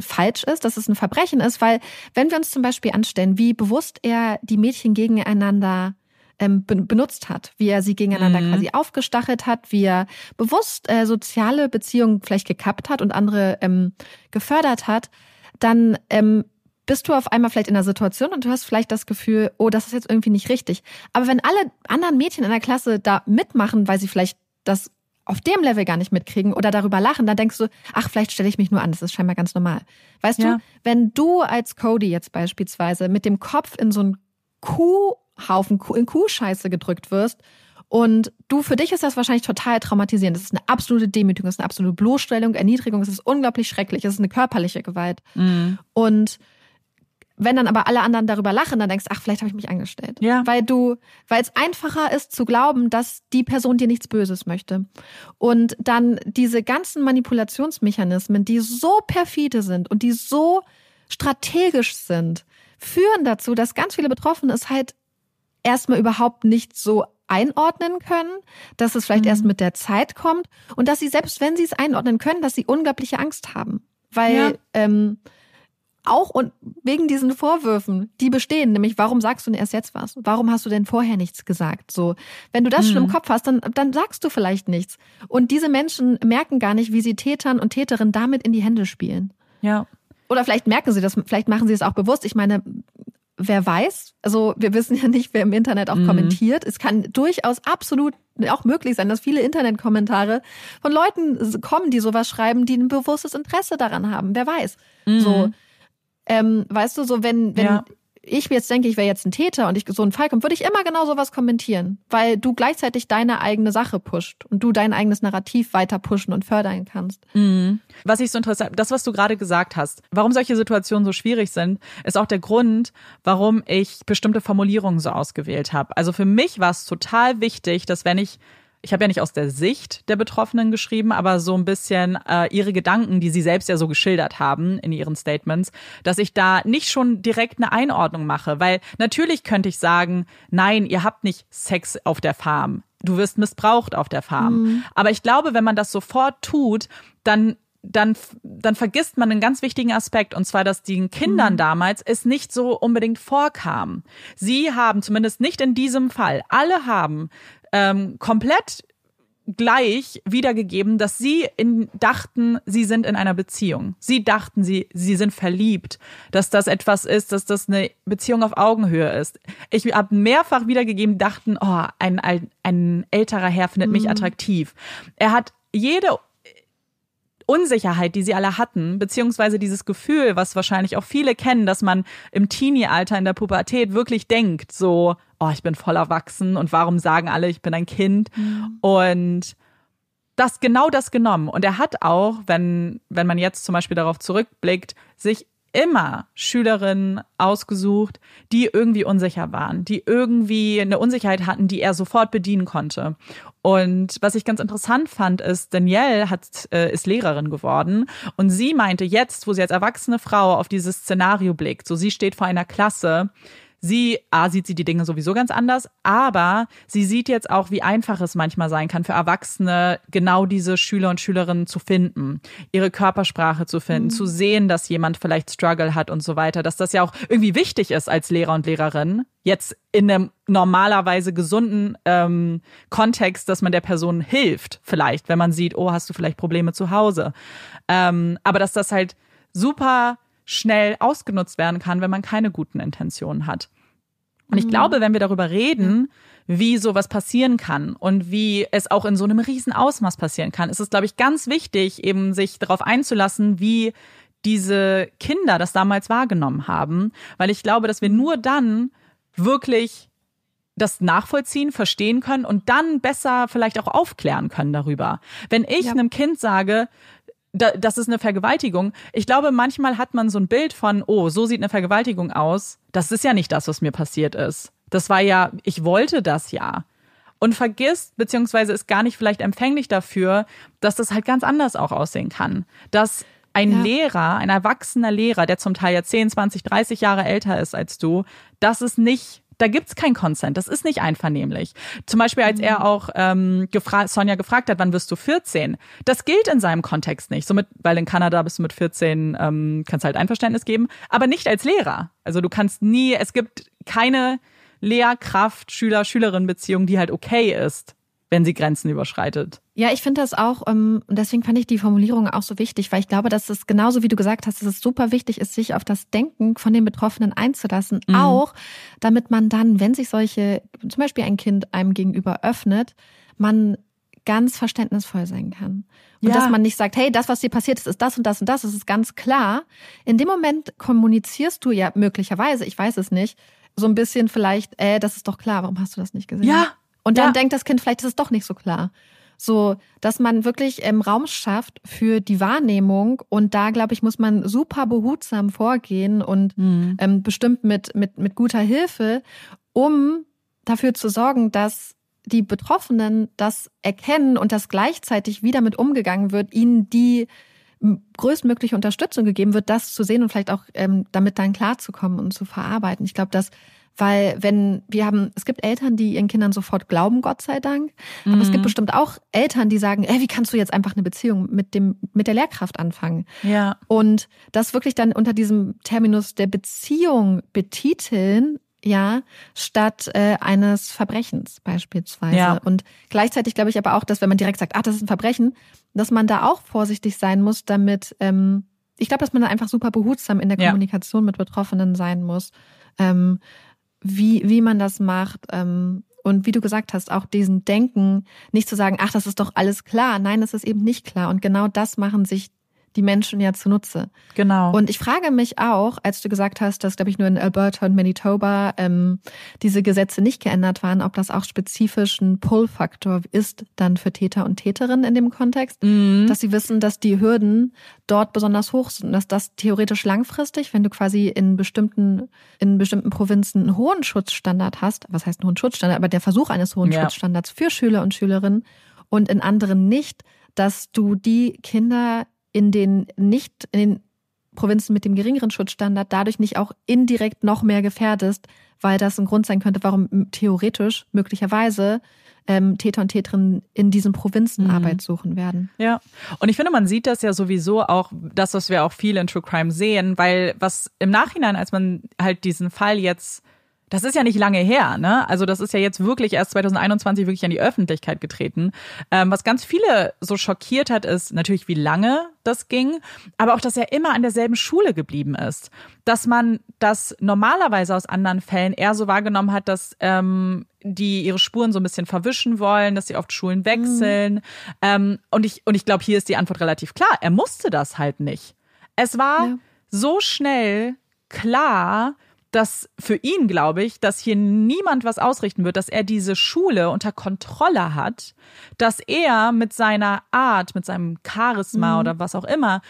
Speaker 3: falsch ist, dass es ein Verbrechen ist, weil wenn wir uns zum Beispiel anstellen, wie bewusst er die Mädchen gegeneinander ähm, be- benutzt hat, wie er sie gegeneinander
Speaker 1: Mhm.
Speaker 3: quasi aufgestachelt hat, wie er bewusst äh, soziale Beziehungen vielleicht gekappt hat und andere ähm, gefördert hat, dann ähm, bist du auf einmal vielleicht in einer Situation und du hast vielleicht das Gefühl, oh, das ist jetzt irgendwie nicht richtig. Aber wenn alle anderen Mädchen in der Klasse da mitmachen, weil sie vielleicht das auf dem Level gar nicht mitkriegen oder darüber lachen, dann denkst du, ach, vielleicht stelle ich mich nur an, das ist scheinbar ganz normal. Weißt
Speaker 1: Ja.
Speaker 3: du, wenn du als Cody jetzt beispielsweise mit dem Kopf in so einen Kuhhaufen, Kuh- in Kuhscheiße gedrückt wirst und du, für dich ist das wahrscheinlich total traumatisierend. Das ist eine absolute Demütigung, das ist eine absolute Bloßstellung, Erniedrigung, es ist unglaublich schrecklich, es ist eine körperliche Gewalt.
Speaker 1: Mhm.
Speaker 3: Und wenn dann aber alle anderen darüber lachen, dann denkst du, ach, vielleicht habe ich mich angestellt.
Speaker 1: Ja.
Speaker 3: Weil du, weil es einfacher ist zu glauben, dass die Person dir nichts Böses möchte. Und dann diese ganzen Manipulationsmechanismen, die so perfide sind und die so strategisch sind, führen dazu, dass ganz viele Betroffene es halt erstmal überhaupt nicht so einordnen können, dass es vielleicht
Speaker 1: Mhm.
Speaker 3: erst mit der Zeit kommt und dass sie selbst wenn sie es einordnen können, dass sie unglaubliche Angst haben, weil
Speaker 1: Ja.
Speaker 3: ähm, auch und wegen diesen Vorwürfen, die bestehen, nämlich warum sagst du denn erst jetzt was? Warum hast du denn vorher nichts gesagt? So, wenn du das schon im
Speaker 1: Mhm.
Speaker 3: Kopf hast, dann dann sagst du vielleicht nichts. Und diese Menschen merken gar nicht, wie sie Tätern und Täterinnen damit in die Hände spielen.
Speaker 1: Ja.
Speaker 3: Oder vielleicht merken sie das, vielleicht machen sie es auch bewusst. Ich meine, wer weiß, also wir wissen ja nicht, wer im Internet auch
Speaker 1: Mhm.
Speaker 3: kommentiert. Es kann durchaus absolut auch möglich sein, dass viele Internetkommentare von Leuten kommen, die sowas schreiben, die ein bewusstes Interesse daran haben. Wer weiß. So, ähm, weißt du, so wenn, wenn
Speaker 1: Ja.
Speaker 3: ich mir jetzt denke, ich wäre jetzt ein Täter und ich so ein Fall kommt, würde ich immer genau sowas kommentieren, weil du gleichzeitig deine eigene Sache pusht und du dein eigenes Narrativ weiter pushen und fördern kannst.
Speaker 1: Was ich so interessant, das, was du gerade gesagt hast, warum solche Situationen so schwierig sind, ist auch der Grund, warum ich bestimmte Formulierungen so ausgewählt habe. Also für mich war es total wichtig, dass wenn ich ich habe ja nicht aus der Sicht der Betroffenen geschrieben, aber so ein bisschen äh, ihre Gedanken, die sie selbst ja so geschildert haben in ihren Statements, dass ich da nicht schon direkt eine Einordnung mache, weil natürlich könnte ich sagen, nein, ihr habt nicht Sex auf der Farm. Du wirst missbraucht auf der Farm. Aber ich glaube, wenn man das sofort tut, dann dann, dann vergisst man einen ganz wichtigen Aspekt, und zwar, dass den Kindern damals es nicht so unbedingt vorkam. Sie haben, zumindest nicht in diesem Fall, alle haben ähm, komplett gleich wiedergegeben, dass sie in, dachten, sie sind in einer Beziehung. Sie dachten, sie, sie sind verliebt, dass das etwas ist, dass das eine Beziehung auf Augenhöhe ist. Ich habe mehrfach wiedergegeben, dachten, oh, ein, ein, ein älterer Herr findet mich attraktiv. Er hat jede Unsicherheit, die sie alle hatten, beziehungsweise dieses Gefühl, was wahrscheinlich auch viele kennen, dass man im Teenie-Alter in der Pubertät wirklich denkt, so, oh, ich bin voll erwachsen und warum sagen alle, ich bin ein Kind? Und das genau das genommen. Und er hat auch, wenn, wenn man jetzt zum Beispiel darauf zurückblickt, sich immer Schülerinnen ausgesucht, die irgendwie unsicher waren, die irgendwie eine Unsicherheit hatten, die er sofort bedienen konnte. Und was ich ganz interessant fand, ist, Danielle hat, äh, ist Lehrerin geworden und sie meinte jetzt, wo sie als erwachsene Frau auf dieses Szenario blickt, so sie steht vor einer Klasse, Sie, A, sieht sie die Dinge sowieso ganz anders, aber sie sieht jetzt auch, wie einfach es manchmal sein kann für Erwachsene, genau diese Schüler und Schülerinnen zu finden, ihre Körpersprache zu finden, zu sehen, dass jemand vielleicht Struggle hat und so weiter, dass das ja auch irgendwie wichtig ist als Lehrer und Lehrerin, jetzt in einem normalerweise gesunden ähm, Kontext, dass man der Person hilft, vielleicht, wenn man sieht, oh, hast du vielleicht Probleme zu Hause. Ähm, aber dass das halt super schnell ausgenutzt werden kann, wenn man keine guten Intentionen hat. Und ich glaube, wenn wir darüber reden, wie sowas passieren kann und wie es auch in so einem riesen Ausmaß passieren kann, ist es, glaube ich, ganz wichtig, eben sich darauf einzulassen, wie diese Kinder das damals wahrgenommen haben, weil ich glaube, dass wir nur dann wirklich das nachvollziehen, verstehen können und dann besser vielleicht auch aufklären können darüber. Wenn ich
Speaker 3: Ja.
Speaker 1: einem Kind sage, da, das ist eine Vergewaltigung. Ich glaube, manchmal hat man so ein Bild von, oh, so sieht eine Vergewaltigung aus. Das ist ja nicht das, was mir passiert ist. Das war ja, ich wollte das ja. Und vergisst, beziehungsweise ist gar nicht vielleicht empfänglich dafür, dass das halt ganz anders auch aussehen kann. Dass ein
Speaker 3: Ja.
Speaker 1: Lehrer, ein erwachsener Lehrer, der zum Teil ja 10, 20, 30 Jahre älter ist als du, das ist nicht da gibt's kein Consent, das ist nicht einvernehmlich. Zum Beispiel, als er auch ähm, gefra Sonja gefragt hat, wann wirst du 14? Das gilt in seinem Kontext nicht. Somit, weil in Kanada bist du mit 14, ähm, kannst halt Einverständnis geben, aber nicht als Lehrer. Also du kannst nie, es gibt keine Lehrkraft, Schüler, Schülerin Beziehung, die halt okay ist, wenn sie Grenzen überschreitet.
Speaker 3: Ja, ich finde das auch, ähm, und deswegen fand ich die Formulierung auch so wichtig, weil ich glaube, dass es genauso wie du gesagt hast, dass es super wichtig ist, sich auf das Denken von den Betroffenen einzulassen.
Speaker 1: Mhm.
Speaker 3: Auch, damit man dann, wenn sich solche, zum Beispiel ein Kind einem gegenüber öffnet, man ganz verständnisvoll sein kann. Und
Speaker 1: Ja.
Speaker 3: dass man nicht sagt, hey, das, was dir passiert ist, ist das und das und das, das ist ganz klar. In dem Moment kommunizierst du ja möglicherweise, ich weiß es nicht, so ein bisschen vielleicht, äh, das ist doch klar, warum hast du das nicht gesehen?
Speaker 1: Ja.
Speaker 3: Und dann
Speaker 1: Ja.
Speaker 3: denkt das Kind, vielleicht ist es doch nicht so klar. So, dass man wirklich ähm, Raum schafft für die Wahrnehmung. Und da, glaube ich, muss man super behutsam vorgehen und mhm. ähm, bestimmt mit, mit, mit guter Hilfe, um dafür zu sorgen, dass die Betroffenen das erkennen und dass gleichzeitig wieder mit umgegangen wird, ihnen die größtmögliche Unterstützung gegeben wird, das zu sehen und vielleicht auch ähm, damit dann klarzukommen und zu verarbeiten. Ich glaube, dass weil wenn wir haben, es gibt Eltern, die ihren Kindern sofort glauben, Gott sei Dank. Aber mhm. es gibt mhm. bestimmt auch Eltern, die sagen, ey, wie kannst du jetzt einfach eine Beziehung mit dem, mit der Lehrkraft anfangen?
Speaker 1: Ja.
Speaker 3: Und das wirklich dann unter diesem Terminus der Beziehung betiteln, ja, statt äh, eines Verbrechens beispielsweise. Ja. Und gleichzeitig glaube ich aber auch, dass wenn man direkt sagt, ach, das ist ein Verbrechen, dass man da auch vorsichtig sein muss, damit, ähm, ich glaube, dass man da einfach super behutsam in der Kommunikation ja. mit Betroffenen sein muss. Ähm, wie, wie man das macht. Ähm, und wie du gesagt hast, auch diesen Denken, nicht zu sagen, ach, das ist doch alles klar. Nein, das ist eben nicht klar. Und genau das machen sich die Menschen ja zunutze.
Speaker 1: Genau.
Speaker 3: Und ich frage mich auch, als du gesagt hast, dass, glaube ich, nur in Alberta und Manitoba ähm, diese Gesetze nicht geändert waren, ob das auch spezifisch ein Pull-Faktor ist dann für Täter und Täterinnen in dem Kontext, mhm. dass sie wissen, dass die Hürden dort besonders hoch sind, dass das theoretisch langfristig, wenn du quasi in bestimmten in bestimmten Provinzen einen hohen Schutzstandard hast, was heißt einen hohen Schutzstandard, aber der Versuch eines hohen ja. Schutzstandards für Schüler und Schülerinnen und in anderen nicht, dass du die Kinder in den nicht in den Provinzen mit dem geringeren Schutzstandard dadurch nicht auch indirekt noch mehr gefährdest, weil das ein Grund sein könnte, warum theoretisch möglicherweise ähm, Täter und Täterinnen in diesen Provinzen mhm. Arbeit suchen werden.
Speaker 1: Ja, und ich finde, man sieht das ja sowieso auch, das, was wir auch viel in True Crime sehen, weil was im Nachhinein, als man halt diesen Fall jetzt das ist ja nicht lange her, ne? Also das ist ja jetzt wirklich erst 2021 wirklich an die Öffentlichkeit getreten. Ähm, was ganz viele so schockiert hat, ist natürlich, wie lange das ging, aber auch, dass er immer an derselben Schule geblieben ist. Dass man das normalerweise aus anderen Fällen eher so wahrgenommen hat, dass ähm, die ihre Spuren so ein bisschen verwischen wollen, dass sie oft Schulen wechseln. Mhm. Ähm, und ich, und ich glaube, hier ist die Antwort relativ klar. Er musste das halt nicht. Es war ja. so schnell klar, dass für ihn, glaube ich, dass hier niemand was ausrichten wird, dass er diese Schule unter Kontrolle hat, dass er mit seiner Art, mit seinem Charisma mhm. oder was auch immer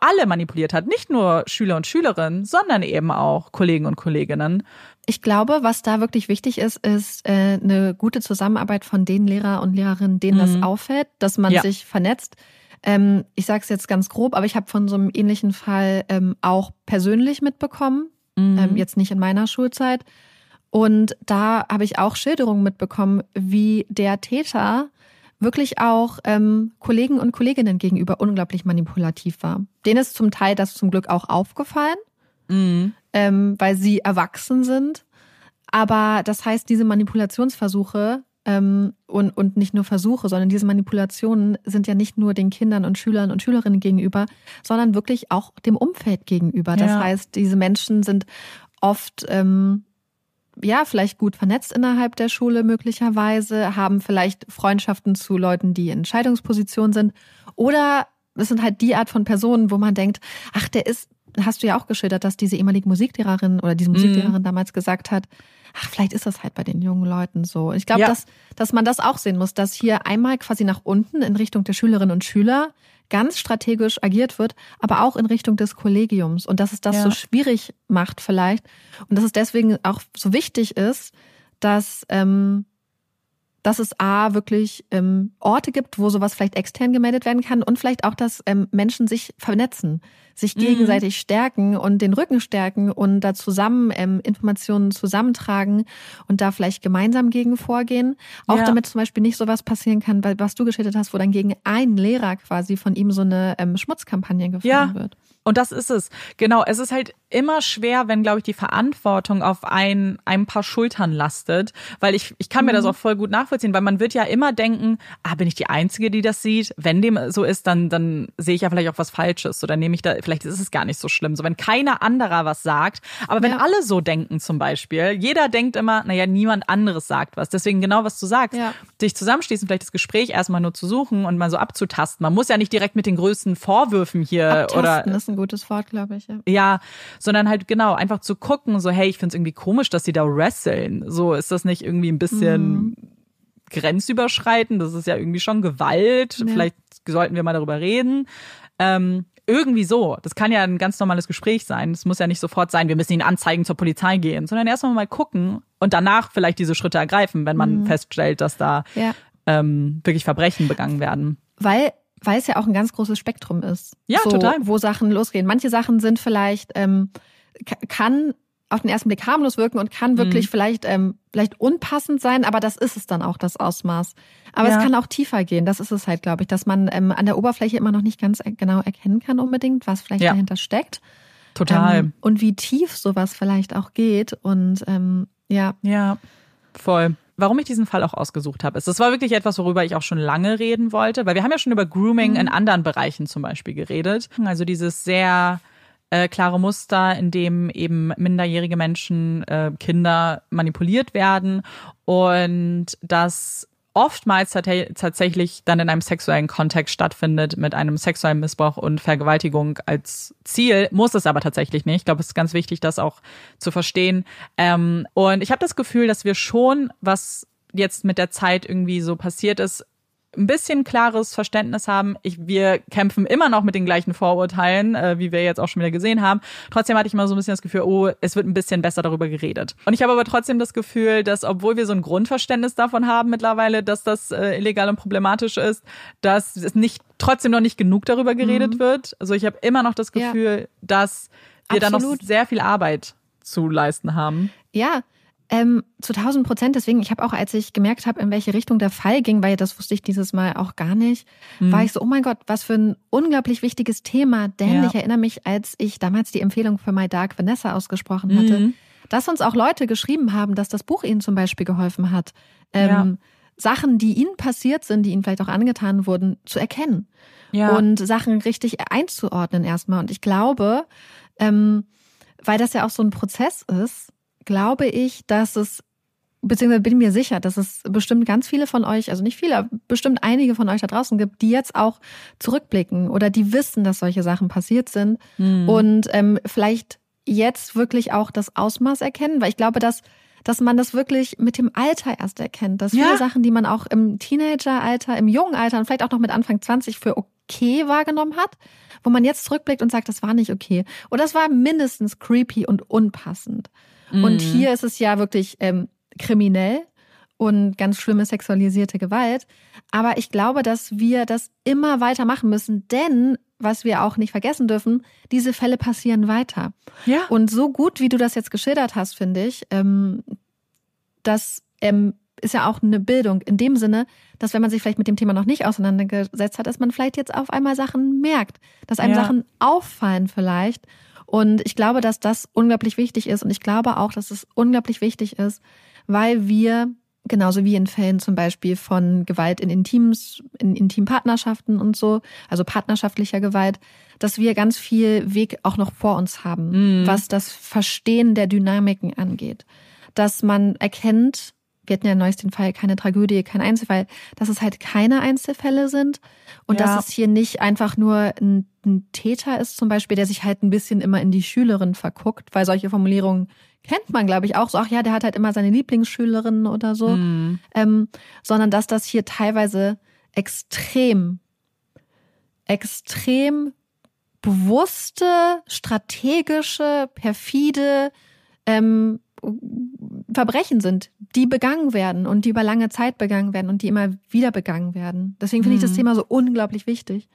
Speaker 1: alle manipuliert hat. Nicht nur Schüler und Schülerinnen, sondern eben auch Kollegen und Kolleginnen.
Speaker 3: Ich glaube, was da wirklich wichtig ist, ist äh, eine gute Zusammenarbeit von den Lehrer und Lehrerinnen, denen mhm. das auffällt, dass man ja. sich vernetzt. Ähm, ich sage es jetzt ganz grob, aber ich habe von so einem ähnlichen Fall ähm, auch persönlich mitbekommen mhm. ähm, jetzt nicht in meiner Schulzeit. Und da habe ich auch Schilderungen mitbekommen, wie der Täter wirklich auch ähm, Kollegen und Kolleginnen gegenüber unglaublich manipulativ war. Denen ist zum Teil das zum Glück auch aufgefallen, mhm. ähm, weil sie erwachsen sind. Aber das heißt, diese Manipulationsversuche ähm, und, und nicht nur Versuche, sondern diese Manipulationen sind ja nicht nur den Kindern und Schülern und Schülerinnen gegenüber, sondern wirklich auch dem Umfeld gegenüber. Das ja. heißt, diese Menschen sind oft ähm, ja, vielleicht gut vernetzt innerhalb der Schule möglicherweise, haben vielleicht Freundschaften zu Leuten, die in Entscheidungspositionen sind. Oder es sind halt die Art von Personen, wo man denkt, ach, der ist, hast du ja auch geschildert, dass diese ehemalige Musiklehrerin oder diese Musiklehrerin mhm. damals gesagt hat, ach, vielleicht ist das halt bei den jungen Leuten so. Ich glaube, ja. dass, dass man das auch sehen muss, dass hier einmal quasi nach unten in Richtung der Schülerinnen und Schüler ganz strategisch agiert wird, aber auch in Richtung des Kollegiums und dass es das ja. so schwierig macht vielleicht und dass es deswegen auch so wichtig ist, dass ähm, dass es A, wirklich ähm, Orte gibt, wo sowas vielleicht extern gemeldet werden kann und vielleicht auch, dass ähm, Menschen sich vernetzen, sich mhm. gegenseitig stärken und den Rücken stärken und da zusammen ähm, Informationen zusammentragen und da vielleicht gemeinsam gegen vorgehen. Auch ja. damit zum Beispiel nicht sowas passieren kann, weil was du geschildert hast, wo dann gegen einen Lehrer quasi von ihm so eine ähm, Schmutzkampagne gefahren ja. wird.
Speaker 1: Und das ist es. Genau. Es ist halt immer schwer, wenn, glaube ich, die Verantwortung auf ein, ein paar Schultern lastet. Weil ich, ich kann mir das mhm. auch voll gut nachvollziehen, weil man wird ja immer denken, ah, bin ich die Einzige, die das sieht? Wenn dem so ist, dann, dann sehe ich ja vielleicht auch was Falsches. Oder nehme ich da, vielleicht ist es gar nicht so schlimm. So, wenn keiner anderer was sagt. Aber wenn ja. alle so denken zum Beispiel, jeder denkt immer, naja, niemand anderes sagt was. Deswegen genau, was du sagst. Ja. Dich zusammenschließen, vielleicht das Gespräch erstmal nur zu suchen und mal so abzutasten. Man muss ja nicht direkt mit den größten Vorwürfen hier
Speaker 3: Abtasten
Speaker 1: oder
Speaker 3: gutes Wort, glaube ich. Ja.
Speaker 1: ja, sondern halt genau, einfach zu gucken, so, hey, ich finde es irgendwie komisch, dass sie da wresteln. So, ist das nicht irgendwie ein bisschen. Mhm grenzüberschreitend. Das ist ja irgendwie schon Gewalt. Ja. Vielleicht sollten wir mal darüber reden. Ähm, irgendwie so. Das kann ja ein ganz normales Gespräch sein. Es muss ja nicht sofort sein, wir müssen ihn anzeigen, zur Polizei gehen, sondern erstmal mal gucken und danach vielleicht diese Schritte ergreifen, wenn man mhm. feststellt, dass da ja. ähm, wirklich Verbrechen begangen werden.
Speaker 3: Weil weil es ja auch ein ganz großes Spektrum ist.
Speaker 1: Ja, so, total.
Speaker 3: Wo Sachen losgehen. Manche Sachen sind vielleicht, ähm, kann auf den ersten Blick harmlos wirken und kann wirklich mhm. vielleicht, ähm, vielleicht unpassend sein, aber das ist es dann auch, das Ausmaß. Aber ja. es kann auch tiefer gehen, das ist es halt, glaube ich, dass man ähm, an der Oberfläche immer noch nicht ganz genau erkennen kann unbedingt, was vielleicht ja. dahinter steckt.
Speaker 1: Total. Ähm,
Speaker 3: und wie tief sowas vielleicht auch geht und ähm, ja.
Speaker 1: Ja, voll warum ich diesen Fall auch ausgesucht habe, ist, das war wirklich etwas, worüber ich auch schon lange reden wollte, weil wir haben ja schon über Grooming mhm. in anderen Bereichen zum Beispiel geredet. Also dieses sehr äh, klare Muster, in dem eben minderjährige Menschen, äh, Kinder manipuliert werden und das oftmals tatsächlich dann in einem sexuellen Kontext stattfindet mit einem sexuellen Missbrauch und Vergewaltigung als Ziel, muss es aber tatsächlich nicht. Ich glaube, es ist ganz wichtig, das auch zu verstehen. Ähm, und ich habe das Gefühl, dass wir schon, was jetzt mit der Zeit irgendwie so passiert ist, ein bisschen klares Verständnis haben. Ich, wir kämpfen immer noch mit den gleichen Vorurteilen, äh, wie wir jetzt auch schon wieder gesehen haben. Trotzdem hatte ich mal so ein bisschen das Gefühl, oh, es wird ein bisschen besser darüber geredet. Und ich habe aber trotzdem das Gefühl, dass obwohl wir so ein Grundverständnis davon haben mittlerweile, dass das äh, illegal und problematisch ist, dass es nicht trotzdem noch nicht genug darüber geredet mhm. wird. Also ich habe immer noch das Gefühl, ja. dass wir Absolut. da noch sehr viel Arbeit zu leisten haben.
Speaker 3: Ja, ähm, zu 1000 Prozent. Deswegen, ich habe auch, als ich gemerkt habe, in welche Richtung der Fall ging, weil das wusste ich dieses Mal auch gar nicht, mhm. war ich so, oh mein Gott, was für ein unglaublich wichtiges Thema. Denn ja. ich erinnere mich, als ich damals die Empfehlung für My Dark Vanessa ausgesprochen hatte, mhm. dass uns auch Leute geschrieben haben, dass das Buch ihnen zum Beispiel geholfen hat, ähm, ja. Sachen, die ihnen passiert sind, die ihnen vielleicht auch angetan wurden, zu erkennen. Ja. Und Sachen richtig einzuordnen erstmal. Und ich glaube, ähm, weil das ja auch so ein Prozess ist, glaube ich, dass es, beziehungsweise bin mir sicher, dass es bestimmt ganz viele von euch, also nicht viele, aber bestimmt einige von euch da draußen gibt, die jetzt auch zurückblicken oder die wissen, dass solche Sachen passiert sind mhm. und ähm, vielleicht jetzt wirklich auch das Ausmaß erkennen, weil ich glaube, dass dass man das wirklich mit dem Alter erst erkennt, dass viele Sachen, die man auch im Teenageralter, im jungen Alter und vielleicht auch noch mit Anfang 20 für okay wahrgenommen hat, wo man jetzt zurückblickt und sagt, das war nicht okay oder das war mindestens creepy und unpassend. Mhm. Und hier ist es ja wirklich ähm, kriminell und ganz schlimme sexualisierte Gewalt. Aber ich glaube, dass wir das immer weiter machen müssen, denn was wir auch nicht vergessen dürfen, diese Fälle passieren weiter. Ja. Und so gut, wie du das jetzt geschildert hast, finde ich, ähm, das ähm, ist ja auch eine Bildung in dem Sinne, dass wenn man sich vielleicht mit dem Thema noch nicht auseinandergesetzt hat, dass man vielleicht jetzt auf einmal Sachen merkt, dass einem ja. Sachen auffallen vielleicht und ich glaube, dass das unglaublich wichtig ist. Und ich glaube auch, dass es unglaublich wichtig ist, weil wir genauso wie in Fällen zum Beispiel von Gewalt in Intims, in Intimpartnerschaften und so, also partnerschaftlicher Gewalt, dass wir ganz viel Weg auch noch vor uns haben, mhm. was das Verstehen der Dynamiken angeht. Dass man erkennt, wir hatten ja neues den Fall, keine Tragödie, kein Einzelfall, dass es halt keine Einzelfälle sind und ja. dass es hier nicht einfach nur ein, ein, Täter ist zum Beispiel, der sich halt ein bisschen immer in die Schülerin verguckt, weil solche Formulierungen kennt man, glaube ich, auch so, ach ja, der hat halt immer seine Lieblingsschülerinnen oder so, mhm. ähm, sondern dass das hier teilweise extrem, extrem bewusste, strategische, perfide, ähm, Verbrechen sind, die begangen werden und die über lange Zeit begangen werden und die immer wieder begangen werden. Deswegen finde ich das mhm. Thema so unglaublich wichtig.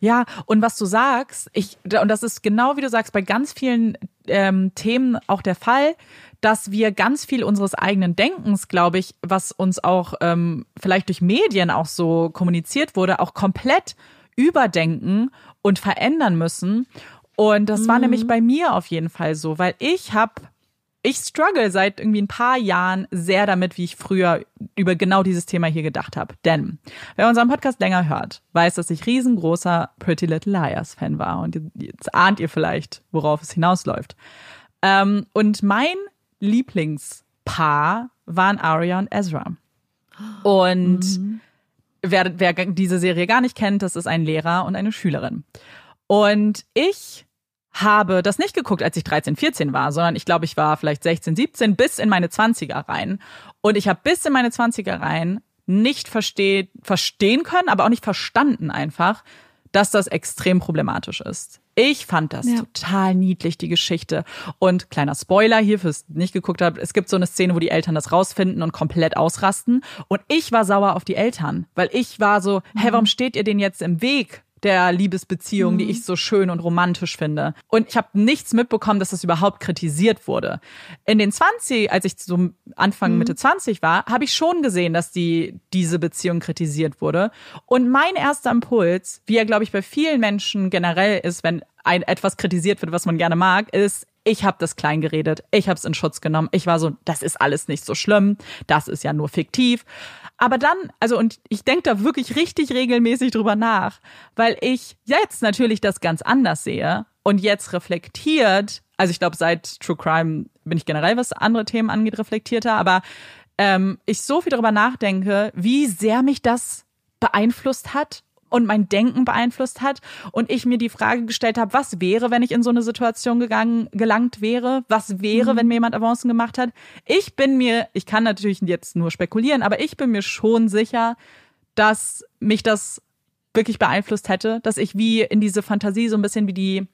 Speaker 1: Ja, und was du sagst, ich, und das ist genau wie du sagst, bei ganz vielen ähm, Themen auch der Fall, dass wir ganz viel unseres eigenen Denkens, glaube ich, was uns auch ähm, vielleicht durch Medien auch so kommuniziert wurde, auch komplett überdenken und verändern müssen. Und das mhm. war nämlich bei mir auf jeden Fall so, weil ich habe ich struggle seit irgendwie ein paar Jahren sehr damit, wie ich früher über genau dieses Thema hier gedacht habe. Denn wer unseren Podcast länger hört, weiß, dass ich riesengroßer Pretty Little Liars Fan war. Und jetzt ahnt ihr vielleicht, worauf es hinausläuft. Ähm, und mein Lieblingspaar waren Arya und Ezra. Und mhm. wer, wer diese Serie gar nicht kennt, das ist ein Lehrer und eine Schülerin. Und ich habe das nicht geguckt, als ich 13, 14 war, sondern ich glaube, ich war vielleicht 16, 17 bis in meine 20er rein. Und ich habe bis in meine 20er rein nicht versteh verstehen können, aber auch nicht verstanden einfach, dass das extrem problematisch ist. Ich fand das ja. total niedlich, die Geschichte. Und kleiner Spoiler hier fürs nicht geguckt habt, es gibt so eine Szene, wo die Eltern das rausfinden und komplett ausrasten. Und ich war sauer auf die Eltern, weil ich war so, mhm. hä, warum steht ihr denn jetzt im Weg? Der Liebesbeziehung, mhm. die ich so schön und romantisch finde. Und ich habe nichts mitbekommen, dass das überhaupt kritisiert wurde. In den 20, als ich so Anfang mhm. Mitte 20 war, habe ich schon gesehen, dass die diese Beziehung kritisiert wurde. Und mein erster Impuls, wie er glaube ich bei vielen Menschen generell ist, wenn ein etwas kritisiert wird, was man gerne mag, ist ich habe das klein geredet, ich habe es in Schutz genommen. Ich war so, das ist alles nicht so schlimm, das ist ja nur fiktiv. Aber dann, also und ich denke da wirklich richtig regelmäßig drüber nach, weil ich jetzt natürlich das ganz anders sehe und jetzt reflektiert, also ich glaube, seit True Crime bin ich generell, was andere Themen angeht, reflektierter, aber ähm, ich so viel darüber nachdenke, wie sehr mich das beeinflusst hat und mein Denken beeinflusst hat und ich mir die Frage gestellt habe, was wäre, wenn ich in so eine Situation gegangen, gelangt wäre? Was wäre, mhm. wenn mir jemand Avancen gemacht hat? Ich bin mir, ich kann natürlich jetzt nur spekulieren, aber ich bin mir schon sicher, dass mich das wirklich beeinflusst hätte, dass ich wie in diese Fantasie so ein bisschen wie die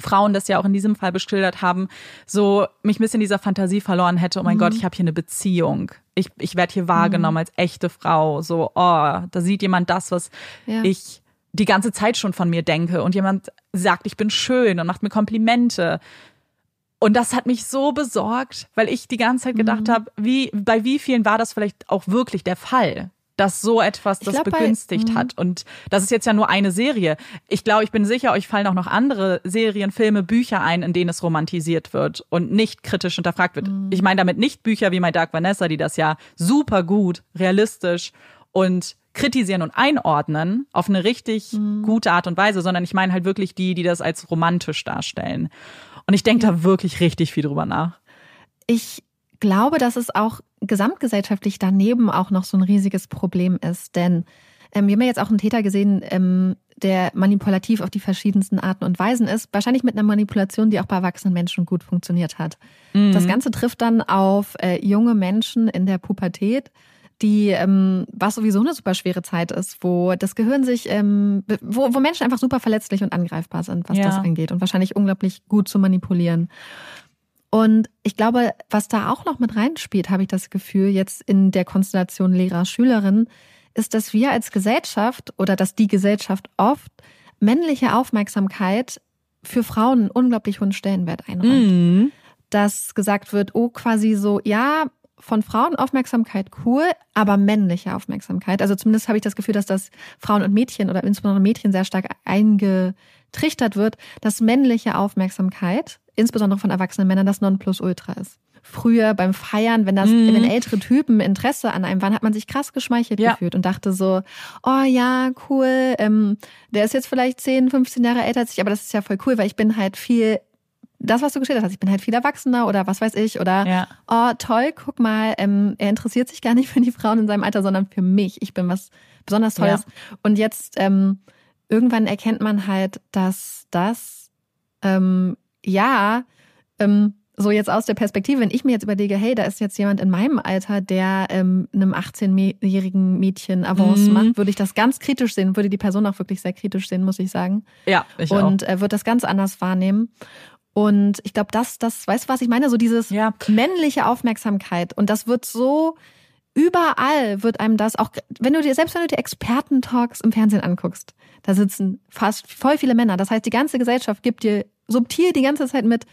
Speaker 1: Frauen das ja auch in diesem Fall beschildert haben, so mich ein bisschen dieser Fantasie verloren hätte, oh mein mhm. Gott, ich habe hier eine Beziehung. Ich, ich werde hier wahrgenommen mhm. als echte Frau. So, oh, da sieht jemand das, was ja. ich die ganze Zeit schon von mir denke. Und jemand sagt, ich bin schön und macht mir Komplimente. Und das hat mich so besorgt, weil ich die ganze Zeit gedacht mhm. habe, wie, bei wie vielen war das vielleicht auch wirklich der Fall? Dass so etwas das glaub, begünstigt bei, mhm. hat. Und das ist jetzt ja nur eine Serie. Ich glaube, ich bin sicher, euch fallen auch noch andere Serien, Filme, Bücher ein, in denen es romantisiert wird und nicht kritisch hinterfragt wird. Mhm. Ich meine damit nicht Bücher wie My Dark Vanessa, die das ja super gut, realistisch und kritisieren und einordnen auf eine richtig mhm. gute Art und Weise, sondern ich meine halt wirklich die, die das als romantisch darstellen. Und ich denke ja. da wirklich richtig viel drüber nach.
Speaker 3: Ich glaube, dass es auch gesamtgesellschaftlich daneben auch noch so ein riesiges Problem ist. Denn ähm, wir haben ja jetzt auch einen Täter gesehen, ähm, der manipulativ auf die verschiedensten Arten und Weisen ist. Wahrscheinlich mit einer Manipulation, die auch bei erwachsenen Menschen gut funktioniert hat. Mhm. Das Ganze trifft dann auf äh, junge Menschen in der Pubertät die, ähm, was sowieso eine super schwere Zeit ist, wo das Gehirn sich, ähm, wo, wo Menschen einfach super verletzlich und angreifbar sind, was ja. das angeht und wahrscheinlich unglaublich gut zu manipulieren. Und ich glaube, was da auch noch mit reinspielt, habe ich das Gefühl, jetzt in der Konstellation Lehrer-Schülerin, ist, dass wir als Gesellschaft oder dass die Gesellschaft oft männliche Aufmerksamkeit für Frauen einen unglaublich hohen Stellenwert einräumt. Mhm. Dass gesagt wird, oh, quasi so, ja, von Frauen Aufmerksamkeit cool, aber männliche Aufmerksamkeit. Also zumindest habe ich das Gefühl, dass das Frauen und Mädchen oder insbesondere Mädchen sehr stark eingetrichtert wird, dass männliche Aufmerksamkeit insbesondere von erwachsenen Männern das Nonplusultra ist. Früher beim Feiern, wenn das, mhm. wenn ältere Typen Interesse an einem waren, hat man sich krass geschmeichelt ja. gefühlt und dachte so, oh ja, cool, ähm, der ist jetzt vielleicht 10, 15 Jahre älter als ich, aber das ist ja voll cool, weil ich bin halt viel das, was du geschildert hast, ich bin halt viel erwachsener oder was weiß ich, oder ja. oh, toll, guck mal, ähm, er interessiert sich gar nicht für die Frauen in seinem Alter, sondern für mich. Ich bin was besonders Tolles. Ja. Und jetzt ähm, irgendwann erkennt man halt, dass das ähm, ja, ähm, so jetzt aus der Perspektive, wenn ich mir jetzt überlege, hey, da ist jetzt jemand in meinem Alter, der ähm, einem 18-jährigen Mädchen Avance mhm. macht, würde ich das ganz kritisch sehen, würde die Person auch wirklich sehr kritisch sehen, muss ich sagen.
Speaker 1: Ja, ich
Speaker 3: Und äh, würde das ganz anders wahrnehmen. Und ich glaube, das, das, weißt du, was ich meine? So dieses ja. männliche Aufmerksamkeit. Und das wird so überall wird einem das auch, wenn du dir, selbst wenn du dir Experten-Talks im Fernsehen anguckst, da sitzen fast voll viele Männer. Das heißt, die ganze Gesellschaft gibt dir subtil die ganze Zeit mit,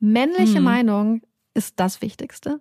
Speaker 3: männliche hm. Meinung ist das Wichtigste.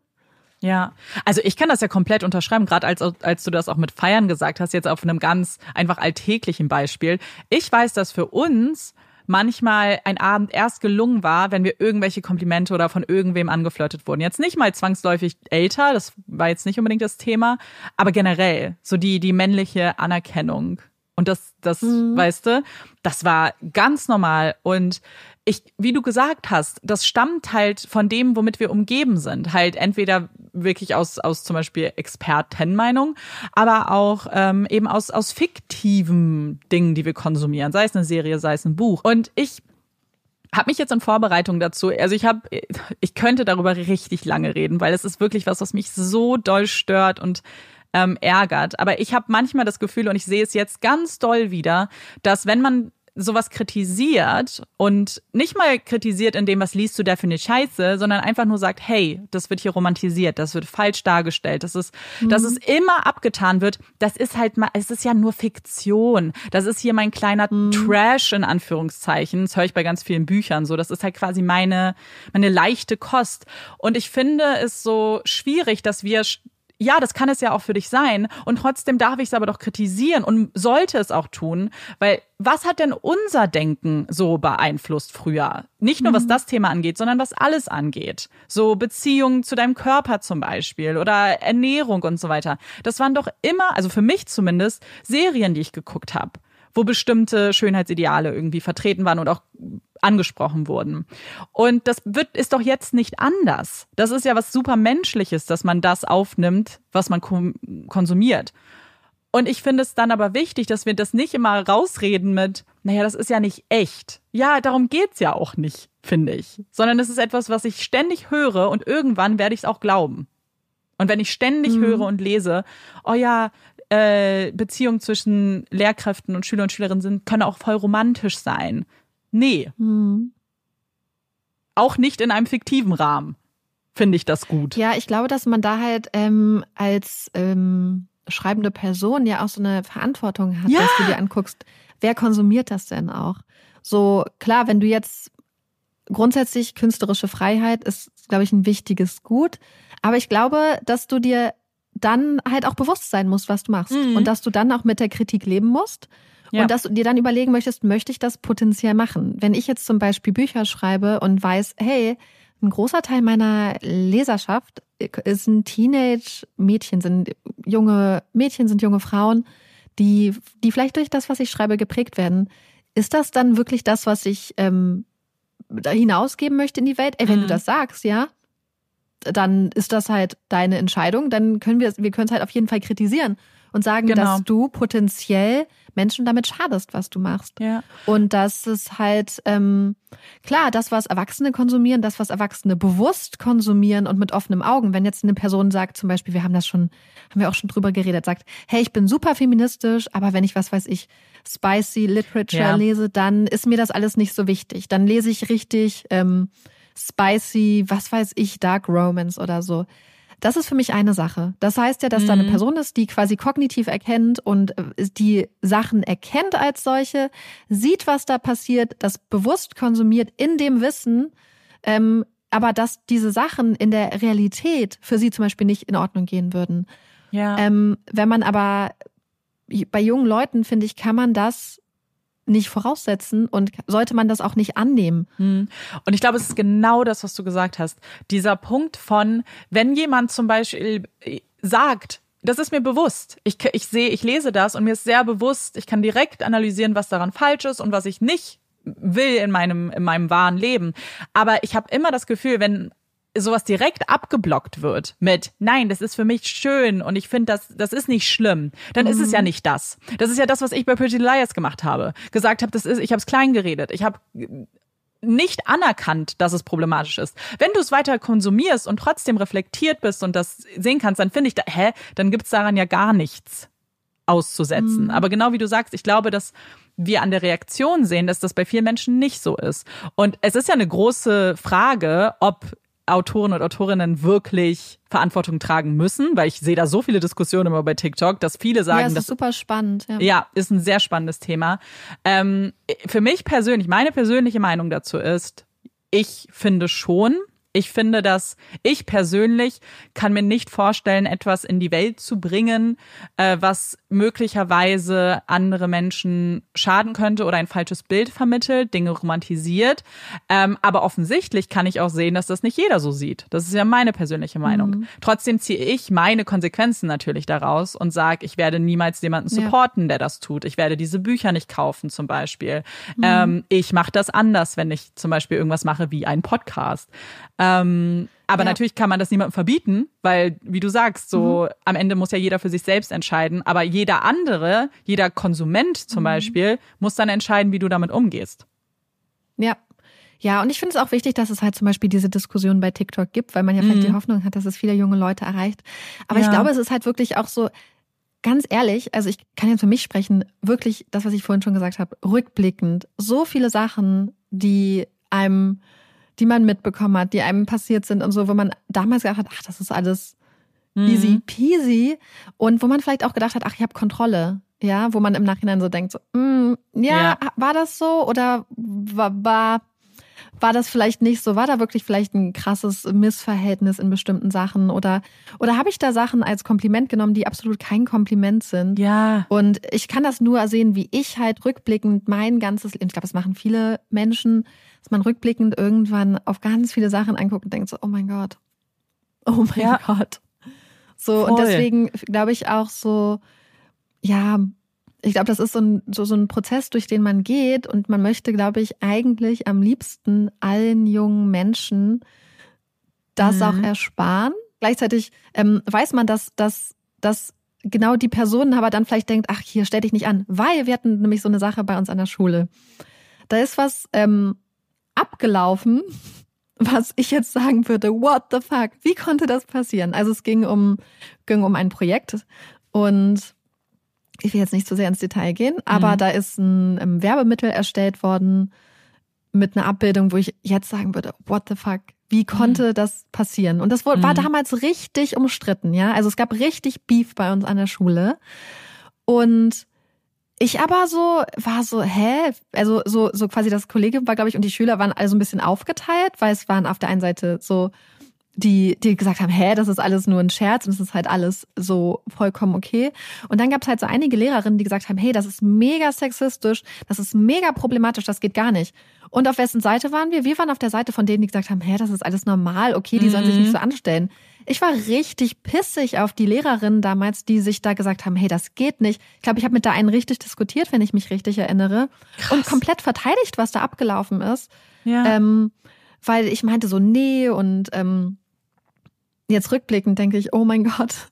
Speaker 1: Ja, also ich kann das ja komplett unterschreiben, gerade als, als du das auch mit Feiern gesagt hast, jetzt auf einem ganz einfach alltäglichen Beispiel. Ich weiß, dass für uns manchmal ein Abend erst gelungen war, wenn wir irgendwelche Komplimente oder von irgendwem angeflirtet wurden. Jetzt nicht mal zwangsläufig älter, das war jetzt nicht unbedingt das Thema, aber generell so die, die männliche Anerkennung. Und das, das, mhm. weißt du, das war ganz normal. Und ich, wie du gesagt hast, das stammt halt von dem, womit wir umgeben sind. Halt entweder wirklich aus, aus zum Beispiel Expertenmeinung, aber auch ähm, eben aus, aus fiktiven Dingen, die wir konsumieren, sei es eine Serie, sei es ein Buch. Und ich habe mich jetzt in Vorbereitung dazu, also ich habe, ich könnte darüber richtig lange reden, weil es ist wirklich was, was mich so doll stört und ähm, ärgert. Aber ich habe manchmal das Gefühl, und ich sehe es jetzt ganz doll wieder, dass wenn man sowas kritisiert und nicht mal kritisiert in dem, was liest du da für eine Scheiße, sondern einfach nur sagt, hey, das wird hier romantisiert, das wird falsch dargestellt, das ist, mhm. dass es immer abgetan wird, das ist halt mal, es ist ja nur Fiktion. Das ist hier mein kleiner mhm. Trash in Anführungszeichen. Das höre ich bei ganz vielen Büchern so. Das ist halt quasi meine, meine leichte Kost. Und ich finde es so schwierig, dass wir ja, das kann es ja auch für dich sein. Und trotzdem darf ich es aber doch kritisieren und sollte es auch tun, weil was hat denn unser Denken so beeinflusst früher? Nicht nur was mhm. das Thema angeht, sondern was alles angeht. So Beziehungen zu deinem Körper zum Beispiel oder Ernährung und so weiter. Das waren doch immer, also für mich zumindest, Serien, die ich geguckt habe wo bestimmte Schönheitsideale irgendwie vertreten waren und auch angesprochen wurden. Und das wird, ist doch jetzt nicht anders. Das ist ja was super Menschliches, dass man das aufnimmt, was man konsumiert. Und ich finde es dann aber wichtig, dass wir das nicht immer rausreden mit, naja, das ist ja nicht echt. Ja, darum geht's ja auch nicht, finde ich. Sondern es ist etwas, was ich ständig höre und irgendwann werde ich es auch glauben. Und wenn ich ständig mhm. höre und lese, oh ja, äh, Beziehungen zwischen Lehrkräften und Schüler und Schülerinnen sind, können auch voll romantisch sein. Nee. Mhm. Auch nicht in einem fiktiven Rahmen finde ich das gut.
Speaker 3: Ja, ich glaube, dass man da halt ähm, als ähm, schreibende Person ja auch so eine Verantwortung hat, ja. dass du dir anguckst, wer konsumiert das denn auch? So klar, wenn du jetzt grundsätzlich künstlerische Freiheit ist, glaube ich, ein wichtiges Gut. Aber ich glaube, dass du dir dann halt auch bewusst sein musst, was du machst. Mhm. Und dass du dann auch mit der Kritik leben musst. Ja. Und dass du dir dann überlegen möchtest, möchte ich das potenziell machen? Wenn ich jetzt zum Beispiel Bücher schreibe und weiß, hey, ein großer Teil meiner Leserschaft ist ein Teenage-Mädchen, sind junge Mädchen, sind junge Frauen, die, die vielleicht durch das, was ich schreibe, geprägt werden. Ist das dann wirklich das, was ich ähm, hinausgeben möchte in die Welt? Ey, wenn mhm. du das sagst, ja, dann ist das halt deine Entscheidung. Dann können wir, wir können es halt auf jeden Fall kritisieren und sagen, genau. dass du potenziell Menschen damit schadest, was du machst.
Speaker 1: Ja.
Speaker 3: Und das ist halt ähm, klar, das, was Erwachsene konsumieren, das, was Erwachsene bewusst konsumieren und mit offenen Augen. Wenn jetzt eine Person sagt, zum Beispiel, wir haben das schon, haben wir auch schon drüber geredet, sagt, hey, ich bin super feministisch, aber wenn ich was weiß ich, spicy Literature ja. lese, dann ist mir das alles nicht so wichtig. Dann lese ich richtig ähm, spicy, was weiß ich, Dark Romance oder so. Das ist für mich eine Sache. Das heißt ja, dass mhm. da eine mhm. Person ist, die quasi kognitiv erkennt und äh, die Sachen erkennt als solche, sieht, was da passiert, das bewusst konsumiert in dem Wissen, ähm, aber dass diese Sachen in der Realität für sie zum Beispiel nicht in Ordnung gehen würden.
Speaker 1: Ja.
Speaker 3: Ähm, wenn man aber bei jungen Leuten, finde ich, kann man das nicht voraussetzen und sollte man das auch nicht annehmen.
Speaker 1: Hm. Und ich glaube, es ist genau das, was du gesagt hast. Dieser Punkt von, wenn jemand zum Beispiel äh, sagt, das ist mir bewusst. Ich, ich sehe, ich lese das und mir ist sehr bewusst, ich kann direkt analysieren, was daran falsch ist und was ich nicht will in meinem, in meinem wahren Leben. Aber ich habe immer das Gefühl, wenn sowas direkt abgeblockt wird mit, nein, das ist für mich schön und ich finde, das, das ist nicht schlimm, dann mhm. ist es ja mhm. nicht das. Das ist ja das, was ich bei Pretty Liars gemacht habe. Gesagt habe, das ist, ich habe es klein geredet. Ich habe nicht anerkannt, dass es problematisch ist. Wenn du es weiter konsumierst und trotzdem reflektiert bist und das sehen kannst, dann finde ich, da, hä, dann gibt's daran ja gar nichts auszusetzen. Mhm. Aber genau wie du sagst, ich glaube, dass wir an der Reaktion sehen, dass das bei vielen Menschen nicht so ist. Und es ist ja eine große Frage, ob Autoren und Autorinnen wirklich Verantwortung tragen müssen, weil ich sehe da so viele Diskussionen immer bei TikTok, dass viele sagen, ja,
Speaker 3: das
Speaker 1: ist
Speaker 3: super spannend.
Speaker 1: Ja. ja, ist ein sehr spannendes Thema. Ähm, für mich persönlich, meine persönliche Meinung dazu ist, ich finde schon, ich finde, dass ich persönlich kann mir nicht vorstellen, etwas in die Welt zu bringen, äh, was möglicherweise andere Menschen schaden könnte oder ein falsches Bild vermittelt, Dinge romantisiert. Ähm, aber offensichtlich kann ich auch sehen, dass das nicht jeder so sieht. Das ist ja meine persönliche Meinung. Mhm. Trotzdem ziehe ich meine Konsequenzen natürlich daraus und sage, ich werde niemals jemanden supporten, ja. der das tut. Ich werde diese Bücher nicht kaufen zum Beispiel. Mhm. Ähm, ich mache das anders, wenn ich zum Beispiel irgendwas mache wie ein Podcast. Ähm, aber ja. natürlich kann man das niemandem verbieten, weil, wie du sagst, so mhm. am Ende muss ja jeder für sich selbst entscheiden. Aber jeder andere, jeder Konsument zum mhm. Beispiel, muss dann entscheiden, wie du damit umgehst.
Speaker 3: Ja. Ja, und ich finde es auch wichtig, dass es halt zum Beispiel diese Diskussion bei TikTok gibt, weil man ja vielleicht
Speaker 1: Mhm.
Speaker 3: die Hoffnung hat, dass es viele junge Leute erreicht. Aber ich
Speaker 1: Ja.
Speaker 3: glaube, es ist halt wirklich auch so, ganz ehrlich, also ich kann jetzt für mich sprechen, wirklich das, was ich vorhin schon gesagt habe, rückblickend, so viele Sachen, die einem, die man mitbekommen hat, die einem passiert sind und so, wo man damals gedacht hat, ach, das ist alles
Speaker 1: Mhm.
Speaker 3: easy peasy und wo man vielleicht auch gedacht hat, ach, ich habe Kontrolle. Ja, wo man im Nachhinein so denkt, so, mm, ja,
Speaker 1: Ja.
Speaker 3: war das so oder war, war, war das vielleicht nicht so? War da wirklich vielleicht ein krasses Missverhältnis in bestimmten Sachen oder oder habe ich da Sachen als Kompliment genommen, die absolut kein Kompliment sind?
Speaker 1: Ja.
Speaker 3: Und ich kann das nur sehen, wie ich halt rückblickend mein ganzes Leben, ich glaube, das machen viele Menschen, dass man rückblickend irgendwann auf ganz viele Sachen anguckt und denkt so, oh mein Gott, oh mein
Speaker 1: Ja.
Speaker 3: Gott. So, und
Speaker 1: Voll.
Speaker 3: deswegen glaube ich auch so, ja, ich glaube, das ist so ein, so, so ein Prozess, durch den man geht und man möchte, glaube ich, eigentlich am liebsten allen jungen Menschen das
Speaker 1: Mhm.
Speaker 3: auch ersparen. Gleichzeitig ähm, weiß man, dass, dass, dass genau die Person aber dann vielleicht denkt, ach, hier stell dich nicht an. Weil wir hatten nämlich so eine Sache bei uns an der Schule. Da ist was ähm, abgelaufen, was ich jetzt sagen würde, what the fuck? Wie konnte das passieren? Also es ging um, ging um ein Projekt und ich will jetzt nicht zu sehr ins Detail gehen, aber
Speaker 1: Mhm.
Speaker 3: da ist ein, ähm, Werbemittel erstellt worden mit einer Abbildung, wo ich jetzt sagen würde, what the fuck? Wie konnte das passieren? Und das war
Speaker 1: Mhm.
Speaker 3: damals richtig umstritten, ja. Also es gab richtig Beef bei uns an der Schule. Und ich aber so, war so, hä? Also so, so quasi das Kollege war, glaube ich, und die Schüler waren so ein bisschen aufgeteilt, weil es waren auf der einen Seite so, die, die gesagt haben, hä, das ist alles nur ein Scherz und es ist halt alles so vollkommen okay. Und dann gab es halt so einige Lehrerinnen, die gesagt haben, hey, das ist mega sexistisch, das ist mega problematisch, das geht gar nicht. Und auf wessen Seite waren wir? Wir waren auf der Seite von denen, die gesagt haben, hä, das ist alles normal, okay, die sollen sich nicht so anstellen. Ich war richtig pissig auf die Lehrerinnen damals, die sich da gesagt haben, hey, das geht nicht. Ich glaube, ich habe mit da einen richtig diskutiert, wenn ich mich richtig erinnere. Und komplett verteidigt, was da abgelaufen ist.
Speaker 1: Ja.
Speaker 3: Ähm, weil ich meinte so, nee, und ähm, jetzt rückblickend denke ich, oh mein Gott.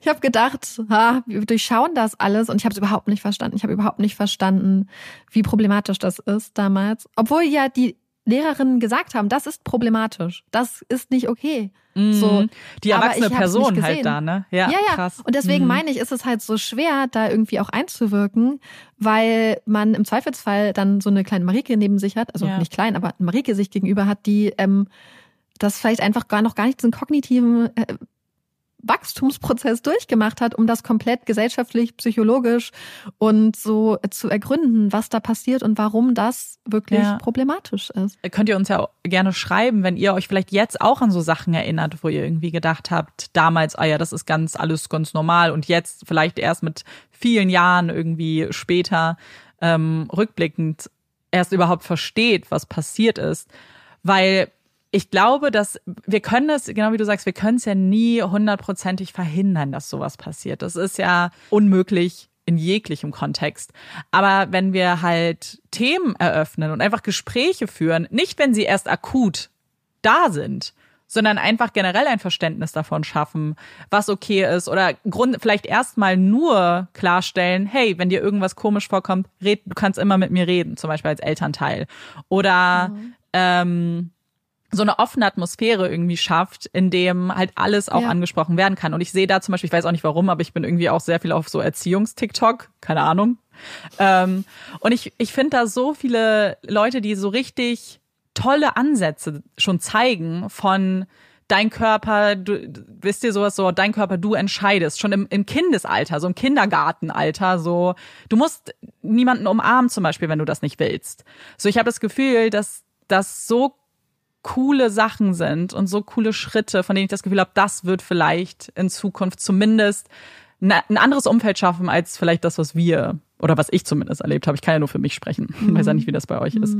Speaker 3: Ich habe gedacht, ha, wir durchschauen das alles und ich habe es überhaupt nicht verstanden. Ich habe überhaupt nicht verstanden, wie problematisch das ist damals. Obwohl ja die Lehrerinnen gesagt haben, das ist problematisch, das ist nicht okay. So,
Speaker 1: Mhm. die erwachsene Person halt da, ne? Ja,
Speaker 3: ja, ja.
Speaker 1: krass.
Speaker 3: Und deswegen
Speaker 1: Mhm.
Speaker 3: meine ich, ist es halt so schwer, da irgendwie auch einzuwirken, weil man im Zweifelsfall dann so eine kleine Marike neben sich hat, also
Speaker 1: Ja.
Speaker 3: nicht klein, aber eine Marike sich gegenüber hat, die ähm, das vielleicht einfach gar noch gar nicht diesen kognitiven äh, Wachstumsprozess durchgemacht hat, um das komplett gesellschaftlich, psychologisch und so zu ergründen, was da passiert und warum das wirklich
Speaker 1: Ja.
Speaker 3: problematisch ist.
Speaker 1: könnt ihr uns ja gerne schreiben, wenn ihr euch vielleicht jetzt auch an so Sachen erinnert, wo ihr irgendwie gedacht habt, damals, ah ja, das ist ganz alles ganz normal und jetzt vielleicht erst mit vielen Jahren irgendwie später ähm, rückblickend erst überhaupt versteht, was passiert ist. Weil ich glaube, dass wir können es, genau wie du sagst, wir können es ja nie hundertprozentig verhindern, dass sowas passiert. Das ist ja unmöglich in jeglichem Kontext. Aber wenn wir halt Themen eröffnen und einfach Gespräche führen, nicht wenn sie erst akut da sind, sondern einfach generell ein Verständnis davon schaffen, was okay ist oder Grund, vielleicht erstmal nur klarstellen, hey, wenn dir irgendwas komisch vorkommt, red, du kannst immer mit mir reden, zum Beispiel als Elternteil. Oder ähm, so eine offene Atmosphäre irgendwie schafft, in dem halt alles auch
Speaker 3: Ja.
Speaker 1: angesprochen werden kann. Und ich sehe da zum Beispiel, ich weiß auch nicht warum, aber ich bin irgendwie auch sehr viel auf so Erziehungs-TikTok, keine Ahnung. Ähm, und ich, ich finde da so viele Leute, die so richtig tolle Ansätze schon zeigen von dein Körper, du, wisst ihr sowas so, dein Körper, du entscheidest, schon im, im Kindesalter, so im Kindergartenalter, so, du musst niemanden umarmen zum Beispiel, wenn du das nicht willst. So, ich habe das Gefühl, dass das so coole Sachen sind und so coole Schritte, von denen ich das Gefühl habe, das wird vielleicht in Zukunft zumindest na- ein anderes Umfeld schaffen als vielleicht das, was wir oder was ich zumindest erlebt habe. Ich kann ja nur für mich sprechen. Ich weiß ja nicht, wie das bei euch ist.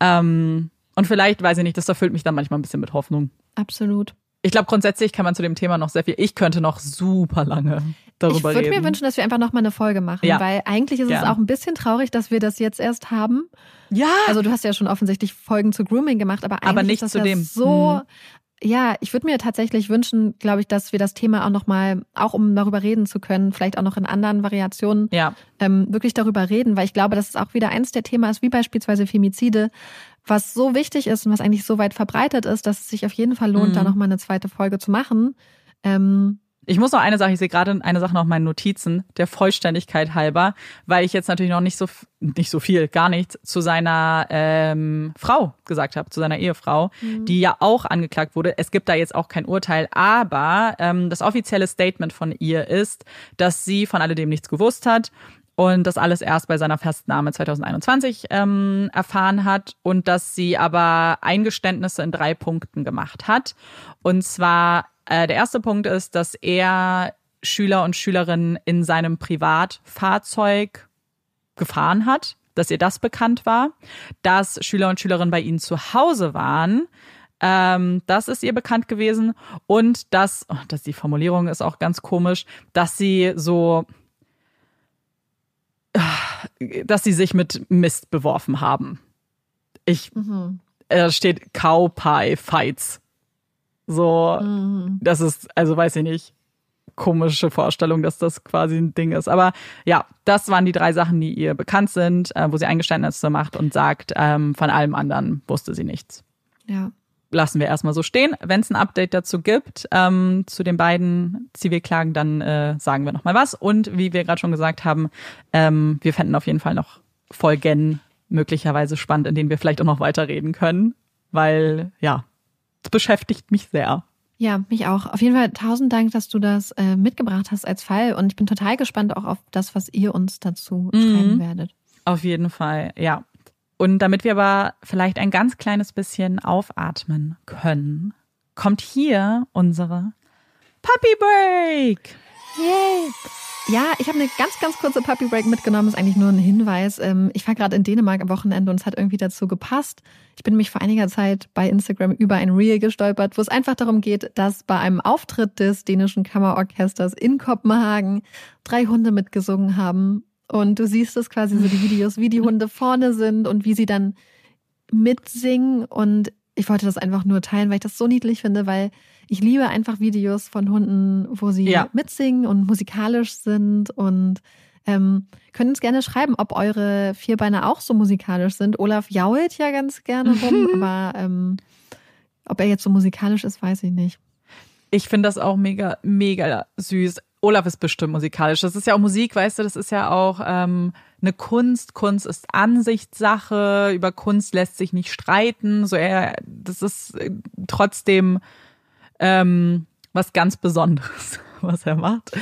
Speaker 1: Ähm, und vielleicht, weiß ich nicht, das erfüllt mich dann manchmal ein bisschen mit Hoffnung.
Speaker 3: Absolut.
Speaker 1: Ich glaube, grundsätzlich kann man zu dem Thema noch sehr viel. Ich könnte noch super lange
Speaker 3: Ich
Speaker 1: darüber
Speaker 3: würde
Speaker 1: reden.
Speaker 3: mir wünschen, dass wir einfach noch mal eine Folge machen,
Speaker 1: Ja.
Speaker 3: weil eigentlich ist es
Speaker 1: Gerne.
Speaker 3: auch ein bisschen traurig, dass wir das jetzt erst haben.
Speaker 1: ja,
Speaker 3: Also du hast ja schon offensichtlich Folgen zu Grooming gemacht, aber eigentlich
Speaker 1: Aber nicht
Speaker 3: ist das
Speaker 1: zu
Speaker 3: ja
Speaker 1: dem.
Speaker 3: so.
Speaker 1: Mhm.
Speaker 3: Ja, ich würde mir tatsächlich wünschen, glaube ich, dass wir das Thema auch noch mal, auch um darüber reden zu können, vielleicht auch noch in anderen Variationen,
Speaker 1: ja,
Speaker 3: ähm, wirklich darüber reden, weil ich glaube, dass es auch wieder eins der Themen ist, wie beispielsweise Femizide, was so wichtig ist und was eigentlich so weit verbreitet ist, dass es sich auf jeden Fall lohnt,
Speaker 1: Mhm.
Speaker 3: da nochmal eine zweite Folge zu machen. Ähm,
Speaker 1: Ich muss noch eine Sache, ich sehe gerade eine Sache noch meinen Notizen, der Vollständigkeit halber, weil ich jetzt natürlich noch nicht so, nicht so viel, gar nichts zu seiner ähm, Frau gesagt habe, zu seiner Ehefrau, die ja auch angeklagt wurde. Es gibt da jetzt auch kein Urteil, aber ähm, das offizielle Statement von ihr ist, dass sie von alledem nichts gewusst hat und das alles erst bei seiner Festnahme 2021 ähm, erfahren hat und dass sie aber Eingeständnisse in drei Punkten gemacht hat. Und zwar äh, der erste Punkt ist, dass er Schüler und Schülerinnen in seinem Privatfahrzeug gefahren hat, dass ihr das bekannt war, dass Schüler und Schülerinnen bei ihnen zu Hause waren. Ähm, das ist ihr bekannt gewesen und dass, oh, dass die Formulierung ist auch ganz komisch, dass sie so dass sie sich mit Mist beworfen haben. Ich,
Speaker 3: mhm.
Speaker 1: äh, da steht Cowpie Fights. So,
Speaker 3: Mhm.
Speaker 1: das ist, also weiß ich nicht, komische Vorstellung, dass das quasi ein Ding ist. Aber ja, das waren die drei Sachen, die ihr bekannt sind, äh, wo sie Eingeständnisse macht und sagt, ähm, von allem anderen wusste sie nichts.
Speaker 3: Ja.
Speaker 1: Lassen wir erstmal so stehen. Wenn es ein Update dazu gibt, ähm, zu den beiden Zivilklagen, dann äh, sagen wir nochmal was. Und wie wir gerade schon gesagt haben, ähm, wir fänden auf jeden Fall noch Folgen möglicherweise spannend, in denen wir vielleicht auch noch weiterreden können, weil ja, es beschäftigt mich sehr.
Speaker 3: Ja, mich auch. Auf jeden Fall tausend Dank, dass du das äh, mitgebracht hast als Fall. Und ich bin total gespannt auch auf das, was ihr uns dazu
Speaker 1: Mhm.
Speaker 3: schreiben werdet.
Speaker 1: Auf jeden Fall, ja. Und damit wir aber vielleicht ein ganz kleines bisschen aufatmen können, kommt hier unsere Puppy Break.
Speaker 3: Yay! Ja, ich habe eine ganz, ganz kurze Puppy Break mitgenommen. Ist eigentlich nur ein Hinweis. Ähm, Ich war gerade in Dänemark am Wochenende und es hat irgendwie dazu gepasst. Ich bin nämlich vor einiger Zeit bei Instagram über ein Reel gestolpert, wo es einfach darum geht, dass bei einem Auftritt des dänischen Kammerorchesters in Kopenhagen drei Hunde mitgesungen haben. Und du siehst es quasi so die Videos, wie die Hunde vorne sind und wie sie dann mitsingen. Und ich wollte das einfach nur teilen, weil ich das so niedlich finde, weil ich liebe einfach Videos von Hunden, wo sie
Speaker 1: Ja.
Speaker 3: mitsingen und musikalisch sind und ähm, können uns gerne schreiben, ob eure Vierbeine auch so musikalisch sind. Olaf jault ja ganz gerne rum, aber ähm, ob er jetzt so musikalisch ist, weiß ich nicht.
Speaker 1: Ich finde das auch mega, mega süß. Olaf ist bestimmt musikalisch. Das ist ja auch Musik, weißt du, das ist ja auch ähm, eine Kunst. Kunst ist Ansichtssache. Über Kunst lässt sich nicht streiten. So er, das ist äh, trotzdem ähm, was ganz Besonderes, was er macht.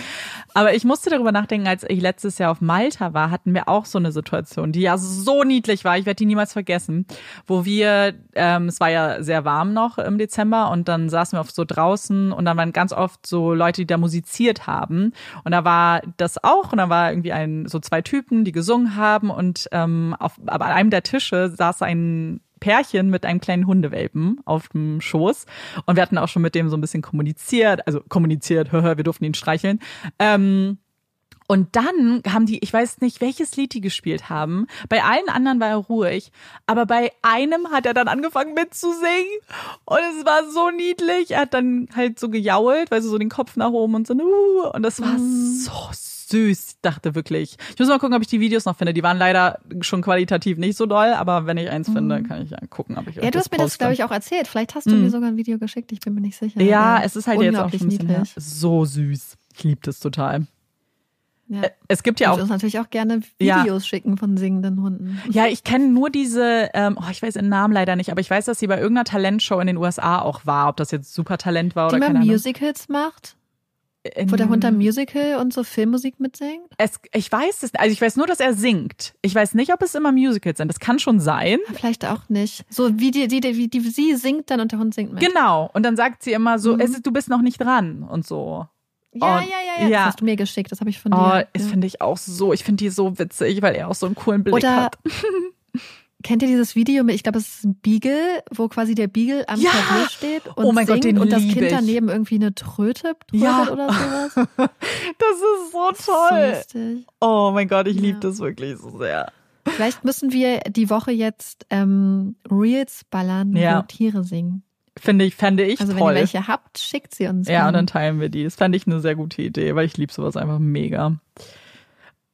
Speaker 1: Aber ich musste darüber nachdenken, als ich letztes Jahr auf Malta war, hatten wir auch so eine Situation, die ja so niedlich war. Ich werde die niemals vergessen, wo wir, ähm, es war ja sehr warm noch im Dezember und dann saßen wir oft so draußen und dann waren ganz oft so Leute, die da musiziert haben und da war das auch und da war irgendwie ein so zwei Typen, die gesungen haben und ähm, auf, aber an einem der Tische saß ein Pärchen mit einem kleinen Hundewelpen auf dem Schoß. Und wir hatten auch schon mit dem so ein bisschen kommuniziert, also kommuniziert, wir durften ihn streicheln. Ähm, und dann haben die, ich weiß nicht, welches Lied die gespielt haben. Bei allen anderen war er ruhig, aber bei einem hat er dann angefangen mitzusingen und es war so niedlich. Er hat dann halt so gejault, weil so den Kopf nach oben und so, uh, und das war so süß. Ich dachte wirklich. Ich muss mal gucken, ob ich die Videos noch finde. Die waren leider schon qualitativ nicht so doll, aber wenn ich eins finde, kann ich ja gucken, ob ich
Speaker 3: Ja, du hast mir das, glaube ich, auch erzählt. Vielleicht hast du mir sogar ein Video geschickt, ich bin mir nicht sicher.
Speaker 1: Ja, es ist halt jetzt auch schon ein bisschen her. so süß. Ich liebe das total.
Speaker 3: Ja.
Speaker 1: Es gibt ja
Speaker 3: Ja
Speaker 1: auch
Speaker 3: uns natürlich auch gerne
Speaker 1: Ja.
Speaker 3: Videos schicken von singenden Hunden.
Speaker 1: Ja, ich kenne nur diese, ähm, oh, ich weiß den Namen leider nicht, aber ich weiß, dass sie bei irgendeiner Talentshow in den USA auch war. Ob das jetzt Supertalent war
Speaker 3: Die
Speaker 1: oder keine Ahnung.
Speaker 3: Musicals macht,
Speaker 1: In-
Speaker 3: wo der Hund am Musical und so Filmmusik mitsingt.
Speaker 1: es, ich weiß es, also ich weiß nur, dass er singt. Ich weiß nicht, ob es immer Musicals sind. Das kann schon sein.
Speaker 3: Vielleicht auch nicht. So wie die, die, die, wie die sie singt dann und der Hund singt mit.
Speaker 1: Genau. Und dann sagt sie immer so,
Speaker 3: Mhm.
Speaker 1: es du bist noch nicht dran und so.
Speaker 3: Ja,
Speaker 1: Und-
Speaker 3: ja, ja, ja.
Speaker 1: ja.
Speaker 3: Das hast du mir geschickt, das habe ich von
Speaker 1: Oh,
Speaker 3: dir.
Speaker 1: das
Speaker 3: ja.
Speaker 1: finde ich auch so, ich finde die so witzig, weil er auch so einen coolen Blick
Speaker 3: Oder
Speaker 1: hat.
Speaker 3: kennt ihr dieses Video mit, ich glaube, es ist ein Beagle, wo quasi der Beagle am
Speaker 1: Ja!
Speaker 3: Klavier steht und
Speaker 1: Oh Gott,
Speaker 3: singt
Speaker 1: den
Speaker 3: und das Kind
Speaker 1: ich.
Speaker 3: daneben irgendwie eine Tröte
Speaker 1: Ja.
Speaker 3: oder sowas.
Speaker 1: Das ist so
Speaker 3: So
Speaker 1: toll.
Speaker 3: lustig.
Speaker 1: Oh mein Gott, ich
Speaker 3: Ja.
Speaker 1: liebe das wirklich so sehr.
Speaker 3: Vielleicht müssen wir die Woche jetzt ähm, Reels ballern,
Speaker 1: Ja.
Speaker 3: wo Tiere singen.
Speaker 1: Finde ich, fände ich
Speaker 3: Also wenn
Speaker 1: toll.
Speaker 3: ihr welche habt, schickt sie uns.
Speaker 1: Ja, und
Speaker 3: gerne.
Speaker 1: dann teilen wir die. Das fände ich eine sehr gute Idee, weil ich liebe sowas einfach mega.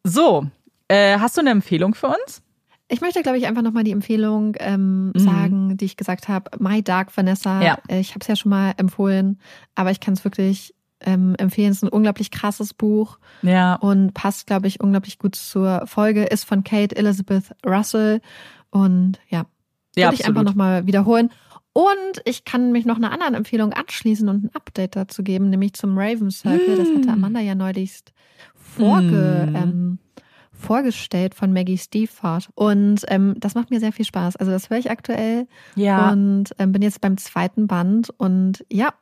Speaker 1: So, äh, hast du eine Empfehlung für uns?
Speaker 3: Ich möchte, glaube ich, einfach nochmal die Empfehlung ähm, mhm. sagen, die ich gesagt habe. My Dark Vanessa. Ja. Ich habe es ja schon mal empfohlen, aber ich kann es wirklich ähm, empfehlen. Es ist ein unglaublich krasses Buch.
Speaker 1: Ja.
Speaker 3: Und passt, glaube ich, unglaublich gut zur Folge. Ist von Kate Elizabeth Russell. Und ja, ja würde ich einfach nochmal wiederholen. Und ich kann mich noch einer anderen Empfehlung anschließen und ein Update dazu geben, nämlich zum Raven Circle. Das hatte hm. Amanda ja neulich vorge, mm. ähm, vorgestellt von Maggie Stiefvaart. Und ähm, das macht mir sehr viel Spaß. Also das höre ich aktuell.
Speaker 1: Ja.
Speaker 3: Und ähm, bin jetzt beim zweiten Band. Und ja,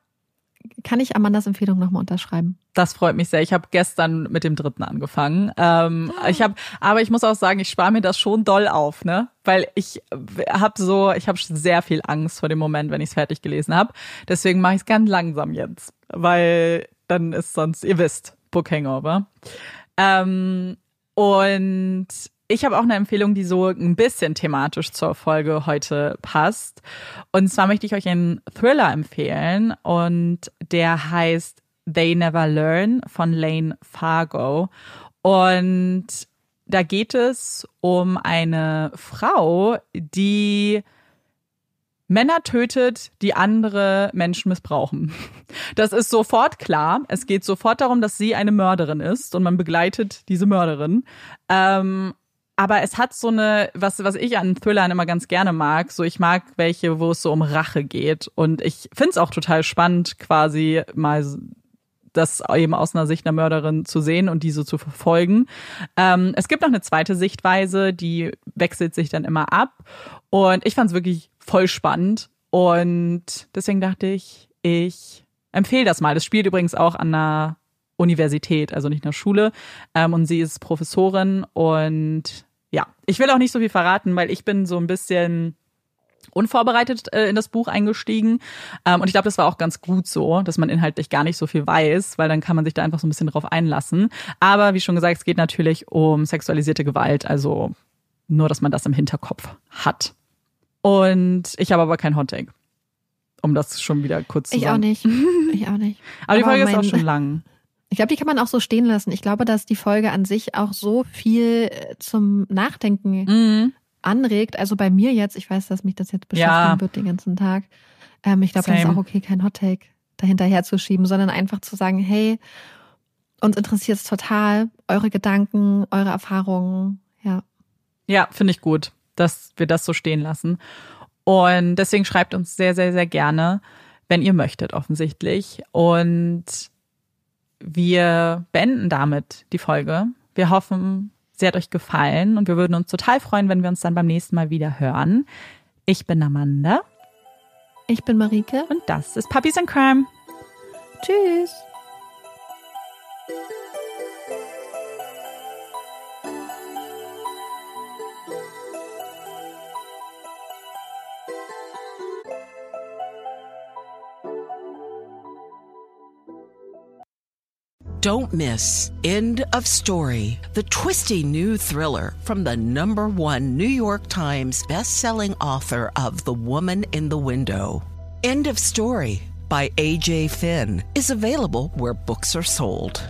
Speaker 3: kann ich Amandas Empfehlung nochmal unterschreiben.
Speaker 1: Das freut mich sehr. Ich habe gestern mit dem dritten angefangen. Ähm, ich habe, aber ich muss auch sagen, ich spare mir das schon doll auf, ne? Weil ich habe so, ich habe sehr viel Angst vor dem Moment, wenn ich es fertig gelesen habe. Deswegen mache ich es ganz langsam jetzt, weil dann ist sonst, ihr wisst, Book Hangover. Ähm, und ich habe auch eine Empfehlung, die so ein bisschen thematisch zur Folge heute passt. Und zwar möchte ich euch einen Thriller empfehlen und der heißt They Never Learn von Lane Fargo. Und da geht es um eine Frau, die Männer tötet, die andere Menschen missbrauchen. Das ist sofort klar. Es geht sofort darum, dass sie eine Mörderin ist und man begleitet diese Mörderin. Ähm, aber es hat so eine, was, was ich an Thrillern immer ganz gerne mag, so ich mag welche, wo es so um Rache geht. Und ich finde es auch total spannend, quasi mal das eben aus einer Sicht einer Mörderin zu sehen und diese zu verfolgen. Ähm, es gibt noch eine zweite Sichtweise, die wechselt sich dann immer ab. Und ich fand es wirklich voll spannend. Und deswegen dachte ich, ich empfehle das mal. Das spielt übrigens auch an einer Universität, also nicht einer Schule. Ähm, und sie ist Professorin und ja, ich will auch nicht so viel verraten, weil ich bin so ein bisschen unvorbereitet äh, in das Buch eingestiegen. Ähm, und ich glaube, das war auch ganz gut so, dass man inhaltlich gar nicht so viel weiß, weil dann kann man sich da einfach so ein bisschen drauf einlassen. Aber wie schon gesagt, es geht natürlich um sexualisierte Gewalt, also nur, dass man das im Hinterkopf hat. Und ich habe aber kein Hottake. Um das schon wieder kurz zu
Speaker 3: ich
Speaker 1: sagen.
Speaker 3: Ich auch nicht. Ich auch nicht.
Speaker 1: aber, aber die Folge ist auch schon lang.
Speaker 3: Ich glaube, die kann man auch so stehen lassen. Ich glaube, dass die Folge an sich auch so viel äh, zum Nachdenken mhm. anregt. Also bei mir jetzt, ich weiß, dass mich das jetzt beschäftigen ja. wird den ganzen Tag. Ähm, ich glaube, das ist auch okay, kein Hottake dahinterher zu schieben, sondern einfach zu sagen, hey, uns interessiert es total, eure Gedanken, eure Erfahrungen, ja.
Speaker 1: Ja, finde ich gut, dass wir das so stehen lassen. Und deswegen schreibt uns sehr, sehr, sehr gerne, wenn ihr möchtet, offensichtlich. Und wir beenden damit die Folge. Wir hoffen, sie hat euch gefallen und wir würden uns total freuen, wenn wir uns dann beim nächsten Mal wieder hören. Ich bin Amanda.
Speaker 3: Ich bin Marike.
Speaker 1: Und das ist Puppies and Crime.
Speaker 3: Tschüss.
Speaker 4: Don't miss End of Story, the twisty new thriller from the number one New York Times bestselling author of The Woman in the Window. End of Story by A.J. Finn is available where books are sold.